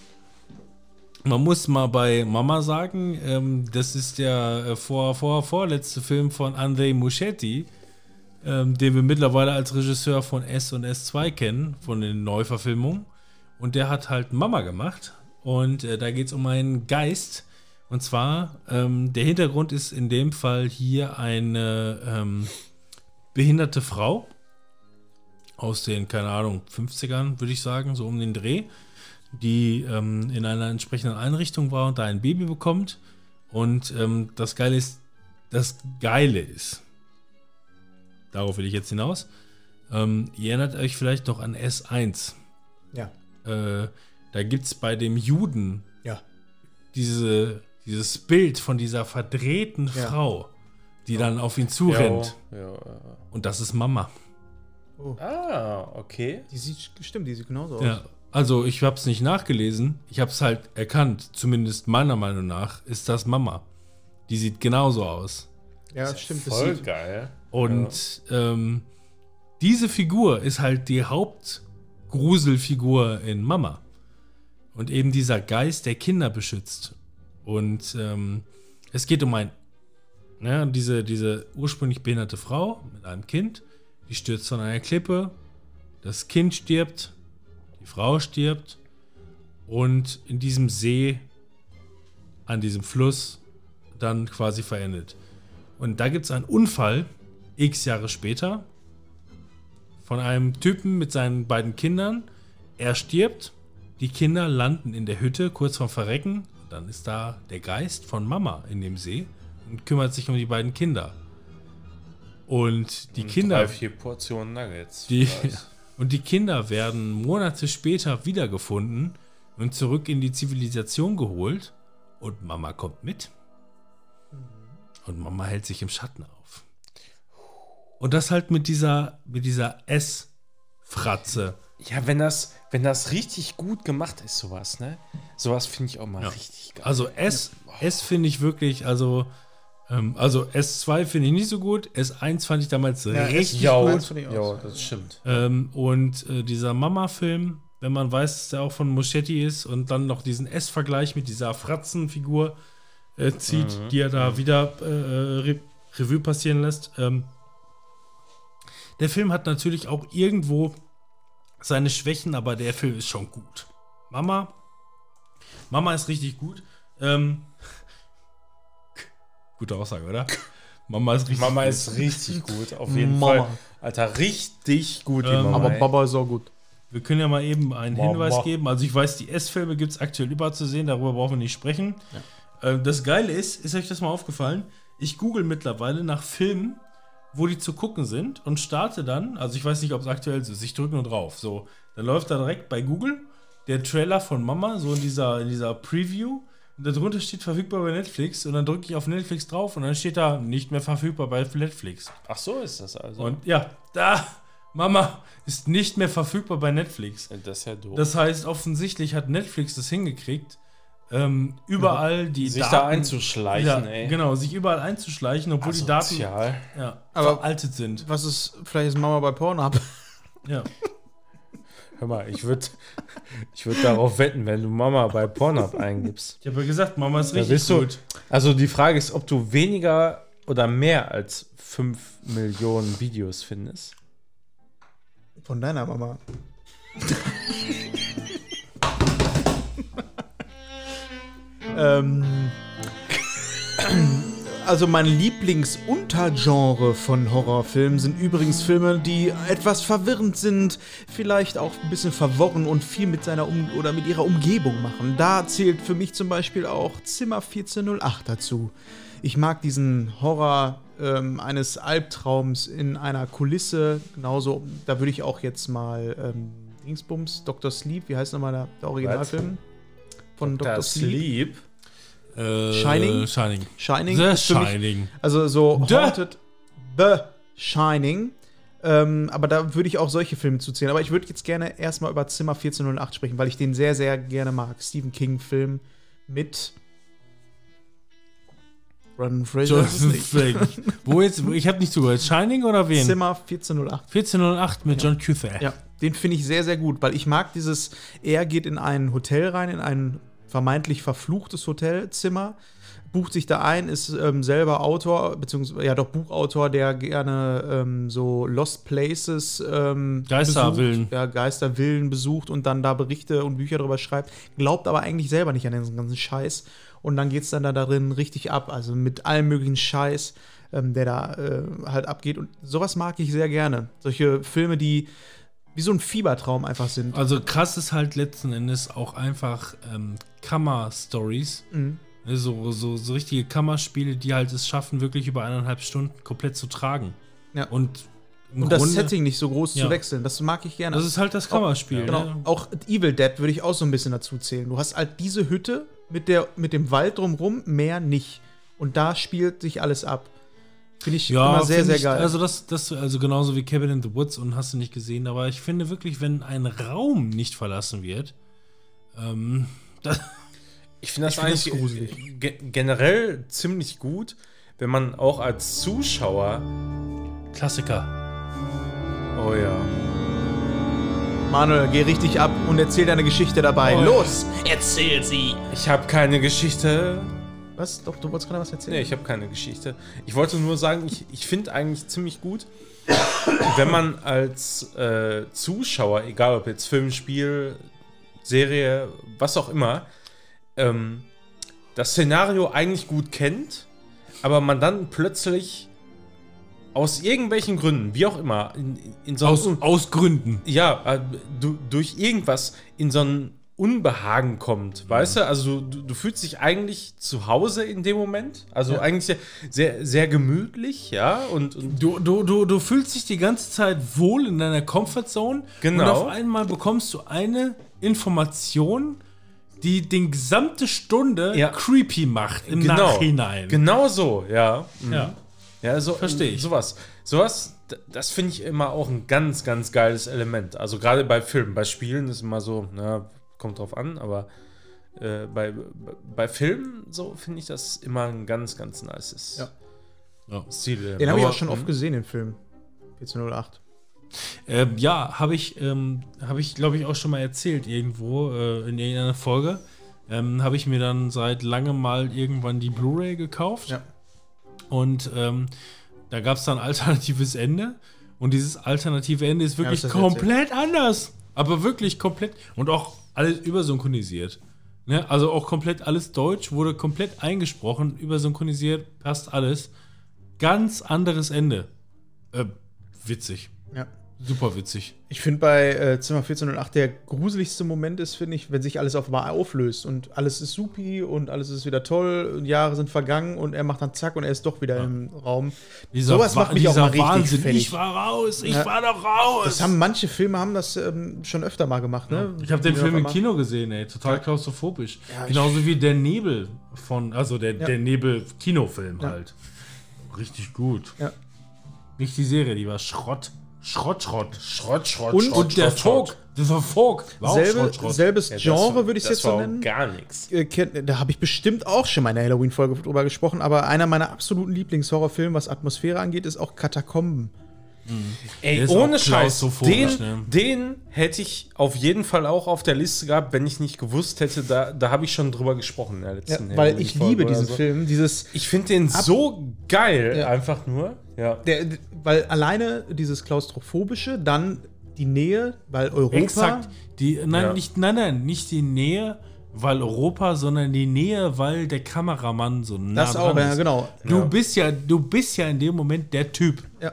Speaker 4: man muss mal bei Mama sagen, ähm, das ist der äh, vor, vor, vorletzte Film von Andrei Muschetti, ähm, den wir mittlerweile als Regisseur von S und S2 kennen, von den Neuverfilmungen. Und der hat halt Mama gemacht. Und äh, da geht es um einen Geist. Und zwar, ähm, der Hintergrund ist in dem Fall hier eine ähm, behinderte Frau aus den, keine Ahnung, 50ern, würde ich sagen, so um den Dreh, die ähm, in einer entsprechenden Einrichtung war und da ein Baby bekommt. Und ähm, das Geile ist, das Geile ist, darauf will ich jetzt hinaus, ähm, ihr erinnert euch vielleicht noch an S1.
Speaker 2: Ja.
Speaker 4: Äh, da gibt es bei dem Juden
Speaker 2: Ja.
Speaker 4: diese, dieses Bild von dieser verdrehten
Speaker 2: Ja.
Speaker 4: Frau, die dann auf ihn zurennt.
Speaker 3: Ja, ja.
Speaker 4: Und das ist Mama.
Speaker 3: Ah, okay.
Speaker 2: Die sieht, stimmt, die sieht genauso aus.
Speaker 4: Ja. Also ich habe es nicht nachgelesen, ich habe es halt erkannt. Zumindest meiner Meinung nach ist das Mama. Die sieht genauso aus.
Speaker 2: Ja, stimmt. Das
Speaker 3: Voll
Speaker 2: sieht,
Speaker 3: geil.
Speaker 4: Und ähm, diese Figur ist halt die Hauptgruselfigur in Mama. Und eben dieser Geist, der Kinder beschützt. Und ähm, es geht um ein, ne, diese, diese ursprünglich behinderte Frau mit einem Kind, die stürzt von einer Klippe, das Kind stirbt, die Frau stirbt und in diesem See, an diesem Fluss, dann quasi verendet. Und da gibt es einen Unfall, x Jahre später, von einem Typen mit seinen beiden Kindern. Er stirbt, die Kinder landen in der Hütte kurz vorm Verrecken. Dann ist da der Geist von Mama in dem See und kümmert sich um die beiden Kinder. Und die Kinder.
Speaker 3: Drei, vier Portionen Nuggets.
Speaker 4: Die, [laughs] und die Kinder werden Monate später wiedergefunden und zurück in die Zivilisation geholt. Und Mama kommt mit. Und Mama hält sich im Schatten auf. Und das halt mit dieser, mit dieser S-Fratze.
Speaker 3: Ja, wenn das, wenn das richtig gut gemacht ist, sowas, ne? Sowas finde ich auch mal richtig geil.
Speaker 4: Also S, S finde ich wirklich, also, also S2 finde ich nicht so gut. S1 fand ich damals richtig
Speaker 3: ja,
Speaker 4: gut.
Speaker 3: ja, das stimmt.
Speaker 4: Ähm, und äh, dieser Mama-Film, wenn man weiß, dass der auch von Moschetti ist und dann noch diesen S-Vergleich mit dieser Fratzenfigur äh, zieht, die er da wieder äh, Re Revue passieren lässt. Ähm, der Film hat natürlich auch irgendwo seine Schwächen, aber der Film ist schon gut. Mama, Mama ist richtig gut. Ähm, gute Aussage, oder? Mama ist richtig.
Speaker 3: Mama
Speaker 4: gut.
Speaker 3: ist richtig gut, auf jeden
Speaker 2: Mama.
Speaker 3: Fall. Alter, richtig gut, die
Speaker 4: Ähm,
Speaker 3: Mama.
Speaker 2: Aber. Baba ist auch gut.
Speaker 4: Wir können ja mal eben einen
Speaker 3: Mama.
Speaker 4: Hinweis geben. Also ich weiß, die S-Filme gibt es aktuell überall zu sehen, darüber brauchen wir nicht sprechen. Äh, das Geile ist, ist euch das mal aufgefallen? Ich google mittlerweile nach Filmen, wo die zu gucken sind und starte dann, also ich weiß nicht, ob es aktuell so ist, ich drücke nur drauf. So, dann läuft da direkt bei Google der Trailer von Mama, so in dieser, in dieser Preview. Und darunter steht verfügbar bei Netflix und dann drücke ich auf Netflix drauf und dann steht da nicht mehr verfügbar bei Netflix.
Speaker 3: Ach so ist das also.
Speaker 4: Und ja, da, Mama ist nicht mehr verfügbar bei Netflix.
Speaker 3: das ist ja doof.
Speaker 4: Das heißt, offensichtlich hat Netflix das hingekriegt, ähm, überall die
Speaker 3: Sich
Speaker 4: Daten
Speaker 3: da einzuschleichen,
Speaker 4: ja,
Speaker 3: ey.
Speaker 4: Genau, sich überall einzuschleichen, obwohl die Daten
Speaker 3: Asozial.
Speaker 4: ja,
Speaker 2: Aber-
Speaker 4: veraltet sind.
Speaker 2: Was ist, vielleicht ist Mama bei Pornhub.
Speaker 4: Ja. [laughs]
Speaker 3: Hör mal, ich würde ich würd darauf wetten, wenn du Mama bei Pornhub eingibst.
Speaker 4: Ich habe ja gesagt, Mama ist richtig
Speaker 3: du,
Speaker 4: gut.
Speaker 3: also die Frage ist, ob du weniger oder mehr als 5 Millionen Videos findest.
Speaker 2: Von deiner Mama. [laughs] ähm, also mein Lieblingsuntergenre von Horrorfilmen sind übrigens Filme, die etwas verwirrend sind, vielleicht auch ein bisschen verworren und viel mit seiner um oder mit ihrer Umgebung machen. Da zählt für mich zum Beispiel auch Zimmer 1408 dazu. Ich mag diesen Horror ähm, eines Albtraums in einer Kulisse. Genauso, da würde ich auch jetzt mal ähm, Dingsbums, Dr. Sleep, wie heißt nochmal der, der Originalfilm? Von Dr.
Speaker 3: Das
Speaker 2: Sleep.
Speaker 3: Sleep.
Speaker 4: Äh,
Speaker 2: Shining?
Speaker 4: Shining.
Speaker 2: Shining.
Speaker 4: The
Speaker 2: für mich-
Speaker 4: Shining.
Speaker 2: Also so
Speaker 4: The-
Speaker 2: Haunted The Shining. Ähm, aber da würde ich auch solche Filme zuzählen. Aber ich würde jetzt gerne erstmal über Zimmer 1408 sprechen, weil ich den sehr, sehr gerne mag. Stephen King-Film mit Brandon Fraser.
Speaker 4: Jonathan. Frakes. Wo jetzt? Ich habe nicht zugehört. Shining oder wen?
Speaker 2: Zimmer 1408.
Speaker 4: 1408 mit John Cusack.
Speaker 2: Ja, den finde ich sehr, sehr gut, weil ich mag dieses, er geht in ein Hotel rein, in ein vermeintlich verfluchtes Hotelzimmer, bucht sich da ein, ist ähm, selber Autor, beziehungsweise, ja doch Buchautor, der gerne ähm, so Lost Places ähm,
Speaker 4: Geistervillen.
Speaker 2: besucht, ja, Geistervillen besucht und dann da Berichte und Bücher drüber schreibt, glaubt aber eigentlich selber nicht an den ganzen Scheiß und dann geht es dann da darin richtig ab, also mit allem möglichen Scheiß, ähm, der da äh, halt abgeht und sowas mag ich sehr gerne. Solche Filme, die wie so ein Fiebertraum einfach sind.
Speaker 4: Also krass ist halt letzten Endes auch einfach ähm, Kammer-Stories.
Speaker 2: Mhm.
Speaker 4: Ne, So, so, so richtige Kammerspiele, die halt es schaffen, wirklich über eineinhalb Stunden komplett zu tragen.
Speaker 2: Ja.
Speaker 4: Und
Speaker 2: Und das
Speaker 4: Grunde-
Speaker 2: Setting nicht so groß
Speaker 4: Ja.
Speaker 2: zu wechseln, das mag ich gerne.
Speaker 4: Das ist halt das Kammerspiel.
Speaker 2: Genau.
Speaker 4: Ne?
Speaker 2: Auch Evil Dead würde ich auch so ein bisschen dazu zählen. Du hast halt diese Hütte mit, der, mit dem Wald drumrum, mehr nicht. Und da spielt sich alles ab. Finde ich
Speaker 4: Ja,
Speaker 2: immer sehr, sehr
Speaker 4: ich,
Speaker 2: geil.
Speaker 4: Also das, das, also genauso wie Cabin in the Woods und hast du nicht gesehen, aber ich finde wirklich, wenn ein Raum nicht verlassen wird, ähm, das,
Speaker 3: Ich finde das
Speaker 2: Ich find das
Speaker 3: eigentlich
Speaker 2: gruselig.
Speaker 3: ge generell ziemlich gut, wenn man auch als Zuschauer.
Speaker 4: Klassiker.
Speaker 3: Oh ja.
Speaker 2: Manuel, geh richtig ab und erzähl deine Geschichte dabei.
Speaker 3: Oh.
Speaker 2: Los!
Speaker 1: Erzähl sie.
Speaker 3: Ich habe keine Geschichte.
Speaker 2: Was? Doch, du wolltest gerade was erzählen?
Speaker 3: Nee, ich habe keine Geschichte. Ich wollte nur sagen, ich, ich finde eigentlich ziemlich gut, wenn man als äh, Zuschauer, egal ob jetzt Film, Spiel, Serie, was auch immer, ähm, das Szenario eigentlich gut kennt, aber man dann plötzlich aus irgendwelchen Gründen, wie auch immer, in, in so
Speaker 4: Aus, aus Gründen.
Speaker 3: ja, äh, du, durch irgendwas in so ein Unbehagen kommt, weißt du? Also du, du fühlst dich eigentlich zu Hause in dem Moment, also eigentlich sehr, sehr, sehr gemütlich, ja, und, und
Speaker 4: Du, du, du, du fühlst dich die ganze Zeit wohl in deiner Comfortzone
Speaker 3: Genau.
Speaker 4: und auf einmal bekommst du eine Information, die den gesamte Stunde
Speaker 3: Ja.
Speaker 4: creepy macht im
Speaker 3: genau,
Speaker 4: Nachhinein.
Speaker 3: genau so, ja. Mhm.
Speaker 4: Ja.
Speaker 3: Ja, so,
Speaker 4: Versteh ich.
Speaker 3: Sowas. Sowas, das finde ich immer auch ein ganz, ganz geiles Element. Also gerade bei Filmen, bei Spielen ist immer so, na, kommt drauf an, aber äh, bei, bei Filmen so finde ich das immer ein ganz, ganz nices
Speaker 2: Ja.
Speaker 4: Ja.
Speaker 3: Stil.
Speaker 2: Den habe ich auch schon oft gesehen, den Film. 1408.
Speaker 4: Ähm, ja, habe ich, ähm, habe ich, glaube ich, auch schon mal erzählt irgendwo äh, in irgendeiner Folge. Ähm, habe ich mir dann seit langem mal irgendwann die Blu-ray gekauft.
Speaker 2: Ja.
Speaker 4: Und ähm, da gab es dann ein [laughs] alternatives Ende. Und dieses alternative Ende ist wirklich
Speaker 2: du
Speaker 4: komplett anders. Aber wirklich komplett. Und auch alles übersynchronisiert. Ne? Also auch komplett alles Deutsch, wurde komplett eingesprochen, übersynchronisiert, passt alles. ganz anderes Ende. Äh, witzig.
Speaker 2: Ja.
Speaker 4: Super witzig.
Speaker 2: Ich finde bei äh, Zimmer 1408 der gruseligste Moment ist, finde ich, wenn sich alles auf einmal auflöst und alles ist supi und alles ist wieder toll und Jahre sind vergangen und er macht dann zack und er ist doch wieder im Raum.
Speaker 4: Dieser,
Speaker 2: Sowas macht mich auch mal richtig
Speaker 4: Wahnsinn.
Speaker 2: fertig.
Speaker 4: Ich war raus, ich
Speaker 2: Ja.
Speaker 4: war doch raus.
Speaker 2: Das haben manche Filme haben das ähm, schon öfter mal gemacht, ne?
Speaker 4: ich habe den Film im Kino gesehen, ey. Total klaustrophobisch.
Speaker 2: Ja,
Speaker 4: Genauso wie der Nebel von, also der,
Speaker 2: Ja.
Speaker 4: der Nebel-Kinofilm
Speaker 2: Ja.
Speaker 4: halt. Richtig gut.
Speaker 2: Ja.
Speaker 4: Nicht die Serie, die war Schrott. Schrott, Schrott.
Speaker 3: Schrott, Schrott,
Speaker 2: Und-
Speaker 3: Schrott,
Speaker 4: Und der. Folk, dieser Folk war
Speaker 2: Selbe,
Speaker 4: Schrott, Schrott.
Speaker 2: Selbes
Speaker 3: Ja,
Speaker 2: Genre würde ich es jetzt so nennen.
Speaker 3: Gar nichts.
Speaker 2: Äh, Da habe ich bestimmt auch schon mal in der Halloween-Folge drüber gesprochen, aber einer meiner absoluten Lieblingshorrorfilme, was Atmosphäre angeht, ist auch Katakomben.
Speaker 3: Ey,
Speaker 4: Der ist
Speaker 3: ohne
Speaker 4: auch
Speaker 3: Scheiß,
Speaker 4: klaustrophobisch,
Speaker 3: den,
Speaker 4: ne?
Speaker 3: den hätte ich auf jeden Fall auch auf der Liste gehabt, wenn ich nicht gewusst hätte, da, da habe ich schon drüber gesprochen in der
Speaker 2: Ja,
Speaker 3: letzten
Speaker 2: weil ich liebe diesen
Speaker 3: so.
Speaker 2: Film. Dieses,
Speaker 3: Ich finde den so geil,
Speaker 2: Ja.
Speaker 3: einfach nur. Ja.
Speaker 2: der, weil alleine dieses Klaustrophobische, dann die Nähe, weil Europa.
Speaker 4: Exakt. Die, nein,
Speaker 3: Ja.
Speaker 4: nicht, nein, nein, nicht die Nähe, weil Europa, sondern die Nähe, weil der Kameramann so nah
Speaker 2: Das auch,
Speaker 4: dran
Speaker 2: ja,
Speaker 4: ist.
Speaker 2: genau.
Speaker 4: Du
Speaker 3: Ja.
Speaker 4: bist ja, du bist ja in dem Moment der Typ.
Speaker 2: Ja.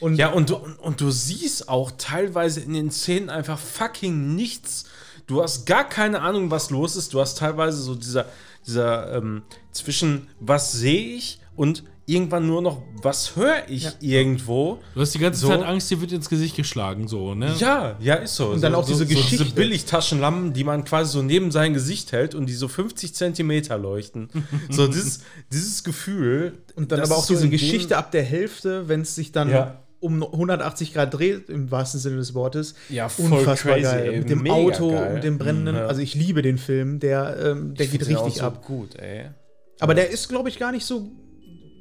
Speaker 2: Und
Speaker 3: Ja, und du, und du siehst auch teilweise in den Szenen einfach fucking nichts. Du hast gar keine Ahnung, was los ist. Du hast teilweise so dieser, dieser ähm, zwischen was sehe ich und irgendwann nur noch, was höre ich irgendwo.
Speaker 4: Du hast die ganze
Speaker 3: So.
Speaker 4: Zeit Angst, dir wird ins Gesicht geschlagen, so, ne?
Speaker 3: Ja, ja, ist so.
Speaker 2: Und dann
Speaker 3: so,
Speaker 2: auch diese
Speaker 3: so, so
Speaker 2: Geschichte.
Speaker 3: diese Billigtaschenlampen, die man quasi so neben sein Gesicht hält und die so 50 Zentimeter leuchten. [laughs] so dieses, dieses Gefühl.
Speaker 2: Und dann aber auch
Speaker 3: so
Speaker 2: diese Geschichte ab der Hälfte, wenn es sich dann
Speaker 3: Ja.
Speaker 2: Um 180 Grad dreht, im wahrsten Sinne des Wortes.
Speaker 3: Ja, voll
Speaker 2: Unfassbar
Speaker 3: crazy,
Speaker 2: geil. Mit dem
Speaker 3: Mega
Speaker 2: Auto
Speaker 3: geil.
Speaker 2: und dem brennenden.
Speaker 3: Ja.
Speaker 2: Also ich liebe den Film, der, ähm, der
Speaker 3: Ich
Speaker 2: geht
Speaker 3: den
Speaker 2: richtig
Speaker 3: so
Speaker 2: ab.
Speaker 3: gut, ey.
Speaker 2: Aber der ist, glaube ich, gar nicht so.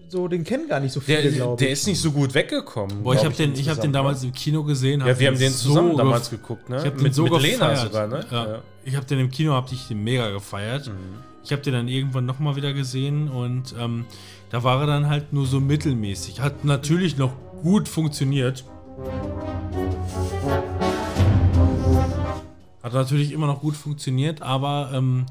Speaker 2: So, den kennen gar nicht so viele,
Speaker 3: Der,
Speaker 2: glaube
Speaker 3: der
Speaker 2: ich.
Speaker 3: ist nicht so gut weggekommen.
Speaker 4: Boah, ich habe den, ich hab den damals im Kino gesehen.
Speaker 3: Ja, wir haben den
Speaker 4: so
Speaker 3: zusammen
Speaker 4: gef-
Speaker 3: damals geguckt, ne?
Speaker 4: Ich habe den
Speaker 3: mit,
Speaker 4: so
Speaker 3: mit Lena
Speaker 4: gefeiert.
Speaker 3: sogar, ne?
Speaker 4: Ja. Ich habe den im Kino, hab ich den mega gefeiert.
Speaker 3: Mhm.
Speaker 4: Ich habe den dann irgendwann nochmal wieder gesehen und ähm, da war er dann halt nur so mittelmäßig. Hat natürlich noch gut funktioniert. Hat natürlich immer noch gut funktioniert, aber ähm,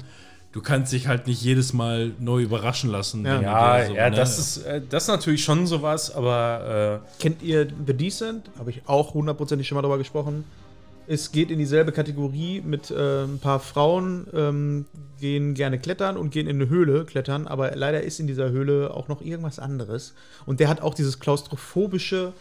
Speaker 4: du kannst dich halt nicht jedes Mal neu überraschen lassen.
Speaker 2: Ja.
Speaker 3: Ja,
Speaker 4: so,
Speaker 3: ja,
Speaker 4: ne?
Speaker 3: das ist, äh, das ist natürlich schon sowas, aber
Speaker 2: Kennt ihr The Decent? Habe ich auch hundertprozentig schon mal drüber gesprochen. Es geht in dieselbe Kategorie mit äh, ein paar Frauen, ähm, gehen gerne klettern und gehen in eine Höhle klettern, aber leider ist in dieser Höhle auch noch irgendwas anderes. Und der hat auch dieses klaustrophobische,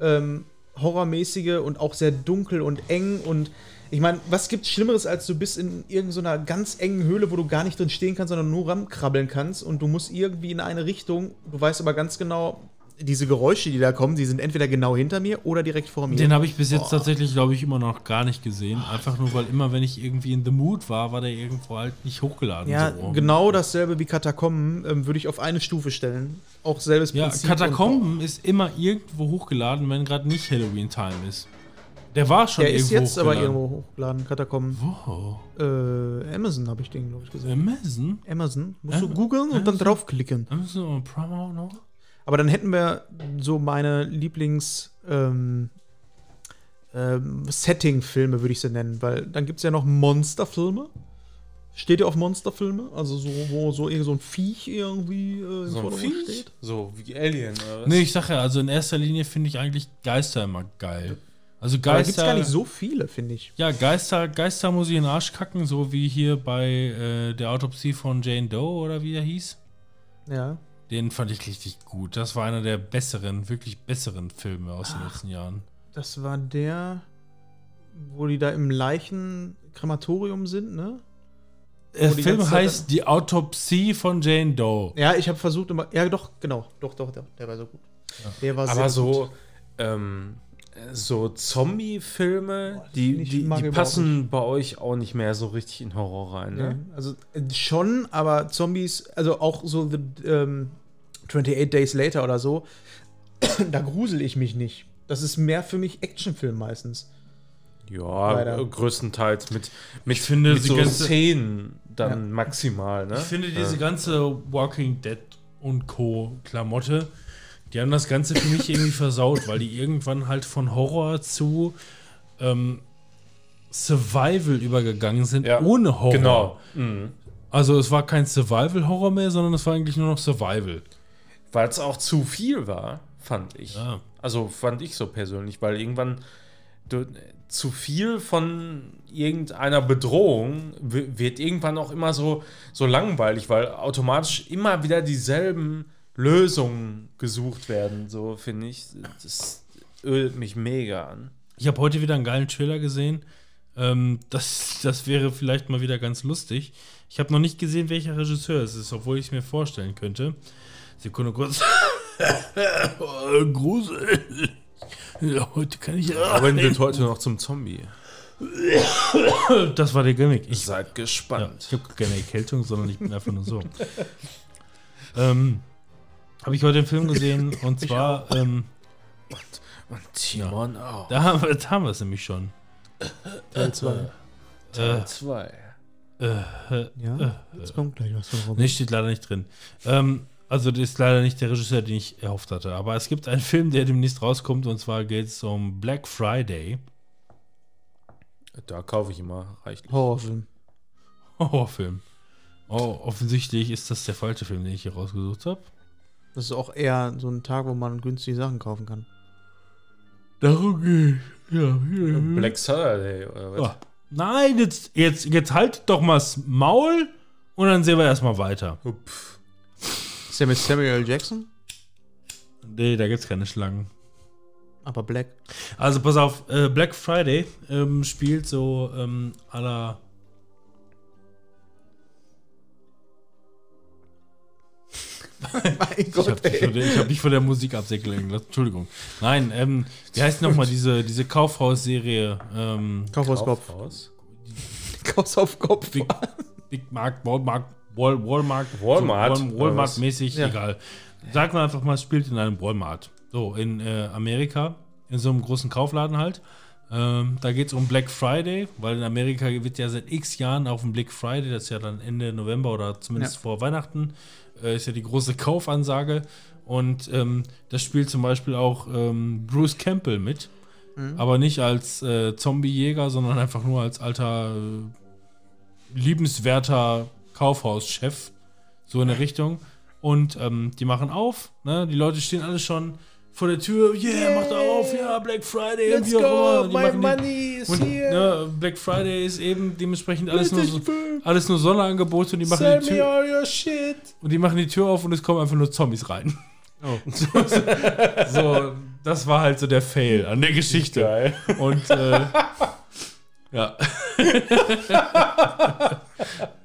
Speaker 2: ähm, horrormäßige und auch sehr dunkel und eng und ich meine, was gibt's Schlimmeres, als du bist in irgendeiner ganz engen Höhle, wo du gar nicht drin stehen kannst, sondern nur rankrabbeln kannst und du musst irgendwie in eine Richtung, du weißt aber ganz genau, diese Geräusche, die da kommen, die sind entweder genau hinter mir oder direkt vor mir.
Speaker 4: Den habe ich bis jetzt tatsächlich, glaube ich, immer noch gar nicht gesehen. Einfach nur, weil immer, wenn ich irgendwie in The Mood war, war der irgendwo halt nicht hochgeladen.
Speaker 2: ja,
Speaker 4: so.
Speaker 2: genau dasselbe wie Katakomben ähm, würde ich auf eine Stufe stellen. Auch selbes
Speaker 4: Ja,
Speaker 2: Prinzip.
Speaker 4: Katakomben ist immer irgendwo hochgeladen, wenn gerade nicht Halloween-Time ist. Der war schon
Speaker 2: der ist
Speaker 4: irgendwo
Speaker 2: jetzt aber irgendwo hochgeladen, Katakomben.
Speaker 4: Wo?
Speaker 2: Äh, Amazon habe ich den, glaube ich, gesehen.
Speaker 4: Amazon?
Speaker 2: Amazon. Musst du
Speaker 4: Am-
Speaker 2: googeln und dann draufklicken.
Speaker 4: Amazon und Prime auch noch?
Speaker 2: Aber dann hätten wir so meine Lieblings- ähm, ähm, Setting-Filme, würde ich sie nennen, weil dann gibt es ja noch Monsterfilme. Steht ihr auf Monsterfilme? Also so, wo so irgend so ein Viech irgendwie äh,
Speaker 3: so ein Viech,
Speaker 2: steht?
Speaker 3: so wie Alien oder was?
Speaker 4: Nee, ich sag ja, also in erster Linie finde ich eigentlich Geister immer geil. Also
Speaker 2: Aber da gibt es
Speaker 4: Geister.
Speaker 2: gar nicht so viele, finde ich.
Speaker 4: Ja, Geister, Geister muss ich in den Arsch kacken, so wie hier bei äh, der Autopsie von Jane Doe oder wie er hieß.
Speaker 2: Ja.
Speaker 4: Den fand ich richtig gut. Das war einer der besseren, wirklich besseren Filme aus den letzten Jahren.
Speaker 2: Das war der, wo die da im Leichenkrematorium sind, ne?
Speaker 4: Der
Speaker 2: Wo die
Speaker 4: Film
Speaker 2: ganze
Speaker 4: heißt Die Autopsie von Jane Doe.
Speaker 2: Ja, ich habe versucht immer. Ja, doch, genau. Doch, doch, doch. Der war so gut. Der war
Speaker 3: Aber
Speaker 2: sehr
Speaker 3: so,
Speaker 2: gut.
Speaker 3: ähm, so Zombie-Filme, die, die, die passen bei euch auch nicht mehr so richtig in Horror rein,
Speaker 2: Ja,
Speaker 3: ne?
Speaker 2: also äh, schon, aber Zombies, also auch so The, ähm, 28 Days Later oder so, [coughs] da grusel ich mich nicht. Das ist mehr für mich Actionfilm meistens.
Speaker 3: Ja,
Speaker 2: Leider.
Speaker 3: größtenteils mit, mit,
Speaker 4: Ich finde,
Speaker 3: mit so
Speaker 4: ganze-
Speaker 3: Szenen dann maximal, ne?
Speaker 4: Ich finde diese ganze Walking Dead und Co. Klamotte, die haben das Ganze für mich irgendwie versaut, weil die irgendwann halt von Horror zu ähm, Survival übergegangen sind,
Speaker 3: Ja,
Speaker 4: ohne Horror.
Speaker 3: Genau. Mhm.
Speaker 4: Also es war kein Survival-Horror mehr, sondern es war eigentlich nur noch Survival.
Speaker 3: weil es auch zu viel war, fand ich.
Speaker 4: Ja.
Speaker 3: Also fand ich so persönlich, weil irgendwann du, zu viel von irgendeiner Bedrohung wi- wird irgendwann auch immer so, so langweilig, weil automatisch immer wieder dieselben Lösungen gesucht werden, so finde ich. Das ölt mich mega an.
Speaker 4: Ich habe heute wieder einen geilen Trailer gesehen. Ähm, das, das wäre vielleicht mal wieder ganz lustig. Ich habe noch nicht gesehen, welcher Regisseur es ist, obwohl ich es mir vorstellen könnte. Sekunde kurz. [laughs] oh, Grusel. Ja, heute kann ich.
Speaker 3: Aber wird heute noch zum Zombie.
Speaker 4: Das war der Gimmick. Ich,
Speaker 3: Seid
Speaker 4: ja,
Speaker 3: gespannt.
Speaker 4: ich habe keine Erkältung, sondern ich bin einfach nur so. [laughs] ähm, habe ich heute einen Film [laughs] gesehen und zwar, ähm,
Speaker 3: Und Timon auch.
Speaker 4: da haben wir, da haben wir es nämlich schon.
Speaker 2: Teil 2.
Speaker 4: Äh,
Speaker 3: Teil 2.
Speaker 2: Ja, jetzt kommt gleich was von Robin.
Speaker 4: Nee, steht leider nicht drin. Ähm, also, das ist leider nicht der Regisseur, den ich erhofft hatte. Aber es gibt einen Film, der demnächst rauskommt, und zwar geht es um Black Friday.
Speaker 3: Da kaufe ich immer reichlich.
Speaker 2: Horrorfilm.
Speaker 4: Horrorfilm. Oh, offensichtlich ist das der falsche Film, den ich hier rausgesucht habe.
Speaker 2: Das ist auch eher so ein Tag, wo man günstige Sachen kaufen kann.
Speaker 4: Darum geht Ja.
Speaker 3: Black Saturday oder was?
Speaker 4: Ah. Nein, jetzt, jetzt, jetzt halt doch mal das Maul und dann sehen wir erstmal weiter.
Speaker 3: Upf.
Speaker 2: Ist der mit Samuel L. Jackson?
Speaker 4: Nee, da gibt's keine Schlangen.
Speaker 2: Aber Black.
Speaker 4: Also pass auf, äh, Black Friday ähm, spielt so ähm, à la [laughs]
Speaker 2: Mein
Speaker 4: Ich habe dich, von der- ich hab dich von der Musik absäckeln lassen. Entschuldigung. Nein, ähm, wie heißt nochmal diese, diese Kaufhausserie? Ähm,
Speaker 2: Kaufhaus Kopf.
Speaker 3: Kaufhaus?
Speaker 2: Kaufhaus auf Kopf.
Speaker 4: Big, Big Markt, Walmart, Wal, Walmart,
Speaker 3: Walmart,
Speaker 4: so,
Speaker 3: oder
Speaker 4: Wal, Walmart
Speaker 2: was?
Speaker 4: mäßig,
Speaker 2: Ja.
Speaker 4: egal. Sag mal einfach mal, es spielt in einem Walmart. So, in äh, Amerika, in so einem großen Kaufladen halt. Ähm, da geht es um Black Friday, weil in Amerika wird ja seit x Jahren auf dem Black Friday, das ist ja dann Ende November oder zumindest
Speaker 2: Ja.
Speaker 4: vor Weihnachten, äh, ist ja die große Kaufansage. Und ähm, das spielt zum Beispiel auch ähm, Bruce Campbell mit. Aber nicht als äh, Zombiejäger, sondern einfach nur als alter, äh, liebenswerter Kaufhauschef. So in der Richtung. Und ähm, die machen auf. Ne? Die Leute stehen alle schon vor der Tür. Yeah, macht auf. Ja, Black Friday.
Speaker 3: Let's
Speaker 4: wie auch
Speaker 3: go,
Speaker 4: immer.
Speaker 3: My money is
Speaker 4: und,
Speaker 3: here.
Speaker 4: ne, Black Friday ist eben dementsprechend alles nur, so, alles nur Sonderangebote und die machen
Speaker 3: Sell
Speaker 4: die
Speaker 3: me
Speaker 4: Tür
Speaker 3: all your shit.
Speaker 4: und die machen die Tür auf und es kommen einfach nur Zombies rein.
Speaker 2: Oh. [laughs]
Speaker 4: So, so, das war halt so der Fail an der Geschichte.
Speaker 3: Geil.
Speaker 4: Und äh, ja. [laughs]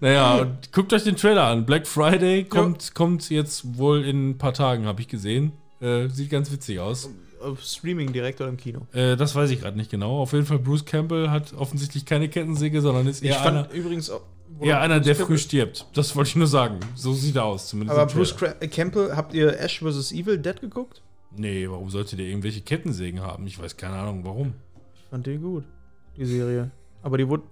Speaker 4: naja, und guckt euch den Trailer an. Black Friday kommt, kommt jetzt wohl in ein paar Tagen, habe ich gesehen. Äh, sieht ganz witzig aus.
Speaker 2: Auf Streaming direkt oder im Kino.
Speaker 4: Äh, das weiß ich gerade nicht genau. Auf jeden Fall, Bruce Campbell hat offensichtlich keine Kettensäge, sondern ist
Speaker 2: Ich
Speaker 4: eher einer,
Speaker 2: fand übrigens auch.
Speaker 4: eher einer, der früh stirbt. Das wollte ich nur sagen. So sieht er aus, zumindest.
Speaker 2: Aber Bruce. Cra- Campbell, habt ihr Ash vs. Evil Dead geguckt?
Speaker 4: Nee, warum sollte der irgendwelche Kettensägen haben? Ich weiß keine Ahnung, warum.
Speaker 2: Ich fand die gut, die Serie. Aber die wurde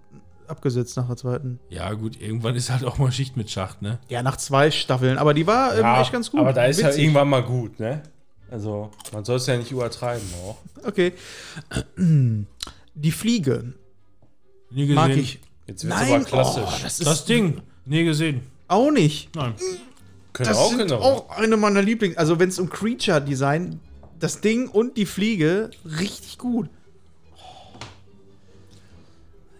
Speaker 2: abgesetzt nach der zweiten.
Speaker 4: Ja, gut, irgendwann ist halt auch mal Schicht mit Schacht, ne?
Speaker 2: Ja, nach zwei Staffeln. Aber die war ähm, echt ganz gut.
Speaker 3: Aber da ist ja
Speaker 2: Witzig.
Speaker 3: irgendwann mal gut, ne? Also, man soll es ja nicht übertreiben auch.
Speaker 2: Okay. [clears throat] Die Fliege
Speaker 4: Nie gesehen.
Speaker 2: mag ich
Speaker 3: Jetzt wird
Speaker 2: Nein,
Speaker 3: aber klassisch.
Speaker 2: oh, das
Speaker 4: Das Ding, nie gesehen.
Speaker 2: auch nicht.
Speaker 4: Nein.
Speaker 3: Können
Speaker 2: Das
Speaker 3: auch
Speaker 2: sind
Speaker 3: genau.
Speaker 2: auch eine meiner Lieblings. Also wenn es um Creature Design, das Ding und die Fliege richtig gut.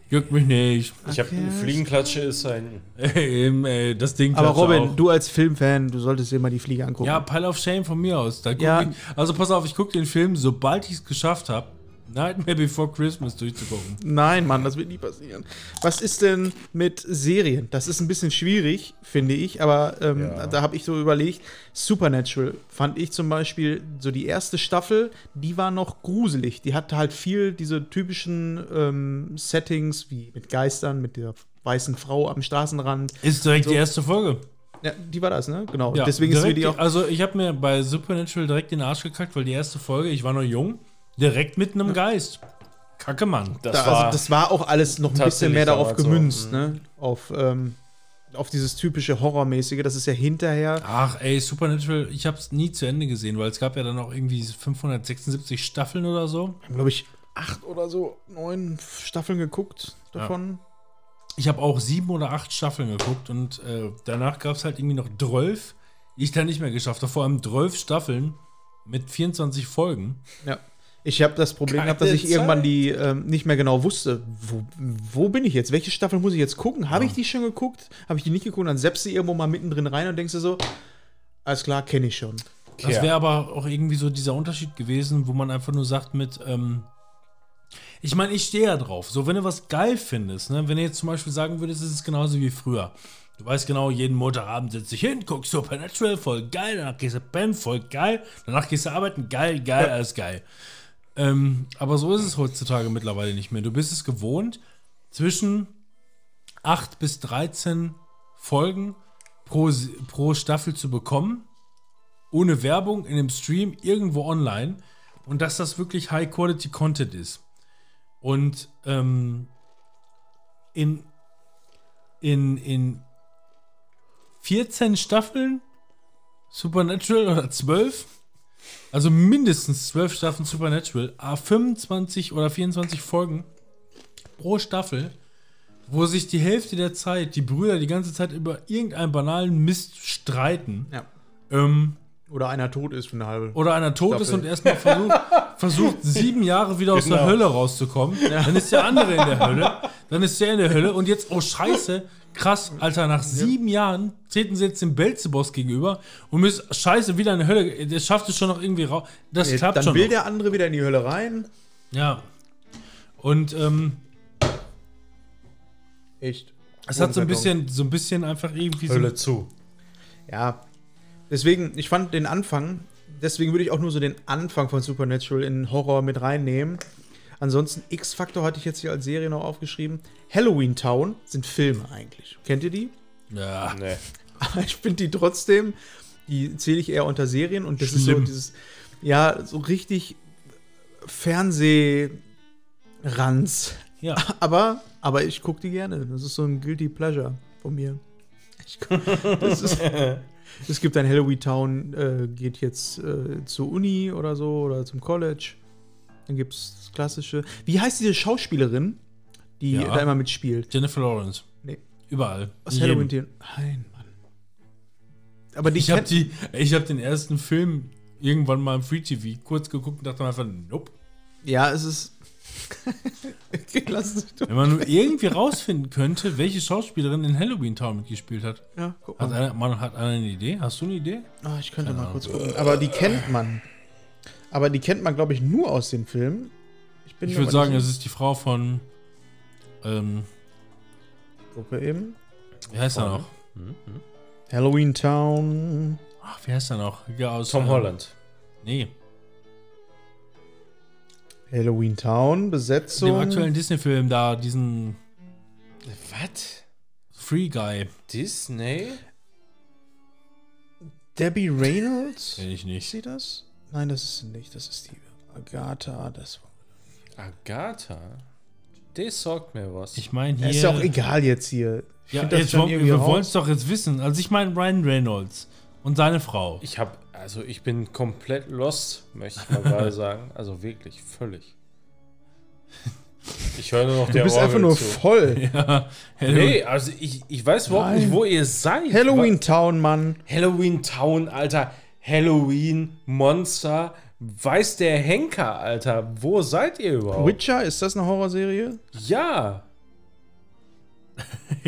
Speaker 4: Juckt mich nicht.
Speaker 3: Ich habe
Speaker 2: Okay.
Speaker 3: Fliegenklatsche ist ein. [laughs]
Speaker 4: Äh, das Ding
Speaker 2: Aber
Speaker 4: klatscht
Speaker 2: Robin,
Speaker 4: auch.
Speaker 2: du als Filmfan, du solltest dir mal die Fliege angucken.
Speaker 4: Ja, Pile of Shame von mir aus. Da guck
Speaker 2: Ja.
Speaker 4: ich, also pass auf, ich gucke den Film, sobald ich es geschafft habe, Nightmare Before Christmas durchzugucken.
Speaker 2: Nein, Mann, das wird nie passieren. Was ist denn mit Serien? Das ist ein bisschen schwierig, finde ich, aber ähm,
Speaker 3: Ja.
Speaker 2: da habe ich so überlegt, Supernatural fand ich zum Beispiel, so die erste Staffel, die war noch gruselig. Die hatte halt viel diese typischen ähm, Settings, wie mit Geistern, mit der weißen Frau am Straßenrand.
Speaker 4: Ist direkt
Speaker 2: So.
Speaker 4: die erste Folge.
Speaker 2: Ja, die war das, ne? Genau.
Speaker 4: Ja,
Speaker 2: Deswegen ist mir die auch.
Speaker 4: Also ich habe mir bei Supernatural direkt den Arsch gekackt, weil die erste Folge, ich war noch jung, direkt mit einem Geist. Kacke, Mann.
Speaker 3: Das
Speaker 2: Da,
Speaker 3: war.
Speaker 2: also das war auch alles noch ein bisschen mehr darauf
Speaker 3: damals so.
Speaker 2: gemünzt,
Speaker 3: Mhm.
Speaker 2: ne? Auf, ähm, auf dieses typische Horrormäßige. Das ist ja hinterher.
Speaker 4: Ach, ey, Supernatural, ich habe es nie zu Ende gesehen, weil es gab ja dann auch irgendwie 576 Staffeln oder so.
Speaker 2: glaube ich, acht oder so, neun Staffeln geguckt davon.
Speaker 4: Ich habe auch sieben oder acht Staffeln geguckt und äh, danach gab es halt irgendwie noch 12, die ich da nicht mehr geschafft habe. Vor allem 12 Staffeln mit 24 Folgen.
Speaker 2: Ja. Ich habe das Problem gehabt, dass ich
Speaker 3: Zeit.
Speaker 2: irgendwann die ähm, nicht mehr genau wusste, wo, wo bin ich jetzt? Welche Staffel muss ich jetzt gucken? Habe ich die schon geguckt? Habe ich die nicht geguckt? Dann setzt du irgendwo mal mittendrin rein und denkst du so, alles klar, kenne ich schon.
Speaker 4: Das
Speaker 3: Ja.
Speaker 4: wäre aber auch irgendwie so dieser Unterschied gewesen, wo man einfach nur sagt mit, ähm, ich meine, ich stehe ja drauf. So, wenn du was geil findest, ne? wenn du jetzt zum Beispiel sagen würdest, es ist genauso wie früher. Du weißt genau, jeden Montagabend sitzt dich hin, guckst Supernatural, voll geil, danach gehst du pennen, voll geil, danach gehst du arbeiten, geil, geil, alles geil. Ähm, aber so ist es heutzutage mittlerweile nicht mehr. Du bist es gewohnt, zwischen 8 bis 13 Folgen pro, pro Staffel zu bekommen ohne Werbung in einem Stream irgendwo online und dass das wirklich High-Quality-Content ist. Und ähm, in, in, in 14 Staffeln Supernatural oder 12, also mindestens 12 Staffeln Supernatural, a 25 oder 24 Folgen pro Staffel, wo sich die Hälfte der Zeit die Brüder die ganze Zeit über irgendeinen banalen Mist streiten.
Speaker 2: Ja.
Speaker 4: Ähm,
Speaker 2: Oder einer tot ist für eine halbe.
Speaker 4: oder einer tot ist
Speaker 2: Staffel.
Speaker 4: und erstmal versucht, [laughs] versucht, sieben Jahre wieder aus der
Speaker 3: Genau.
Speaker 4: Hölle rauszukommen. Dann ist der andere in der Hölle. Dann ist der in der Hölle. Und jetzt, oh Scheiße, krass, Alter, nach sieben Jahren treten sie jetzt dem Belzeboss gegenüber und müssen, Scheiße, wieder in der Hölle. Der schafft es schon noch irgendwie raus. Das
Speaker 2: Nee,
Speaker 4: klappt
Speaker 2: dann
Speaker 4: schon.
Speaker 2: will
Speaker 4: noch.
Speaker 2: der andere wieder in die Hölle rein.
Speaker 4: Ja. Und ähm,
Speaker 2: Echt.
Speaker 4: es hat so ein bisschen, so ein bisschen einfach irgendwie so.
Speaker 3: Hölle zu.
Speaker 2: Ja. Deswegen, ich fand den Anfang, deswegen würde ich auch nur so den Anfang von Supernatural in Horror mit reinnehmen. Ansonsten X-Factor hatte ich jetzt hier als Serie noch aufgeschrieben. Halloween Town sind Filme eigentlich. Kennt ihr die?
Speaker 4: Ja.
Speaker 3: Nee.
Speaker 2: Aber [laughs] ich finde die trotzdem, die zähle ich eher unter Serien und das ist so
Speaker 4: Schlimm.
Speaker 2: dieses, ja, so richtig Fernsehranz.
Speaker 4: Ja. [laughs]
Speaker 2: Aber, aber ich gucke die gerne. Das ist so ein Guilty Pleasure von mir. Ich, [laughs] das ist, es gibt ein Halloween Town, äh, geht jetzt äh, zur Uni oder so oder zum College. Dann gibt es das klassische. Wie heißt diese Schauspielerin, die
Speaker 4: Ja.
Speaker 2: da immer mitspielt?
Speaker 4: Jennifer Lawrence.
Speaker 2: Nee.
Speaker 4: Überall.
Speaker 2: Aus Halloween. Town. Nein, Mann. Aber die
Speaker 4: Ich habe
Speaker 2: kennt-
Speaker 4: die, ich habe den ersten Film irgendwann mal im Free TV kurz geguckt und dachte mir einfach, nope.
Speaker 2: Ja, es ist. [laughs] Okay, Lass es doch.
Speaker 4: Wenn man nur irgendwie rausfinden könnte, welche Schauspielerin in Halloween Town mitgespielt hat.
Speaker 2: Ja, guck
Speaker 4: Hat
Speaker 2: mal.
Speaker 4: einer, man, hat einer eine Idee? Hast du eine Idee?
Speaker 2: Ah, ich könnte
Speaker 4: Keine
Speaker 2: mal
Speaker 4: Ahnung.
Speaker 2: kurz gucken. Aber die kennt man. Aber die kennt man, glaube ich, nur aus den Filmen.
Speaker 4: Ich
Speaker 2: mir
Speaker 4: würde sagen, es ist die Frau von. Ähm.
Speaker 2: Gucke eben.
Speaker 4: wie heißt er noch?
Speaker 2: Halloween Town.
Speaker 4: Ach, wie heißt er noch? Ja, aus,
Speaker 3: Tom
Speaker 4: ähm,
Speaker 3: Holland.
Speaker 4: Nee.
Speaker 2: Halloween Town,
Speaker 4: Dem
Speaker 2: Besetzung.
Speaker 4: aktuellen Disney-Film da, diesen
Speaker 3: Was?
Speaker 4: Free Guy.
Speaker 3: Disney?
Speaker 2: Debbie Reynolds?
Speaker 4: Kenn ich
Speaker 2: Ist
Speaker 4: nicht.
Speaker 2: sie das? Nein, das ist sie nicht. Das ist die Agatha. Das
Speaker 3: Agatha? Das sagt mir was.
Speaker 4: Ich meine hier.
Speaker 2: ist ja auch egal jetzt hier. Ich
Speaker 4: Ja, jetzt wollen, wir wollen es doch jetzt wissen. Also ich meine Ryan Reynolds und seine Frau.
Speaker 3: Ich habe, also ich bin komplett lost, möchte ich mal gerade [laughs] sagen. Also wirklich, völlig. Ich höre nur noch
Speaker 2: Du
Speaker 3: der
Speaker 2: bist
Speaker 3: Orgel
Speaker 2: einfach nur
Speaker 3: zu.
Speaker 2: voll. [laughs]
Speaker 4: Ja,
Speaker 3: Nee, also ich, ich weiß überhaupt
Speaker 2: Nein.
Speaker 3: nicht, wo ihr seid.
Speaker 2: Halloween Town, Mann.
Speaker 3: Halloween Town, Alter. Halloween, Monster. Weiß der Henker, Alter. Wo seid ihr überhaupt?
Speaker 2: Witcher, ist das eine Horrorserie?
Speaker 3: Ja. [laughs]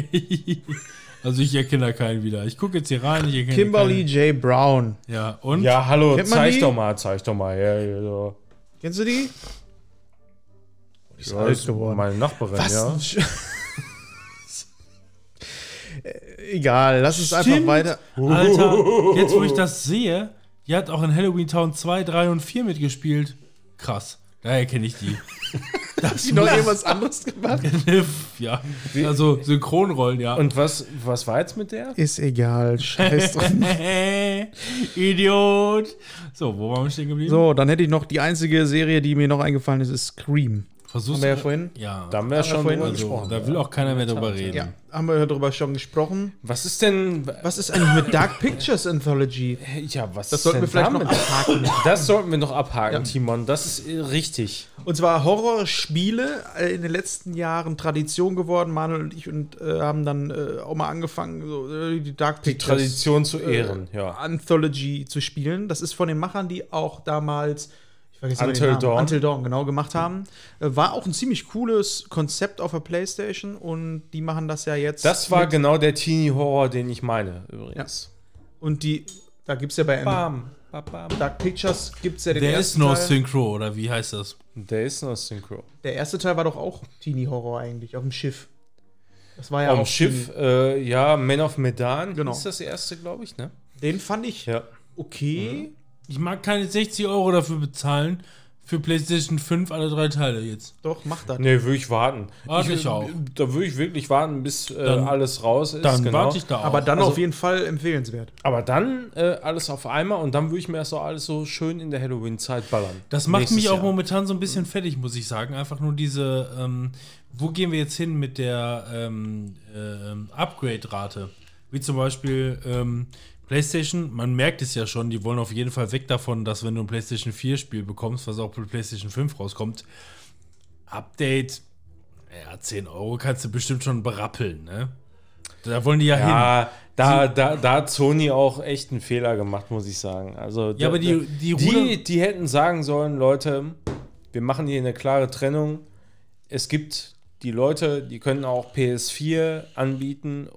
Speaker 4: also ich erkenne da keinen wieder. Ich gucke jetzt hier rein. Ich erkenne
Speaker 2: Kimberly J. Brown.
Speaker 4: Keinen. Ja, und?
Speaker 3: Ja, hallo,
Speaker 2: Kennt man
Speaker 3: zeig
Speaker 2: die?
Speaker 3: doch mal, zeig doch mal her. hier so.
Speaker 2: Kennst du die? Die ist
Speaker 3: Ja,
Speaker 2: alt
Speaker 3: ist
Speaker 2: geworden.
Speaker 3: meine Nachbarin,
Speaker 2: Was?
Speaker 3: ja. [laughs]
Speaker 2: Äh, Egal, lass uns einfach
Speaker 4: Stimmt.
Speaker 2: weiter.
Speaker 4: Alter, jetzt wo ich das sehe, die hat auch in Halloween Town 2, 3 und 4 mitgespielt. Krass. Daher kenne ich die. [laughs] Das
Speaker 2: Die noch irgendwas anderes gemacht? [laughs]
Speaker 4: ja, also Synchronrollen, ja.
Speaker 3: Und was, was war jetzt mit der?
Speaker 2: Ist egal, scheiß drauf. [laughs]
Speaker 4: Idiot. So, wo waren wir stehen geblieben?
Speaker 2: So, dann hätte ich noch die einzige Serie, die mir noch eingefallen ist, ist Scream.
Speaker 4: Versuchst
Speaker 2: Haben wir ja vorhin.
Speaker 4: Ja.
Speaker 3: Da haben wir
Speaker 2: wir
Speaker 3: schon
Speaker 2: vorhin
Speaker 3: drüber
Speaker 4: also,
Speaker 3: gesprochen.
Speaker 4: da will auch keiner mehr drüber reden.
Speaker 2: Ja, haben wir darüber schon gesprochen.
Speaker 3: Was ist denn.
Speaker 2: Was ist eigentlich mit Dark Pictures Anthology?
Speaker 3: Ja, was
Speaker 2: Das
Speaker 3: ist
Speaker 2: sollten
Speaker 3: denn
Speaker 2: wir vielleicht noch
Speaker 3: damit?
Speaker 2: abhaken.
Speaker 3: Das sollten wir noch abhaken,
Speaker 2: Ja.
Speaker 3: Timon. Das ist äh, richtig.
Speaker 2: Und zwar Horrorspiele äh, in den letzten Jahren Tradition geworden. Manuel und ich und äh, haben dann äh, auch mal angefangen, so, äh, die Dark
Speaker 3: Die
Speaker 2: Pictures
Speaker 3: Tradition zu ehren,
Speaker 2: äh,
Speaker 3: ja.
Speaker 2: Anthology zu spielen. Das ist von den Machern, die auch damals ich vergesse immer den
Speaker 3: Until
Speaker 2: Namen,
Speaker 3: Dawn.
Speaker 2: Until Dawn genau gemacht haben. Äh, war auch ein ziemlich cooles Konzept auf der PlayStation und die machen das ja jetzt.
Speaker 3: Das war genau der Teenie-Horror, den ich meine, übrigens.
Speaker 2: und die da gibt es ja bei
Speaker 3: Bam. Bam, bam.
Speaker 2: Dark Pictures gibt es ja den
Speaker 4: Der ist
Speaker 2: ersten
Speaker 4: no
Speaker 2: Teil.
Speaker 4: Synchro, oder wie heißt das?
Speaker 3: Der ist noch Synchro.
Speaker 2: Der erste Teil war doch auch Teenie-Horror eigentlich, auf dem Schiff. Das war ja
Speaker 3: Am
Speaker 2: auch
Speaker 3: Schiff, äh, ja, Man of Medan
Speaker 2: Genau.
Speaker 3: ist das erste, glaube ich, ne?
Speaker 2: Den fand ich
Speaker 3: Ja.
Speaker 2: okay.
Speaker 4: Ich mag keine 60 Euro dafür bezahlen, für PlayStation 5 alle drei Teile jetzt.
Speaker 2: Doch, mach das.
Speaker 3: Nee, würde ich warten.
Speaker 4: Warte ich auch.
Speaker 3: Da würde ich wirklich warten, bis äh,
Speaker 4: Dann-
Speaker 3: alles raus ist.
Speaker 4: Dann
Speaker 3: genau.
Speaker 4: warte ich da auch.
Speaker 2: Aber dann
Speaker 3: Also-
Speaker 2: auf jeden Fall empfehlenswert.
Speaker 3: Aber dann äh, alles auf einmal und dann würde ich mir das so alles so schön in der Halloween-Zeit ballern.
Speaker 4: Das macht
Speaker 3: Nächstes
Speaker 4: mich auch
Speaker 3: Jahr.
Speaker 4: momentan so ein bisschen fertig, muss ich sagen. Einfach nur diese, ähm, wo gehen wir jetzt hin mit der ähm, ähm, Upgrade-Rate? Wie zum Beispiel ähm, PlayStation, man merkt es ja schon, die wollen auf jeden Fall weg davon, dass wenn du ein PlayStation 4-Spiel bekommst, was auch für PlayStation 5 rauskommt, Update, ja, 10 Euro kannst du bestimmt schon berappeln, ne? Da wollen die ja, hin.
Speaker 3: Ja, da, da, da hat Sony auch echt einen Fehler gemacht, muss ich sagen. Also,
Speaker 4: Ja, aber die- die
Speaker 3: die, die hätten sagen sollen, Leute, wir machen hier eine klare Trennung. Es gibt die Leute, die können auch PS4 anbieten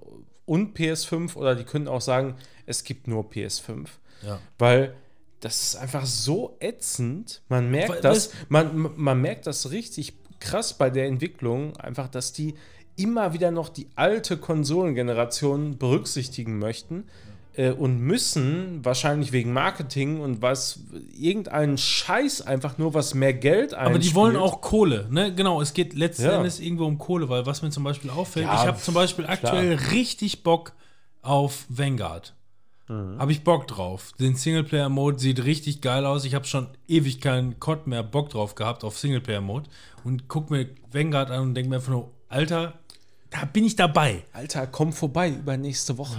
Speaker 3: und PS5 oder die können auch sagen, es gibt nur PS5.
Speaker 4: Ja.
Speaker 3: Weil das ist einfach so ätzend. Man
Speaker 4: Weil-
Speaker 3: merkt das, man, man merkt das richtig krass bei der Entwicklung, einfach, dass die immer wieder noch die alte Konsolengeneration berücksichtigen möchten äh, und müssen, wahrscheinlich wegen Marketing und was, irgendeinen Scheiß einfach nur, was mehr Geld
Speaker 4: Aber die wollen
Speaker 3: einspielt.
Speaker 4: auch Kohle, ne? Genau, es geht letzten
Speaker 3: Ja.
Speaker 4: Endes irgendwo um Kohle, weil was mir zum Beispiel auffällt,
Speaker 3: Ja,
Speaker 4: ich habe zum Beispiel aktuell richtig Bock auf Vanguard.
Speaker 3: Mhm.
Speaker 4: Habe ich Bock drauf. Den Singleplayer-Mode sieht richtig geil aus. Ich habe schon ewig keinen COD mehr Bock drauf gehabt auf Singleplayer-Mode und guck mir Vanguard an und denke mir einfach nur, Alter, da bin ich dabei.
Speaker 3: Alter, komm vorbei über nächste Woche.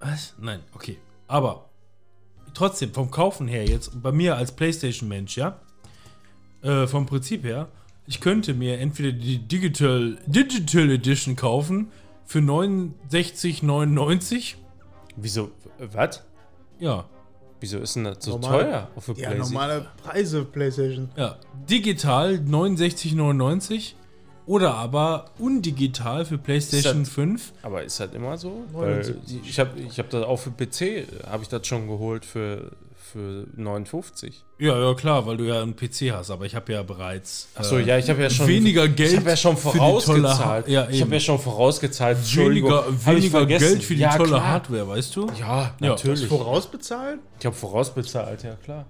Speaker 4: Was? Nein, okay. Aber trotzdem, vom Kaufen her jetzt, bei mir als PlayStation-Mensch, ja, äh, vom Prinzip her, ich könnte mir entweder die Digital, Digital Edition kaufen für 69,99.
Speaker 3: Wieso, was?
Speaker 4: Ja,
Speaker 3: Wieso ist denn das so
Speaker 2: Normal-
Speaker 3: teuer auf
Speaker 2: Ja,
Speaker 3: PlayStation?
Speaker 2: normale Preise PlayStation.
Speaker 4: ja. Digital 69,99 oder aber undigital für PlayStation
Speaker 3: das-
Speaker 4: 5.
Speaker 3: Aber ist das immer so? Weil
Speaker 2: 79.
Speaker 3: ich habe ich hab das auch für PC, habe ich das schon geholt für, für 59.
Speaker 4: Ja, ja, klar, weil du ja einen PC hast, aber ich habe ja bereits äh,
Speaker 3: Achso, ja, ich habe ja schon
Speaker 4: weniger Geld
Speaker 3: Ich habe ja schon
Speaker 4: für die tolle
Speaker 3: vorausgezahlt.
Speaker 4: Ja,
Speaker 3: ich habe ja schon vorausgezahlt.
Speaker 4: Weniger, weniger. Geld für die
Speaker 3: ja,
Speaker 4: tolle
Speaker 3: klar.
Speaker 4: Hardware, weißt du?
Speaker 3: Ja,
Speaker 4: Ja.
Speaker 3: natürlich.
Speaker 2: Vorausbezahlt?
Speaker 3: ich habe vorausbezahlt, ja klar.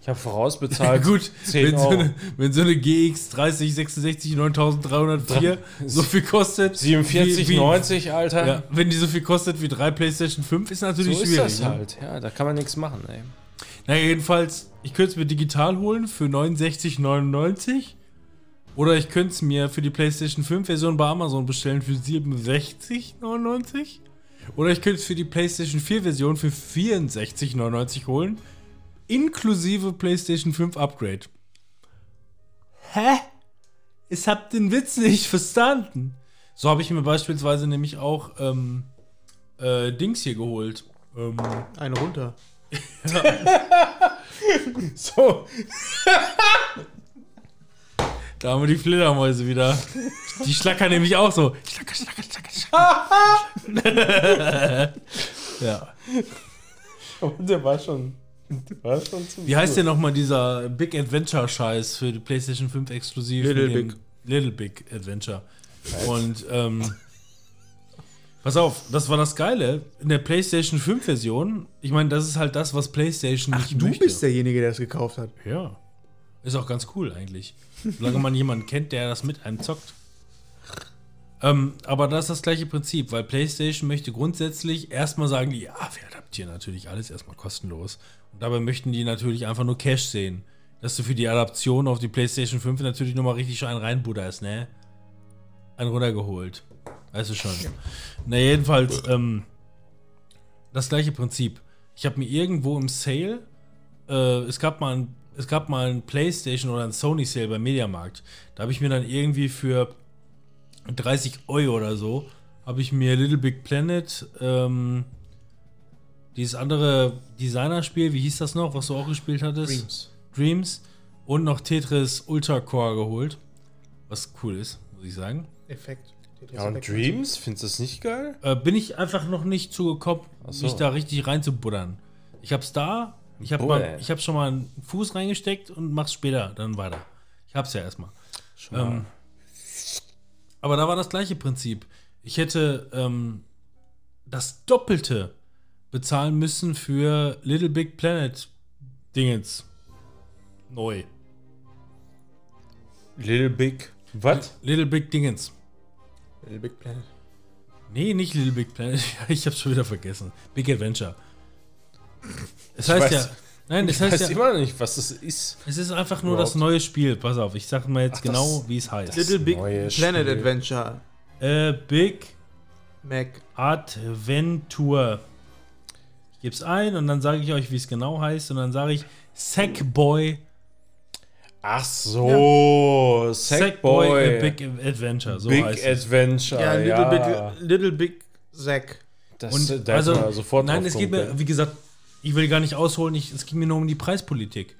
Speaker 3: Ich habe vorausbezahlt. [laughs]
Speaker 4: Gut,
Speaker 3: 10
Speaker 4: wenn so,
Speaker 3: Euro.
Speaker 4: eine, wenn so eine GX 3066 9304 so viel kostet. wie-
Speaker 3: 47,
Speaker 4: wie-
Speaker 3: 90, Alter.
Speaker 4: Ja, wenn die so viel kostet wie drei PlayStation 5, ist
Speaker 3: so
Speaker 4: natürlich
Speaker 3: ist
Speaker 4: schwierig.
Speaker 3: das
Speaker 4: ne?
Speaker 3: halt. Ja, da kann man nichts machen, ey.
Speaker 4: Naja, jedenfalls, ich könnte es mir digital holen für 69,99. Oder ich könnte es mir für die PlayStation 5 Version bei Amazon bestellen für 67,99. Oder ich könnte es für die PlayStation 4 Version für 64,99 holen. Inklusive PlayStation 5 Upgrade. Hä? Ich hab den Witz nicht verstanden. So habe ich mir beispielsweise nämlich auch ähm, äh, Dings hier geholt. Ähm,
Speaker 2: Eine runter. [laughs]
Speaker 3: So.
Speaker 4: Da haben wir die Fledermäuse wieder. Die schlackern nämlich auch so. Schlacker, schlacker, schlacker, schlacker. [laughs] ja.
Speaker 3: Schon. Der war schon
Speaker 4: Wie heißt denn nochmal dieser Big Adventure-Scheiß für die PlayStation 5 exklusiv?
Speaker 2: Little Big.
Speaker 4: Little Big Adventure. Und, ähm, pass auf, das war das Geile. In der PlayStation 5 Version, ich meine, das ist halt das, was PlayStation
Speaker 2: Ach,
Speaker 4: nicht
Speaker 2: du
Speaker 4: möchte.
Speaker 2: bist derjenige, der das gekauft hat.
Speaker 4: Ja. Ist auch ganz cool eigentlich. Solange man jemanden kennt, der das mit einem zockt. Ähm, aber das ist das gleiche Prinzip, weil PlayStation möchte grundsätzlich erstmal sagen, ja, wir adaptieren natürlich alles erstmal kostenlos. Und dabei möchten die natürlich einfach nur Cash sehen. dass du für die Adaption auf die PlayStation 5 natürlich nochmal richtig einen reinbudderst, ne? Einen runtergeholt. Weißt du schon. Na, jedenfalls, ähm, das gleiche Prinzip. Ich habe mir irgendwo im Sale, äh, es gab mal ein, es gab mal ein PlayStation oder ein Sony Sale beim Mediamarkt. Da habe ich mir dann irgendwie für 30 Euro oder so, habe ich mir Little Big Planet, ähm, dieses andere Designerspiel, wie hieß das noch, was du auch gespielt hattest?
Speaker 2: Dreams.
Speaker 4: Dreams und noch Tetris Ultra Core geholt. Was cool ist, muss ich sagen.
Speaker 2: Effekt.
Speaker 3: Ja, und Dreams, findest du das nicht geil?
Speaker 4: Äh, bin ich einfach noch nicht zugekommen,
Speaker 3: so.
Speaker 4: mich da richtig reinzubuddern. Ich hab's da, ich hab, mal, ich hab schon mal einen Fuß reingesteckt und mach's später dann weiter. Ich hab's ja erstmal. Ähm, aber da war das gleiche Prinzip. Ich hätte ähm, das Doppelte bezahlen müssen für Little Big Planet Dingens. Neu.
Speaker 3: Little Big. Was?
Speaker 4: Little Big Dingens.
Speaker 2: Little Big Planet.
Speaker 4: Nee, nicht Little Big Planet. [laughs] Ich hab's schon wieder vergessen. Big Adventure. Es
Speaker 3: Ich
Speaker 4: heißt
Speaker 3: weiß-
Speaker 4: ja. Nein, es
Speaker 3: Ich weiß
Speaker 4: heißt ja.
Speaker 3: immer noch nicht, was das ist.
Speaker 4: Es ist einfach nur
Speaker 3: Überhaupt.
Speaker 4: das neue Spiel. Pass auf, ich sag mal jetzt
Speaker 3: Ach,
Speaker 4: genau, wie es heißt.
Speaker 2: Little Big Planet
Speaker 3: Spiel.
Speaker 2: Adventure.
Speaker 4: Äh, Big
Speaker 2: Mac.
Speaker 4: Adventure. Ich gebe es ein und dann sage ich euch, wie es genau heißt. Und dann sage ich Sackboy.
Speaker 3: Ach so, Sackboy.
Speaker 4: a Big Adventure. So
Speaker 3: Big. Adventure.
Speaker 2: Ja,
Speaker 3: Ja,
Speaker 2: Little, Big, Little Big Zack.
Speaker 3: Das,
Speaker 4: Und
Speaker 3: da
Speaker 4: also,
Speaker 3: sofort
Speaker 4: nein,
Speaker 3: drauf
Speaker 4: es geht mir, wie gesagt, ich will gar nicht ausholen, ich, es ging mir nur um die Preispolitik.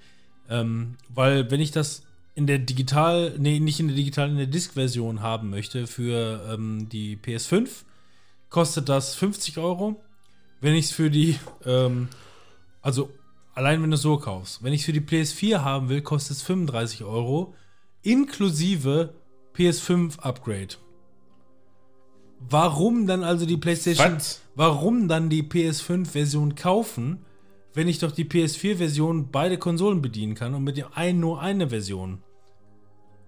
Speaker 4: Ähm, weil wenn ich das in der digital, nee, nicht in der digital, in der Disk-Version haben möchte für ähm, die PS5, kostet das 50 Euro. Wenn ich es für die, ähm, also allein wenn du es so kaufst, wenn ich es für die PS4 haben will, kostet es 35 Euro, inklusive PS5 Upgrade. Warum dann also die PlayStation?
Speaker 3: Was?
Speaker 4: Warum dann die PS5-Version kaufen, wenn ich doch die PS4-Version beide Konsolen bedienen kann und mit dem einen nur eine Version?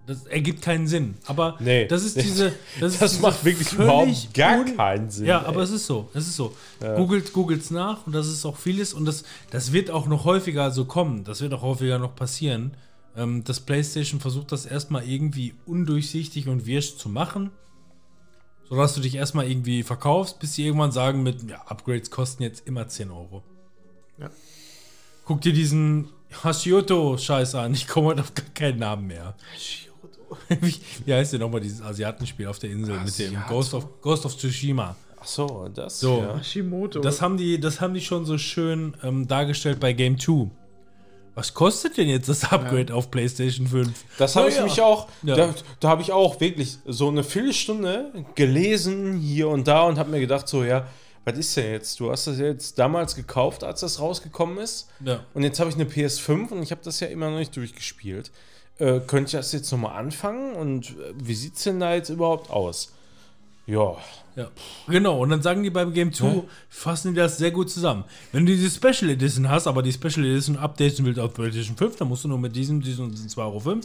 Speaker 4: Das ergibt keinen Sinn. Aber
Speaker 3: Nee.
Speaker 4: das ist diese. [laughs] Das, ist
Speaker 3: Das
Speaker 4: diese
Speaker 3: macht wirklich
Speaker 4: völlig
Speaker 3: überhaupt gar keinen Sinn.
Speaker 4: Ja,
Speaker 3: ey.
Speaker 4: aber es ist so. Es ist so. Googelt, googelt's nach und das ist auch vieles und das, das wird auch noch häufiger so kommen. Das wird auch häufiger noch passieren. Ähm, das PlayStation versucht das erstmal irgendwie undurchsichtig und wirsch zu machen, sodass du dich erstmal irgendwie verkaufst, bis sie irgendwann sagen mit, ja, Upgrades kosten jetzt immer 10 Euro.
Speaker 2: Ja.
Speaker 4: Guck dir diesen Hashioto-Scheiß an. Ich komme heute auf gar keinen Namen mehr. [laughs] Wie, wie heißt denn nochmal dieses Asiatenspiel auf der Insel mit dem
Speaker 3: Asiato?
Speaker 4: Ghost of, Ghost of Tsushima?
Speaker 3: Ach so, das.
Speaker 4: So.
Speaker 3: Ja.
Speaker 2: Hashimoto.
Speaker 4: Das haben die, das haben die schon so schön ähm, dargestellt bei Game 2. Was kostet denn jetzt das Upgrade auf PlayStation 5?
Speaker 3: Das habe ich
Speaker 4: Naja.
Speaker 3: mich auch,
Speaker 4: Ja.
Speaker 3: da, da habe ich auch wirklich so eine Viertelstunde gelesen hier und da und habe mir gedacht, so, ja, was ist denn jetzt? Du hast das jetzt damals gekauft, als das rausgekommen ist.
Speaker 4: Ja.
Speaker 3: Und jetzt habe ich eine PS5 und ich habe das ja immer noch nicht durchgespielt. Äh, könnte ich das jetzt nochmal anfangen? Und äh, wie sieht es denn da jetzt überhaupt aus? Ja,
Speaker 4: Ja, genau. Und dann sagen die beim Game 2, fassen die das sehr gut zusammen. Wenn du diese Special Edition hast, aber die Special Edition updaten willst auf PlayStation 5, dann musst du nur mit diesem, diesem sind 2,50 Euro.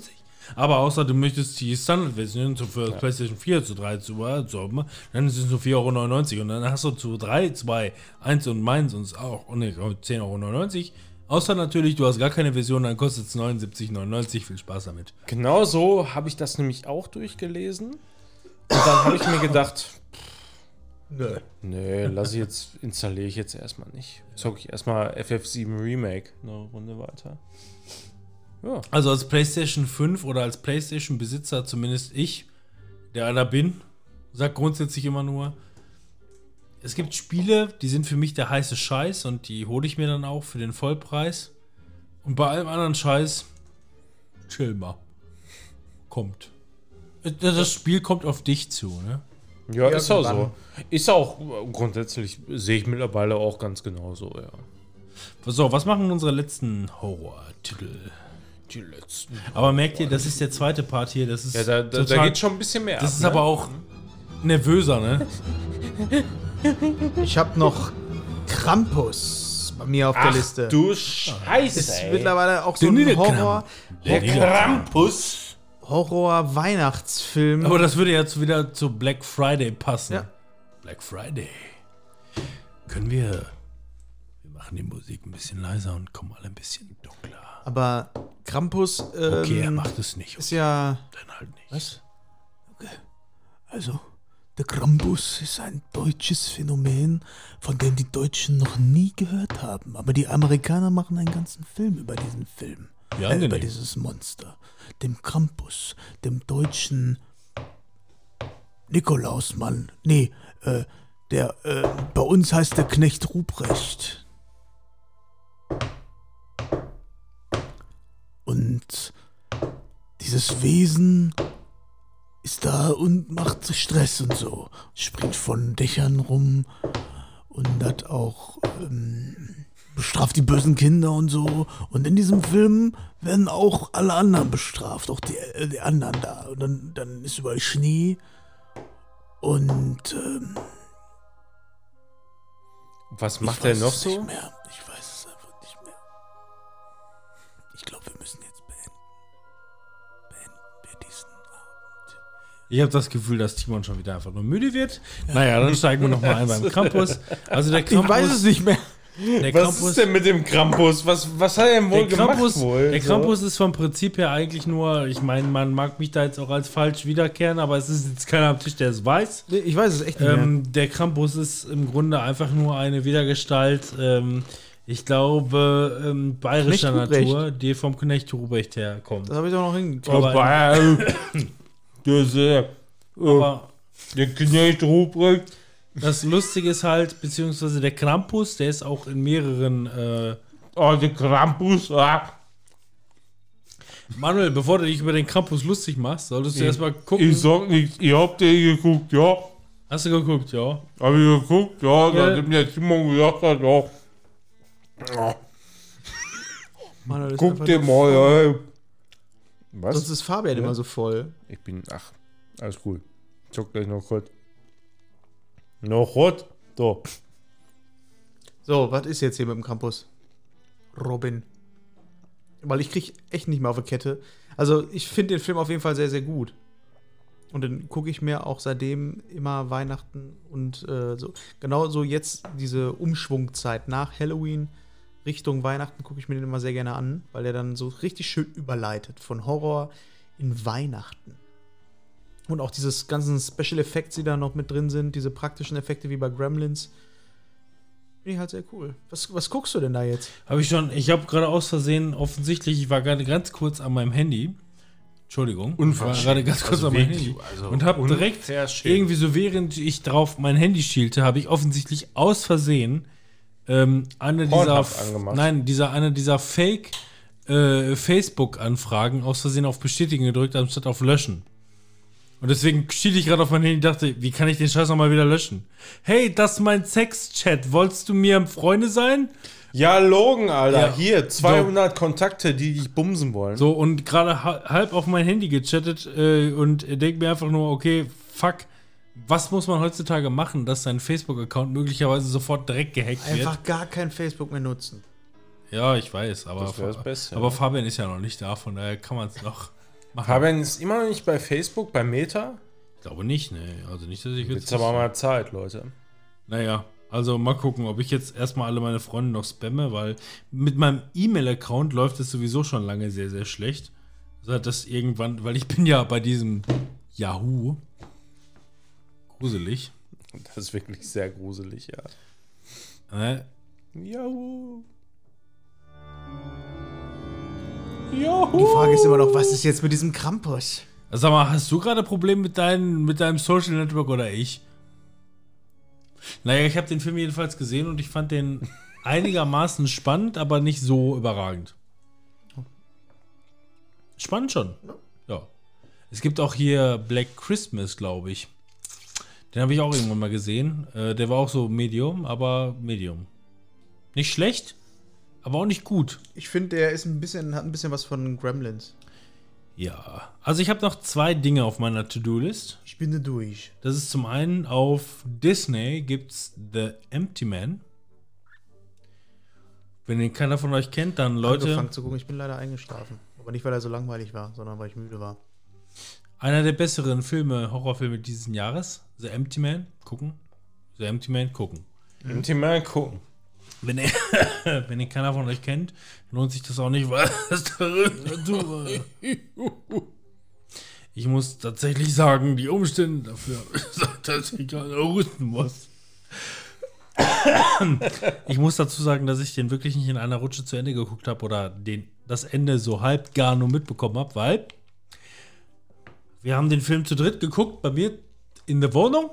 Speaker 4: Aber außer du möchtest die Standard-Version zu- für PlayStation 4 zu 3 zu, äh, zu haben, dann ist es nur 4,99 Euro. Und dann hast du zu 3, 2, 1 und meins und auch oh nee, 10,99 Euro. Außer natürlich, du hast gar keine Version, dann kostet es 79,99 Viel Spaß damit.
Speaker 3: genau so habe ich das nämlich auch durchgelesen. Und dann habe ich mir gedacht,
Speaker 2: Nö.
Speaker 3: Nee, lass ich jetzt, installiere ich jetzt erstmal nicht. Zocke ich erstmal FF7 Remake eine Runde weiter. Ja.
Speaker 4: Also als PlayStation 5 oder als PlayStation-Besitzer, zumindest ich, der einer bin, sagt grundsätzlich immer nur, es gibt Spiele, die sind für mich der heiße Scheiß und die hole ich mir dann auch für den Vollpreis. Und bei allem anderen Scheiß, chill mal. Kommt. Das Spiel kommt auf dich zu, ne?
Speaker 3: Ja, ist auch so. Ist auch äh, grundsätzlich, sehe ich mittlerweile auch ganz genauso, ja.
Speaker 4: So, was machen unsere letzten Horror-Titel?
Speaker 3: Die letzten.
Speaker 4: Aber merkt ihr, das ist der zweite Part hier, das ist
Speaker 3: Ja, da, da, da
Speaker 4: total-
Speaker 3: geht schon ein bisschen mehr
Speaker 4: Das
Speaker 3: ab,
Speaker 4: ist
Speaker 3: ne?
Speaker 4: aber auch nervöser, ne? [laughs]
Speaker 2: Ich habe noch Krampus bei mir auf der
Speaker 3: Ach
Speaker 2: Liste.
Speaker 3: du
Speaker 2: ist
Speaker 3: Scheiße, ey.
Speaker 2: mittlerweile auch so
Speaker 4: Der
Speaker 2: ein
Speaker 4: Niederkram.
Speaker 2: Horror,
Speaker 4: Der
Speaker 3: Krampus.
Speaker 2: Horror-Weihnachtsfilm.
Speaker 4: Aber das würde jetzt wieder zu Black Friday passen.
Speaker 2: Ja.
Speaker 4: Black Friday. Können wir. Wir machen die Musik ein bisschen leiser und kommen alle ein bisschen dunkler.
Speaker 2: Aber Krampus ähm,
Speaker 4: Okay, er macht es nicht.
Speaker 2: ist ja.
Speaker 4: Dann halt nicht.
Speaker 1: Was? Okay. Also, der Krampus ist ein deutsches Phänomen, von dem die Deutschen noch nie gehört haben. Aber die Amerikaner machen einen ganzen Film über diesen Film.
Speaker 4: Wie
Speaker 1: äh, über dieses Monster. Dem Krampus, dem deutschen Nikolausmann. Nee, äh, der, äh, bei uns heißt der Knecht Ruprecht. Und dieses Wesen ist da und macht Stress und so. Springt von Dächern rum und hat auch ähm, bestraft die bösen Kinder und so. Und in diesem Film werden auch alle anderen bestraft, auch die, äh, die anderen da. Und dann, dann ist überall Schnee und ähm,
Speaker 3: Was macht er noch so?
Speaker 1: Mehr. Ich
Speaker 4: habe das Gefühl, dass Timon schon wieder einfach nur müde wird. Naja, dann steigen wir nochmal ein beim [laughs] Krampus. Also der Krampus,
Speaker 2: Ich weiß es nicht mehr.
Speaker 4: Der
Speaker 3: Was
Speaker 4: Krampus,
Speaker 3: ist denn mit dem Krampus? Was, was hat er denn wohl
Speaker 4: der Krampus,
Speaker 3: gemacht wohl?
Speaker 4: der
Speaker 3: So?
Speaker 4: Krampus ist vom Prinzip her eigentlich nur, ich meine, man mag mich da jetzt auch als falsch wiederkehren, aber es ist jetzt keiner am Tisch, der es weiß.
Speaker 2: Ich weiß es echt nicht mehr.
Speaker 4: Ähm, der Krampus ist im Grunde einfach nur eine Wiedergestalt, ähm, ich glaube, ähm, bayerischer. Natur, die vom Knecht Ruprecht herkommt.
Speaker 2: Das habe ich doch noch hingekriegt.
Speaker 4: Aber- [coughs] [coughs]
Speaker 3: Aber, das, äh,
Speaker 4: Aber
Speaker 3: der Knecht Ruprecht.
Speaker 4: das Lustige ist halt, beziehungsweise der Krampus, der ist auch in mehreren. Äh,
Speaker 3: Oh, der Krampus. Ah.
Speaker 4: Manuel, bevor du dich über den Krampus lustig machst, solltest du erstmal gucken.
Speaker 3: Ich sag nichts, ihr habt den geguckt, ja.
Speaker 4: Hast du geguckt, ja?
Speaker 3: Hab ich geguckt, ja,
Speaker 4: Ja.
Speaker 3: nachdem der Simon gesagt hat, ja. ja
Speaker 2: Manuel
Speaker 3: guck dir mal, ja.
Speaker 2: Sonst
Speaker 3: Was?
Speaker 2: ist Fabian immer so voll.
Speaker 3: Ich bin, ach, alles cool. Zock gleich noch kurz. Noch kurz? So.
Speaker 2: So, was ist jetzt hier mit dem Campus? Robin. Weil ich krieg echt nicht mehr auf die Kette. Also, ich finde den Film auf jeden Fall sehr, sehr gut. Und dann gucke ich mir auch seitdem immer Weihnachten und äh, so. Genau so jetzt diese Umschwungzeit nach Halloween Richtung Weihnachten gucke ich mir den immer sehr gerne an, weil der dann so richtig schön überleitet von Horror in Weihnachten. Und auch dieses ganzen Special Effects, die da noch mit drin sind, diese praktischen Effekte wie bei Gremlins. Finde ich halt sehr cool. Was, was guckst du denn da jetzt?
Speaker 4: Habe ich schon. Ich habe gerade aus Versehen, offensichtlich, ich war gerade ganz kurz an meinem Handy. Entschuldigung. Ich war gerade ganz kurz
Speaker 3: Also
Speaker 4: an meinem
Speaker 3: wirklich,
Speaker 4: Handy.
Speaker 3: also
Speaker 4: und habe direkt
Speaker 3: unverschämt.
Speaker 4: irgendwie so, während ich drauf mein Handy schielte, habe ich offensichtlich aus Versehen ähm, eine dieser,
Speaker 3: Pornhub angemacht.
Speaker 4: nein, dieser, eine dieser Fake äh, Facebook-Anfragen aus Versehen auf Bestätigen gedrückt, anstatt auf Löschen. Und deswegen schiel ich gerade auf mein Handy und dachte, wie kann ich den Scheiß nochmal wieder löschen? Hey, das ist mein Sex-Chat. Wolltest du mir Freunde sein?
Speaker 3: Ja, Logan, Alter.
Speaker 4: Ja.
Speaker 3: Hier, 200 Kontakte, die dich bumsen wollen.
Speaker 4: So, und gerade ha- halb auf mein Handy gechattet äh, und denk mir einfach nur, okay, fuck, was muss man heutzutage machen, dass sein Facebook-Account möglicherweise sofort direkt gehackt wird?
Speaker 2: Einfach gar kein Facebook mehr nutzen.
Speaker 4: Ja, ich weiß, aber,
Speaker 3: Das das Beste,
Speaker 4: aber
Speaker 3: ja.
Speaker 4: Fabian ist ja noch nicht da, von daher kann man es noch [laughs] machen.
Speaker 3: Fabian ist immer noch nicht bei Facebook, bei Meta.
Speaker 4: Ich glaube nicht, ne. Also nicht, dass ich
Speaker 3: Jetzt aber mal Zeit, Leute.
Speaker 4: Naja, also mal gucken, ob ich jetzt erstmal alle meine Freunde noch spamme, weil mit meinem E-Mail-Account läuft es sowieso schon lange sehr, sehr schlecht. Seit das irgendwann, weil ich bin ja bei diesem Yahoo. Gruselig.
Speaker 3: Das ist wirklich sehr gruselig, ja.
Speaker 4: Ne?
Speaker 3: Juhu.
Speaker 2: Die Frage ist immer noch, was ist jetzt mit diesem Krampus?
Speaker 4: Sag mal, hast du gerade Probleme mit, dein, mit deinem Social Network oder ich? Naja, ich habe den Film jedenfalls gesehen und ich fand den [laughs] einigermaßen spannend, aber nicht so überragend. Spannend schon. Ja. Es gibt auch hier Black Christmas, glaube ich. Den habe ich auch irgendwann mal gesehen. Äh, der war auch so Medium, aber Medium. Nicht schlecht, aber auch nicht gut.
Speaker 2: Ich finde, der ist ein bisschen, hat ein bisschen was von Gremlins.
Speaker 4: Ja. Also ich habe noch zwei Dinge auf meiner To-Do-List.
Speaker 2: Ich bin da durch.
Speaker 4: Das ist zum einen auf Disney gibt's The Empty Man. Wenn den keiner von euch kennt, dann Leute,
Speaker 2: Angefangen zu gucken, ich bin leider eingeschlafen. Aber nicht, weil er so langweilig war, sondern weil ich müde war.
Speaker 4: Einer der besseren Filme, Horrorfilme dieses Jahres, The Empty Man, gucken. The Empty Man, gucken.
Speaker 3: Die mal gucken.
Speaker 4: Wenn, ihr, [laughs] wenn ihr keiner von euch kennt, lohnt sich das auch nicht, weil [laughs] [laughs] Ich muss tatsächlich sagen, die Umstände dafür, dass ich gerade husten muss. [coughs] Ich muss dazu sagen, dass ich den wirklich nicht in einer Rutsche zu Ende geguckt habe oder den, das Ende so halb gar nur mitbekommen habe, weil wir haben den Film zu dritt geguckt, bei mir in der Wohnung.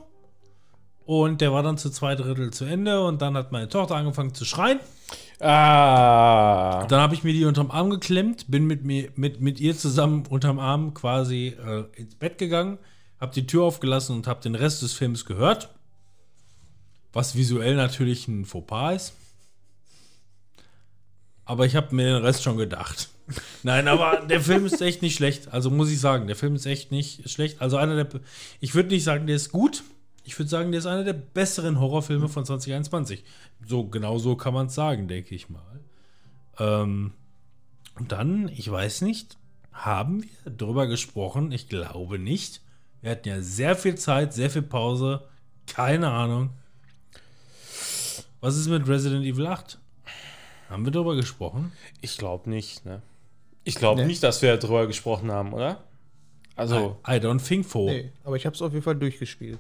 Speaker 4: Und der war dann zu zwei Drittel zu Ende und dann hat meine Tochter angefangen zu schreien.
Speaker 3: Ah.
Speaker 4: Dann habe ich mir die unterm Arm geklemmt, bin mit, mir, mit, mit ihr zusammen unterm Arm quasi äh, ins Bett gegangen, habe die Tür aufgelassen und habe den Rest des Films gehört. Was visuell natürlich ein Fauxpas ist. Aber ich habe mir den Rest schon gedacht. Nein, aber der Film ist echt nicht schlecht. Also muss ich sagen, der Film ist echt nicht schlecht. Also einer der. Ich würde nicht sagen, der ist gut. Ich würde sagen, der ist einer der besseren Horrorfilme von 2021. So, genau so kann man es sagen, denke ich mal. Ähm, und dann, ich weiß nicht, haben wir drüber gesprochen? Ich glaube nicht. Wir hatten ja sehr viel Zeit, sehr viel Pause. Keine Ahnung. Was ist mit Resident Evil 8? Haben wir drüber gesprochen?
Speaker 3: Ich glaube nicht, ne? Ich glaube
Speaker 2: Nee.
Speaker 3: nicht, dass wir darüber gesprochen haben, oder? Also,
Speaker 4: I, I don't think so.
Speaker 2: Nee, aber ich habe es auf jeden Fall durchgespielt.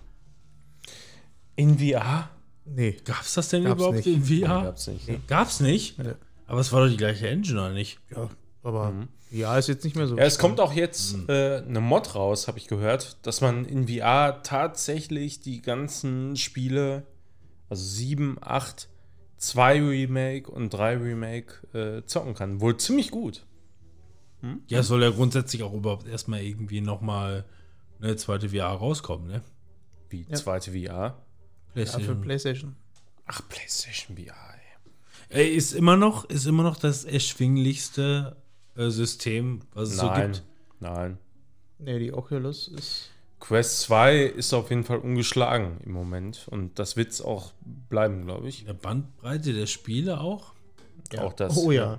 Speaker 3: in VR?
Speaker 2: Nee.
Speaker 4: Gab's das denn
Speaker 2: Gab's
Speaker 4: überhaupt
Speaker 2: nicht.
Speaker 4: in
Speaker 3: Nee,
Speaker 4: VR?
Speaker 3: gab's nicht. Ne?
Speaker 4: Gab's nicht?
Speaker 2: Nee.
Speaker 4: Aber es war doch die gleiche Engine, oder nicht?
Speaker 2: Ja, aber ja, ist jetzt nicht mehr so.
Speaker 3: Ja, es kommt auch jetzt äh, eine Mod raus, habe ich gehört, dass man in VR tatsächlich die ganzen Spiele, also 7, 8, 2 Remake und 3 Remake äh, zocken kann. Wohl ziemlich gut.
Speaker 4: Ja, es soll ja grundsätzlich auch überhaupt erstmal irgendwie nochmal eine zweite VR rauskommen, ne?
Speaker 3: Wie
Speaker 2: Ja.
Speaker 3: zweite VR.
Speaker 2: ja, für
Speaker 4: PlayStation.
Speaker 2: PlayStation.
Speaker 3: Ach, PlayStation VR.
Speaker 4: Ey,
Speaker 3: Ey.
Speaker 4: ist immer noch, ist immer noch das erschwinglichste äh, System, was es so
Speaker 3: Nein,
Speaker 4: gibt.
Speaker 3: nein.
Speaker 2: Nee, die Oculus ist.
Speaker 3: Quest 2 ist auf jeden Fall ungeschlagen im Moment und das wird es auch bleiben, glaube ich.
Speaker 4: In der Bandbreite der Spiele auch.
Speaker 2: Ja.
Speaker 3: Auch das.
Speaker 2: Oh ja.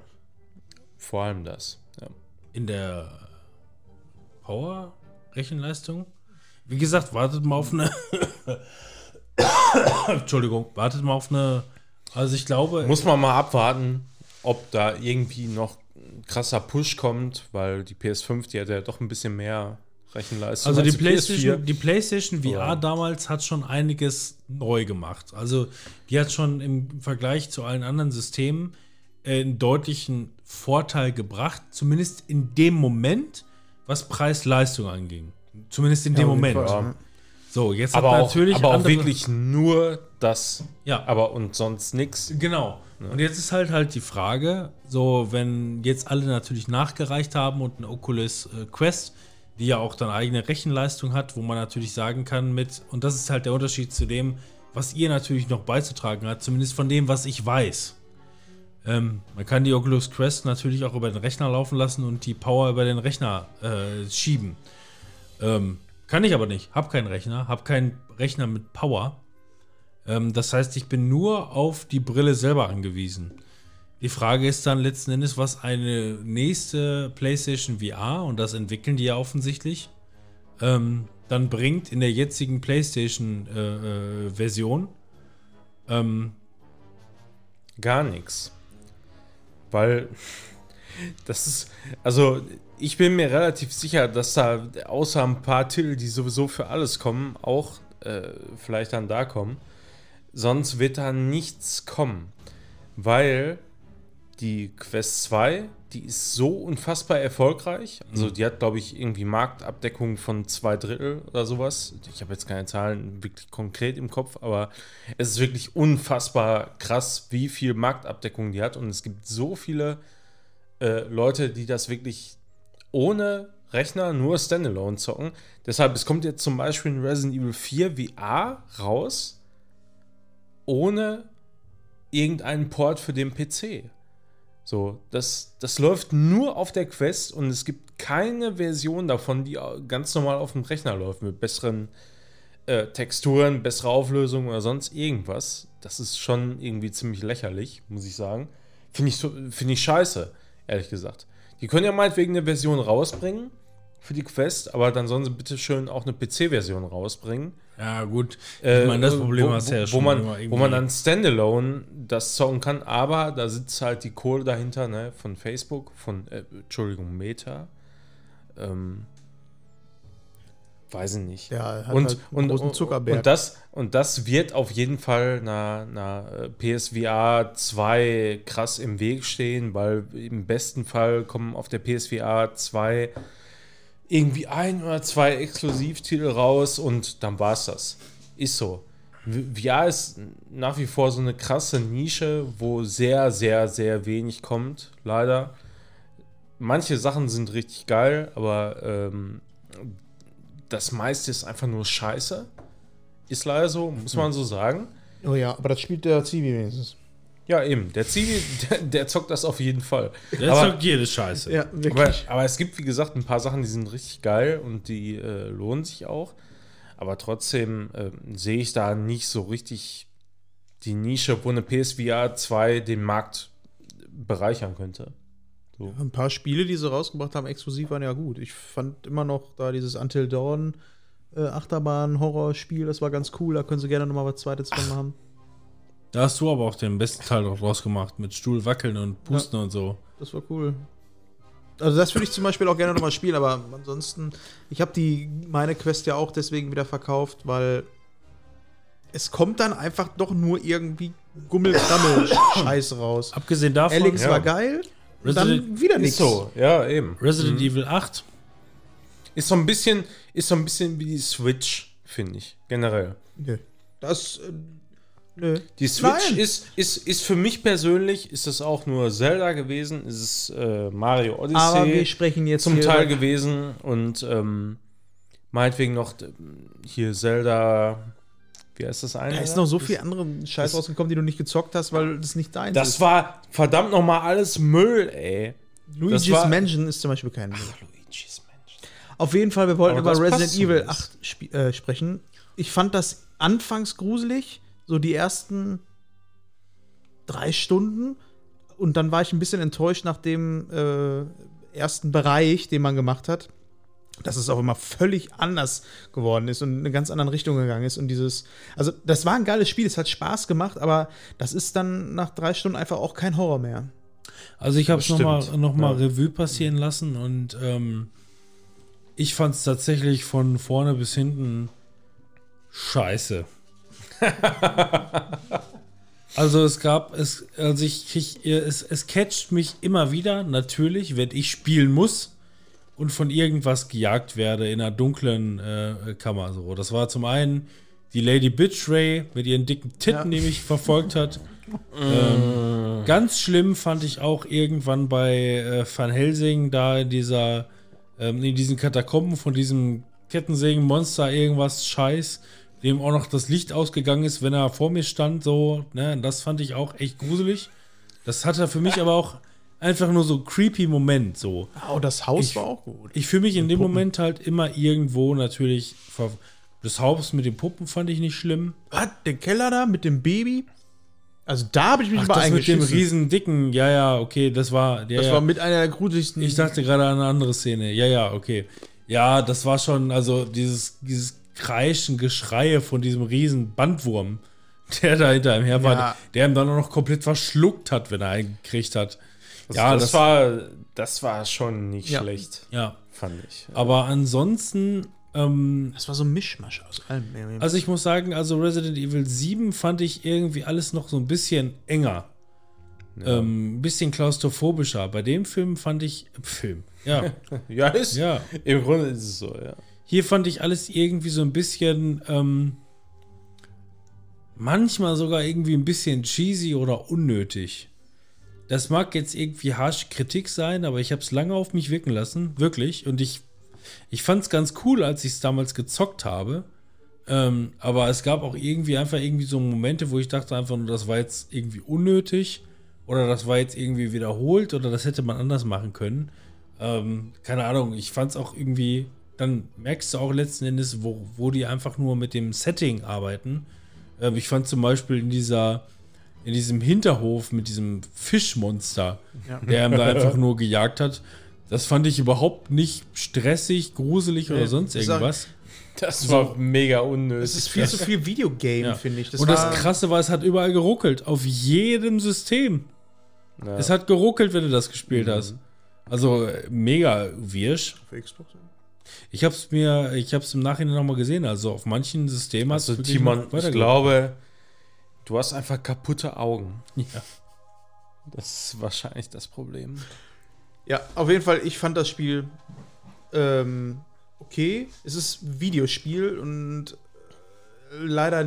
Speaker 3: Vor allem das.
Speaker 4: In der Power-Rechenleistung. Wie gesagt, wartet mal auf eine. [coughs] Entschuldigung, wartet mal auf eine. Also ich glaube.
Speaker 3: Muss man mal abwarten, ob da irgendwie noch ein krasser Push kommt, weil die PS5, die hat ja doch ein bisschen mehr Rechenleistung.
Speaker 4: Also die
Speaker 3: als
Speaker 4: PlayStation, die PlayStation VR
Speaker 3: Ja.
Speaker 4: damals hat schon einiges neu gemacht. Also die hat schon im Vergleich zu allen anderen Systemen einen deutlichen Vorteil gebracht, zumindest in dem Moment, was Preis-Leistung anging. Zumindest in dem
Speaker 2: auf jeden
Speaker 4: Moment.
Speaker 2: Fall.
Speaker 3: Ja.
Speaker 4: So, jetzt
Speaker 3: aber
Speaker 4: hat
Speaker 3: auch,
Speaker 4: natürlich
Speaker 3: aber auch
Speaker 4: andere-
Speaker 3: wirklich nur das,
Speaker 4: ja,
Speaker 3: aber und sonst nichts.
Speaker 4: Genau. Und jetzt ist halt halt die Frage, so wenn jetzt alle natürlich nachgereicht haben und eine Oculus äh, Quest, die ja auch dann eigene Rechenleistung hat, wo man natürlich sagen kann mit, und das ist halt der Unterschied zu dem, was ihr natürlich noch beizutragen habt, zumindest von dem, was ich weiß. Ähm, man kann die Oculus Quest natürlich auch über den Rechner laufen lassen und die Power über den Rechner äh, schieben. Ähm, kann ich aber nicht. Hab keinen Rechner, hab keinen Rechner mit Power. Ähm, das heißt, ich bin nur auf die Brille selber angewiesen. Die Frage ist dann letzten Endes, was eine nächste PlayStation VR, und das entwickeln die ja offensichtlich, ähm, dann bringt in der jetzigen PlayStation-Version. ähm,
Speaker 3: Gar nichts. Weil das ist, also ich bin mir relativ sicher, dass da außer ein paar Titel, die sowieso für alles kommen, auch äh, vielleicht dann da kommen. Sonst wird da nichts kommen. Weil die Quest 2, die ist so unfassbar erfolgreich. Also die hat, glaube ich, irgendwie Marktabdeckung von zwei Drittel oder sowas. Ich habe jetzt keine Zahlen wirklich konkret im Kopf, aber es ist wirklich unfassbar krass, wie viel Marktabdeckung die hat. Und es gibt so viele äh, Leute, die das wirklich ohne Rechner nur Standalone zocken. Deshalb, es kommt jetzt zum Beispiel ein Resident Evil 4 VR raus, ohne irgendeinen Port für den PC. So, das, das läuft nur auf der Quest und es gibt keine Version davon, die ganz normal auf dem Rechner läuft, mit besseren äh, Texturen, bessere Auflösung oder sonst irgendwas. Das ist schon irgendwie ziemlich lächerlich, muss ich sagen. Finde ich, finde ich scheiße, ehrlich gesagt. Die können ja meinetwegen eine Version rausbringen, für die Quest, aber dann sollen sie bitte schön auch eine PC-Version rausbringen.
Speaker 4: Ja, gut.
Speaker 3: Äh,
Speaker 4: ich meine, das Problem
Speaker 3: wo,
Speaker 4: hast du ja
Speaker 3: wo,
Speaker 4: schon
Speaker 3: wo man,
Speaker 4: immer
Speaker 3: wo
Speaker 4: irgendwie.
Speaker 3: man dann Standalone das zocken kann, aber da sitzt halt die Kohle dahinter, ne, von Facebook, von, äh, Entschuldigung, Meta. Ähm, weiß ich nicht.
Speaker 2: Ja, hat
Speaker 3: und,
Speaker 2: halt einen
Speaker 3: und,
Speaker 2: großen
Speaker 3: und,
Speaker 2: Zuckerberg.
Speaker 3: und, das, und das wird auf jeden Fall einer, einer äh, PSVR 2 krass im Weg stehen, weil im besten Fall kommen auf der PSVR 2 irgendwie ein oder zwei Exklusivtitel raus und dann war's das. Ist so. VR ist nach wie vor so eine krasse Nische, wo sehr, sehr, sehr wenig kommt, leider. Manche Sachen sind richtig geil, aber ähm, das meiste ist einfach nur Scheiße. Ist leider so, muss man so sagen.
Speaker 2: Oh ja, aber das spielt der Zivi wenigstens.
Speaker 3: Ja, eben. Der Zivi, der, der zockt das auf jeden Fall.
Speaker 4: Der
Speaker 3: aber,
Speaker 4: sagt jede Scheiße.
Speaker 2: Ja,
Speaker 3: aber,
Speaker 2: wirklich.
Speaker 3: aber es gibt, wie gesagt, ein paar Sachen, die sind richtig geil und die äh, lohnen sich auch. Aber trotzdem äh, sehe ich da nicht so richtig die Nische, wo eine PSVR 2 den Markt bereichern könnte.
Speaker 2: Ein paar Spiele, die sie rausgebracht haben, exklusiv waren ja gut. Ich fand immer noch da dieses Until Dawn äh, Achterbahn-Horrorspiel, das war ganz cool. Da können sie gerne nochmal was Zweites von machen.
Speaker 4: Da hast du aber auch den besten Teil draus rausgemacht, mit Stuhl wackeln und pusten und so.
Speaker 2: Das war cool. Also das würde ich zum Beispiel auch gerne nochmal spielen, aber ansonsten, ich habe die meine Quest ja auch deswegen wieder verkauft, weil es kommt dann einfach doch nur irgendwie Gummelkrammel-Scheiß [coughs] raus.
Speaker 4: Abgesehen davon,
Speaker 2: Alex
Speaker 3: ja.
Speaker 2: war geil, dann
Speaker 4: Resident-
Speaker 2: wieder
Speaker 3: Ist
Speaker 2: nichts.
Speaker 3: so, ja, eben.
Speaker 4: Resident Evil 8,
Speaker 3: Ist so ein bisschen, ist so ein bisschen wie die Switch, finde ich, generell.
Speaker 2: Nö. Das, äh, nö.
Speaker 3: Die Switch
Speaker 2: Nein.
Speaker 3: ist, ist, ist für mich persönlich, ist es auch nur Zelda gewesen, ist es äh, Mario Odyssey
Speaker 2: Aber wir sprechen jetzt
Speaker 3: zum Teil
Speaker 2: über-
Speaker 3: gewesen und ähm, meinetwegen noch hier Zelda, wie heißt das eine?
Speaker 2: Da ist noch so viel andere Scheiß
Speaker 3: das-
Speaker 2: rausgekommen, die du nicht gezockt hast, weil das nicht deins
Speaker 3: Das
Speaker 2: ist.
Speaker 3: war verdammt nochmal alles Müll, ey.
Speaker 2: Luigi's
Speaker 3: das war-
Speaker 2: Mansion ist zum Beispiel kein Müll.
Speaker 3: Luigi's Mensch.
Speaker 2: Auf jeden Fall, wir wollten über
Speaker 3: das
Speaker 2: Resident Evil
Speaker 3: zumindest.
Speaker 2: 8 spie- äh, sprechen. Ich fand das anfangs gruselig, so die ersten drei Stunden. Und dann war ich ein bisschen enttäuscht nach dem äh, ersten Bereich, den man gemacht hat, dass es auch immer völlig anders geworden ist und in eine ganz andere Richtung gegangen ist. Und dieses, also das war ein geiles Spiel, es hat Spaß gemacht, aber das ist dann nach drei Stunden einfach auch kein Horror mehr.
Speaker 4: Also ich habe es nochmal noch mal
Speaker 3: ja.
Speaker 4: Revue passieren lassen und ähm, ich fand es tatsächlich von vorne bis hinten scheiße. [laughs] also es gab, es, also ich krieg, es, es catcht mich immer wieder, natürlich, wenn ich spielen muss und von irgendwas gejagt werde in einer dunklen äh, Kammer. So. Das war zum einen die Lady Bitch Ray mit ihren dicken Titten, die mich verfolgt hat. [laughs] Ähm, ganz schlimm fand ich auch irgendwann bei äh, Van Helsing da in dieser, ähm, in diesen Katakomben von diesem Kettensägenmonster irgendwas Scheiß, dem auch noch das Licht ausgegangen ist, wenn er vor mir stand, so, ne, das fand ich auch echt gruselig. Das hatte für mich aber auch einfach nur so creepy Moment, so.
Speaker 2: Oh, das Haus
Speaker 4: Ich-
Speaker 2: war auch gut.
Speaker 4: Ich fühle mich in dem Moment halt immer irgendwo natürlich. Das Haus mit den Puppen fand ich nicht schlimm.
Speaker 2: Was? Den Keller da mit dem Baby? Also da habe ich mich
Speaker 4: Ach,
Speaker 2: mal
Speaker 4: das mit dem riesen dicken, ja, ja, okay, das war. Ja,
Speaker 2: Das
Speaker 4: ja.
Speaker 2: war mit einer der gruseligsten.
Speaker 4: Ich dachte gerade an eine andere Szene. Ja, ja, okay. Ja, das war schon, also dieses, dieses Kreischen, Geschreie von diesem riesen Bandwurm, der da hinter ihm her war,
Speaker 2: Ja.
Speaker 4: der ihm dann auch noch komplett verschluckt hat, wenn er einen gekriegt hat.
Speaker 3: ja, das, war, das war schon nicht
Speaker 2: Ja.
Speaker 3: schlecht,
Speaker 4: Ja.
Speaker 3: fand ich.
Speaker 4: Aber ansonsten, ähm,
Speaker 2: das war so ein Mischmasch aus allem.
Speaker 4: Also ich muss sagen, also Resident Evil 7 fand ich irgendwie alles noch so ein bisschen enger. Ähm, ein bisschen klaustrophobischer. Bei dem Film fand ich. Film. Ja. [laughs]
Speaker 3: Ja, ist,
Speaker 4: ja.
Speaker 3: im Grunde ist es so, ja.
Speaker 4: Hier fand ich alles irgendwie so ein bisschen. Ähm, manchmal sogar irgendwie ein bisschen cheesy oder unnötig. Das mag jetzt irgendwie harsche Kritik sein, aber ich habe es lange auf mich wirken lassen. Wirklich. Und ich, ich fand es ganz cool, als ich es damals gezockt habe. Ähm, aber es gab auch irgendwie einfach irgendwie so Momente, wo ich dachte einfach nur, das war jetzt irgendwie unnötig oder das war jetzt irgendwie wiederholt oder das hätte man anders machen können. Ähm, keine Ahnung, ich fand es auch irgendwie, dann merkst du auch letzten Endes, wo, wo die einfach nur mit dem Setting arbeiten. Ähm, ich fand zum Beispiel in dieser, in diesem Hinterhof mit diesem Fischmonster,
Speaker 2: Ja.
Speaker 4: der ihm da einfach [laughs] nur gejagt hat, Das fand ich überhaupt nicht stressig, gruselig oder
Speaker 2: Nee,
Speaker 4: sonst
Speaker 2: ich sag-
Speaker 4: irgendwas.
Speaker 3: Das war mega unnötig.
Speaker 2: Es ist viel zu viel Videogame,
Speaker 4: Ja.
Speaker 2: finde ich.
Speaker 4: und das Krasse war, es hat überall geruckelt. Auf jedem System.
Speaker 3: Ja.
Speaker 4: Es hat geruckelt, wenn du das gespielt hast. Also äh, mega wirsch.
Speaker 2: Für Xbox.
Speaker 4: Ich habe es mir, ich habe es im Nachhinein nochmal gesehen. Also auf manchen Systemen
Speaker 3: Also
Speaker 4: hat's wirklich
Speaker 3: Timon, ich glaube, du hast einfach kaputte Augen.
Speaker 4: Ja.
Speaker 3: Das ist wahrscheinlich das Problem.
Speaker 2: Ja, auf jeden Fall, ich fand das Spiel ähm, okay. Es ist ein Videospiel und leider,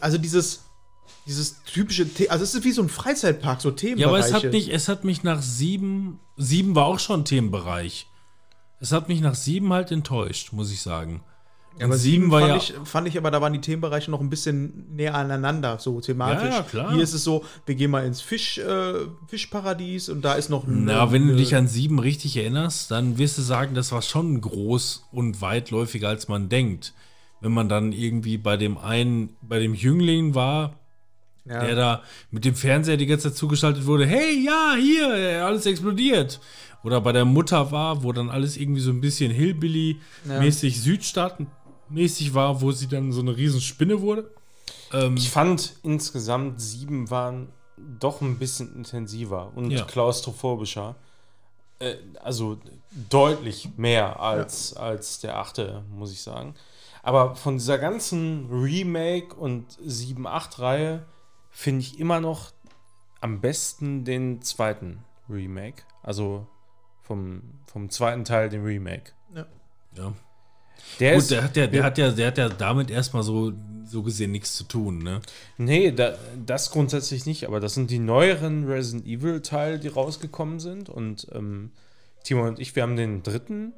Speaker 2: also dieses, dieses typische, The also es ist wie so ein Freizeitpark, so
Speaker 4: Ja,
Speaker 2: Themenbereiche.
Speaker 4: aber es hat, nicht, es hat mich nach sieben, sieben war auch schon Themenbereich. Es hat mich nach sieben halt enttäuscht, muss ich sagen.
Speaker 2: Ja, aber sieben
Speaker 4: war
Speaker 2: fand,
Speaker 4: ja-
Speaker 2: ich, fand ich aber, da waren die Themenbereiche noch ein bisschen näher aneinander, so thematisch.
Speaker 4: Ja, klar.
Speaker 2: Hier ist es so, wir gehen mal ins Fisch, äh, Fischparadies und da ist noch ein.
Speaker 4: Na, wenn du dich an sieben richtig erinnerst, dann wirst du sagen, das war schon groß und weitläufiger, als man denkt. Wenn man dann irgendwie bei dem einen, bei dem Jüngling war,
Speaker 2: ja.
Speaker 4: der da mit dem Fernseher die ganze Zeit zugeschaltet wurde, hey, ja, hier, alles explodiert. Oder bei der Mutter war, wo dann alles irgendwie so ein bisschen Hillbilly-mäßig, Südstaaten-mäßig war, wo sie dann so eine riesen Spinne wurde. Ähm,
Speaker 3: Ich fand insgesamt sieben waren doch ein bisschen intensiver und
Speaker 4: Ja.
Speaker 3: klaustrophobischer. Äh, also deutlich mehr als, als der achte, muss ich sagen. Aber von dieser ganzen Remake und 7-8-Reihe finde ich immer noch am besten den zweiten Remake. Also vom, vom zweiten Teil den Remake.
Speaker 4: ja.
Speaker 3: Der
Speaker 4: Gut,
Speaker 3: ist,
Speaker 4: der hat ja, der hat ja, der hat ja damit erstmal so, so gesehen nichts zu tun, ne?
Speaker 3: Nee, da, das grundsätzlich nicht, aber das sind die neueren Resident Evil-Teile, die rausgekommen sind. Und ähm, Timo und ich, wir haben den dritten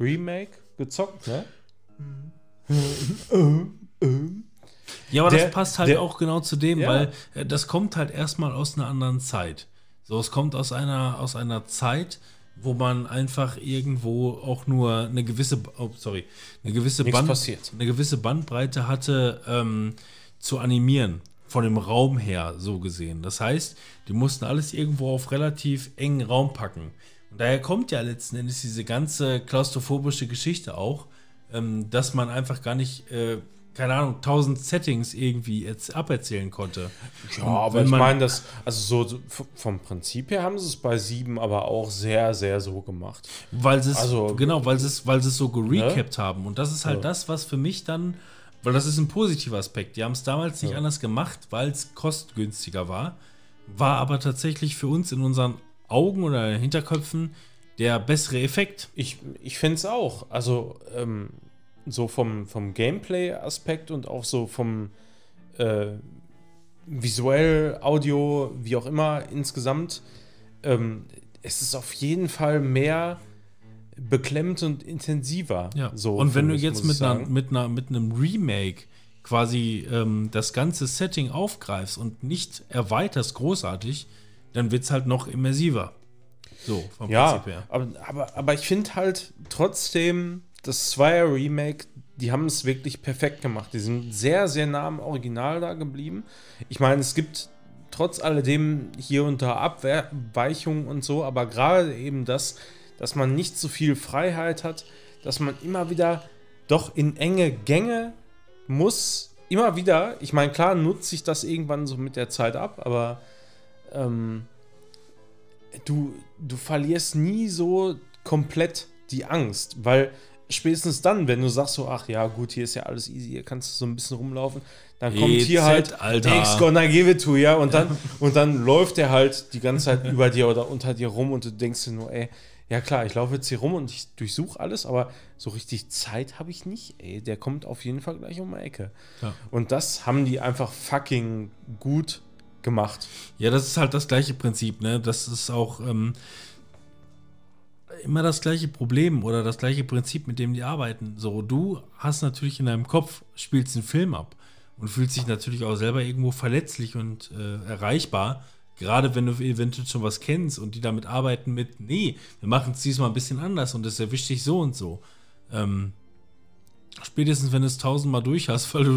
Speaker 3: Remake gezockt, ne?
Speaker 4: Ja, aber
Speaker 3: Der-
Speaker 4: das passt halt
Speaker 3: der-
Speaker 4: auch genau zu dem,
Speaker 3: Ja.
Speaker 4: weil äh, das kommt halt erstmal aus einer anderen Zeit. So, es kommt aus einer, aus einer Zeit, wo man einfach irgendwo auch nur eine gewisse, oh, sorry, eine gewisse, Band, eine gewisse Bandbreite hatte ähm, zu animieren. Von dem Raum her, so gesehen. Das heißt, die mussten alles irgendwo auf relativ engen Raum packen. Und daher kommt ja letzten Endes diese ganze klaustrophobische Geschichte auch, ähm, dass man einfach gar nicht, äh, keine Ahnung, tausend Settings irgendwie jetzt aberzählen konnte.
Speaker 3: Ja, aber ich meine, das, also so, vom Prinzip her haben sie es bei sieben aber auch sehr, sehr so gemacht.
Speaker 4: Weil sie es,
Speaker 3: Also-
Speaker 4: genau, weil sie es, weil sie es so gerecapt haben. Und das ist halt
Speaker 3: Ja.
Speaker 4: das, was für mich dann, weil das ist ein positiver Aspekt. Die haben es damals nicht anders gemacht, weil es kostengünstiger war. War aber tatsächlich für uns in unseren Augen oder Hinterköpfen der bessere Effekt.
Speaker 3: Ich, ich finde es auch. Also ähm, so vom, vom Gameplay-Aspekt und auch so vom äh, visuell, Audio, wie auch immer insgesamt. Ähm, es ist auf jeden Fall mehr beklemmt und intensiver.
Speaker 4: Ja.
Speaker 3: So
Speaker 4: und wenn du jetzt mit, einer, mit, einer, mit einem Remake quasi ähm, das ganze Setting aufgreifst und nicht erweiterst großartig, dann wird es halt noch immersiver. So, vom
Speaker 3: Ja,
Speaker 4: Prinzip her.
Speaker 3: aber, aber, aber ich finde halt trotzdem, das Zweier Remake, die haben es wirklich perfekt gemacht. Die sind sehr, sehr nah am Original da geblieben. Ich meine, es gibt trotz alledem hier und da Abweichungen und so, aber gerade eben das, dass man nicht so viel Freiheit hat, dass man immer wieder doch in enge Gänge muss. Immer wieder, ich meine, klar nutzt sich das irgendwann so mit der Zeit ab, aber ähm, du, du verlierst nie so komplett die Angst, weil spätestens dann, wenn du sagst so, ach ja, gut, hier ist ja alles easy, hier kannst du so ein bisschen rumlaufen, dann kommt hier
Speaker 4: EZ,
Speaker 3: halt
Speaker 4: Alter.
Speaker 3: X gonna give it to ya und dann, und dann läuft der halt die ganze Zeit über dir oder unter dir rum und du denkst dir nur, ey, ja klar, ich laufe jetzt hier rum und ich durchsuche alles, aber so richtig Zeit habe ich nicht, ey, der kommt auf jeden Fall gleich um die Ecke.
Speaker 4: Ja.
Speaker 3: Und das haben die einfach fucking gut gemacht.
Speaker 4: Ja, das ist halt das gleiche Prinzip, ne? Das ist auch ähm, immer das gleiche Problem oder das gleiche Prinzip, mit dem die arbeiten. So, du hast natürlich in deinem Kopf, spielst einen Film ab und fühlst dich natürlich auch selber irgendwo verletzlich und äh, erreichbar. Gerade wenn du eventuell schon was kennst und die damit arbeiten mit, nee, wir machen es diesmal ein bisschen anders und das erwischt dich so und so. Ähm, spätestens wenn du es tausendmal durch hast, weil du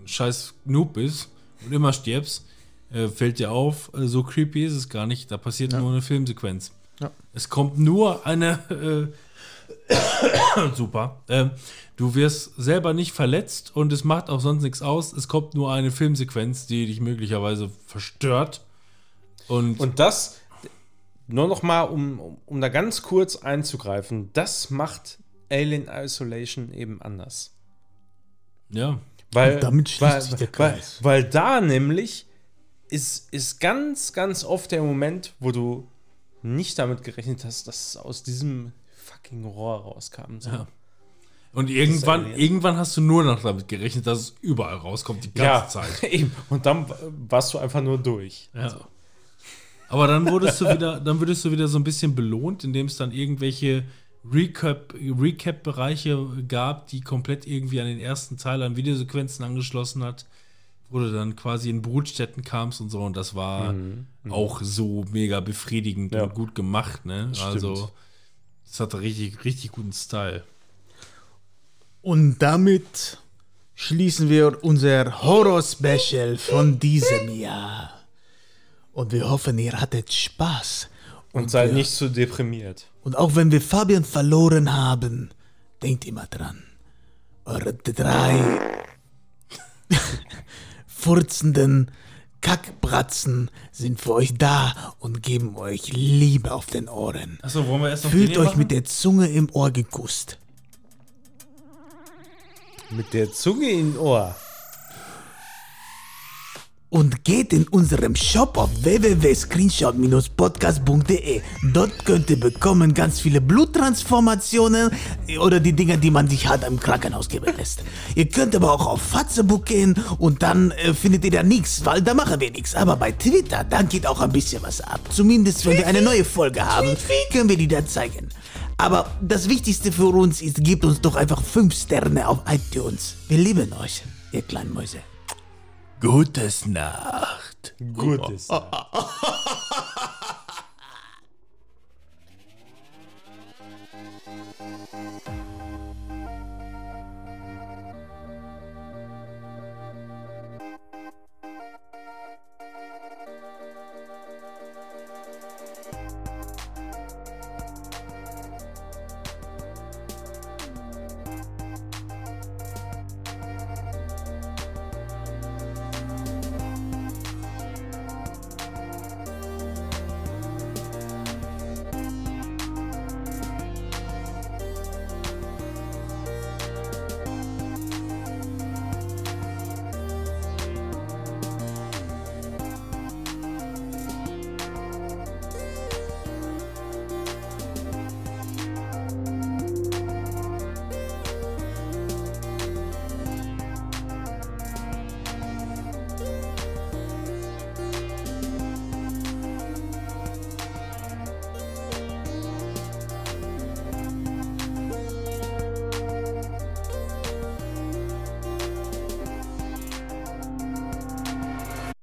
Speaker 4: ein scheiß Noob bist und immer stirbst, äh, fällt dir auf, äh, so creepy ist es gar nicht. Da passiert nur eine Filmsequenz. Es kommt nur eine. Äh, [coughs] super. Ähm, du wirst selber nicht verletzt und es macht auch sonst nichts aus. Es kommt nur eine Filmsequenz, die dich möglicherweise verstört. Und,
Speaker 3: Und das, nur noch mal, um, um, da ganz kurz einzugreifen, das macht Alien Isolation eben anders.
Speaker 4: ja.
Speaker 3: Weil,
Speaker 2: Und damit schließt
Speaker 3: weil,
Speaker 2: sich der
Speaker 3: weil,
Speaker 2: Kreis.
Speaker 3: weil da nämlich ist, ist ganz, ganz oft der Moment, wo du nicht damit gerechnet hast, dass es aus diesem fucking Rohr rauskam. So.
Speaker 4: Ja. Und irgendwann, irgendwann hast du nur noch damit gerechnet, dass es überall rauskommt, die ganze Zeit. [laughs]
Speaker 3: eben. Und dann warst du einfach nur durch.
Speaker 4: Ja. Aber dann wurdest du wieder, dann würdest du wieder so ein bisschen belohnt, indem es dann irgendwelche Recap, Recap-Bereiche gab, die komplett irgendwie an den ersten Teil an Videosequenzen angeschlossen hat, wo du dann quasi in Brutstätten kamst und so. Und das war auch so mega befriedigend
Speaker 3: Ja.
Speaker 4: und gut gemacht, ne? Also, es hatte richtig, richtig guten Style.
Speaker 2: Und damit schließen wir unser Horror-Special von diesem Jahr. Und wir hoffen, ihr hattet Spaß.
Speaker 3: Und sei
Speaker 2: wir-
Speaker 3: nicht so deprimiert.
Speaker 2: Und auch wenn wir Fabian verloren haben, denkt immer dran. Eure drei [laughs] furzenden Kackbratzen sind für euch da und geben euch Liebe auf den Ohren.
Speaker 4: Achso, wollen wir erst noch
Speaker 2: Fühlt euch mit der Zunge im Ohr geküsst.
Speaker 3: Mit der Zunge im Ohr.
Speaker 2: Und geht in unserem Shop auf www.screenshot-podcast.de. Dort könnt ihr bekommen ganz viele Bluttransformationen oder die Dinger, die man sich halt im Krankenhaus geben lässt. Ihr könnt aber auch auf Fatzebook gehen und dann äh, findet ihr da nichts, weil da machen wir nichts. Aber bei Twitter, da geht auch ein bisschen was ab. Zumindest wenn wir eine neue Folge haben, können wir die da zeigen. Aber das Wichtigste für uns ist, gebt uns doch einfach 5 Sterne auf iTunes. Wir lieben euch, ihr kleinen Mäuse. Gutes Nacht.
Speaker 3: Gutes Nacht. [laughs]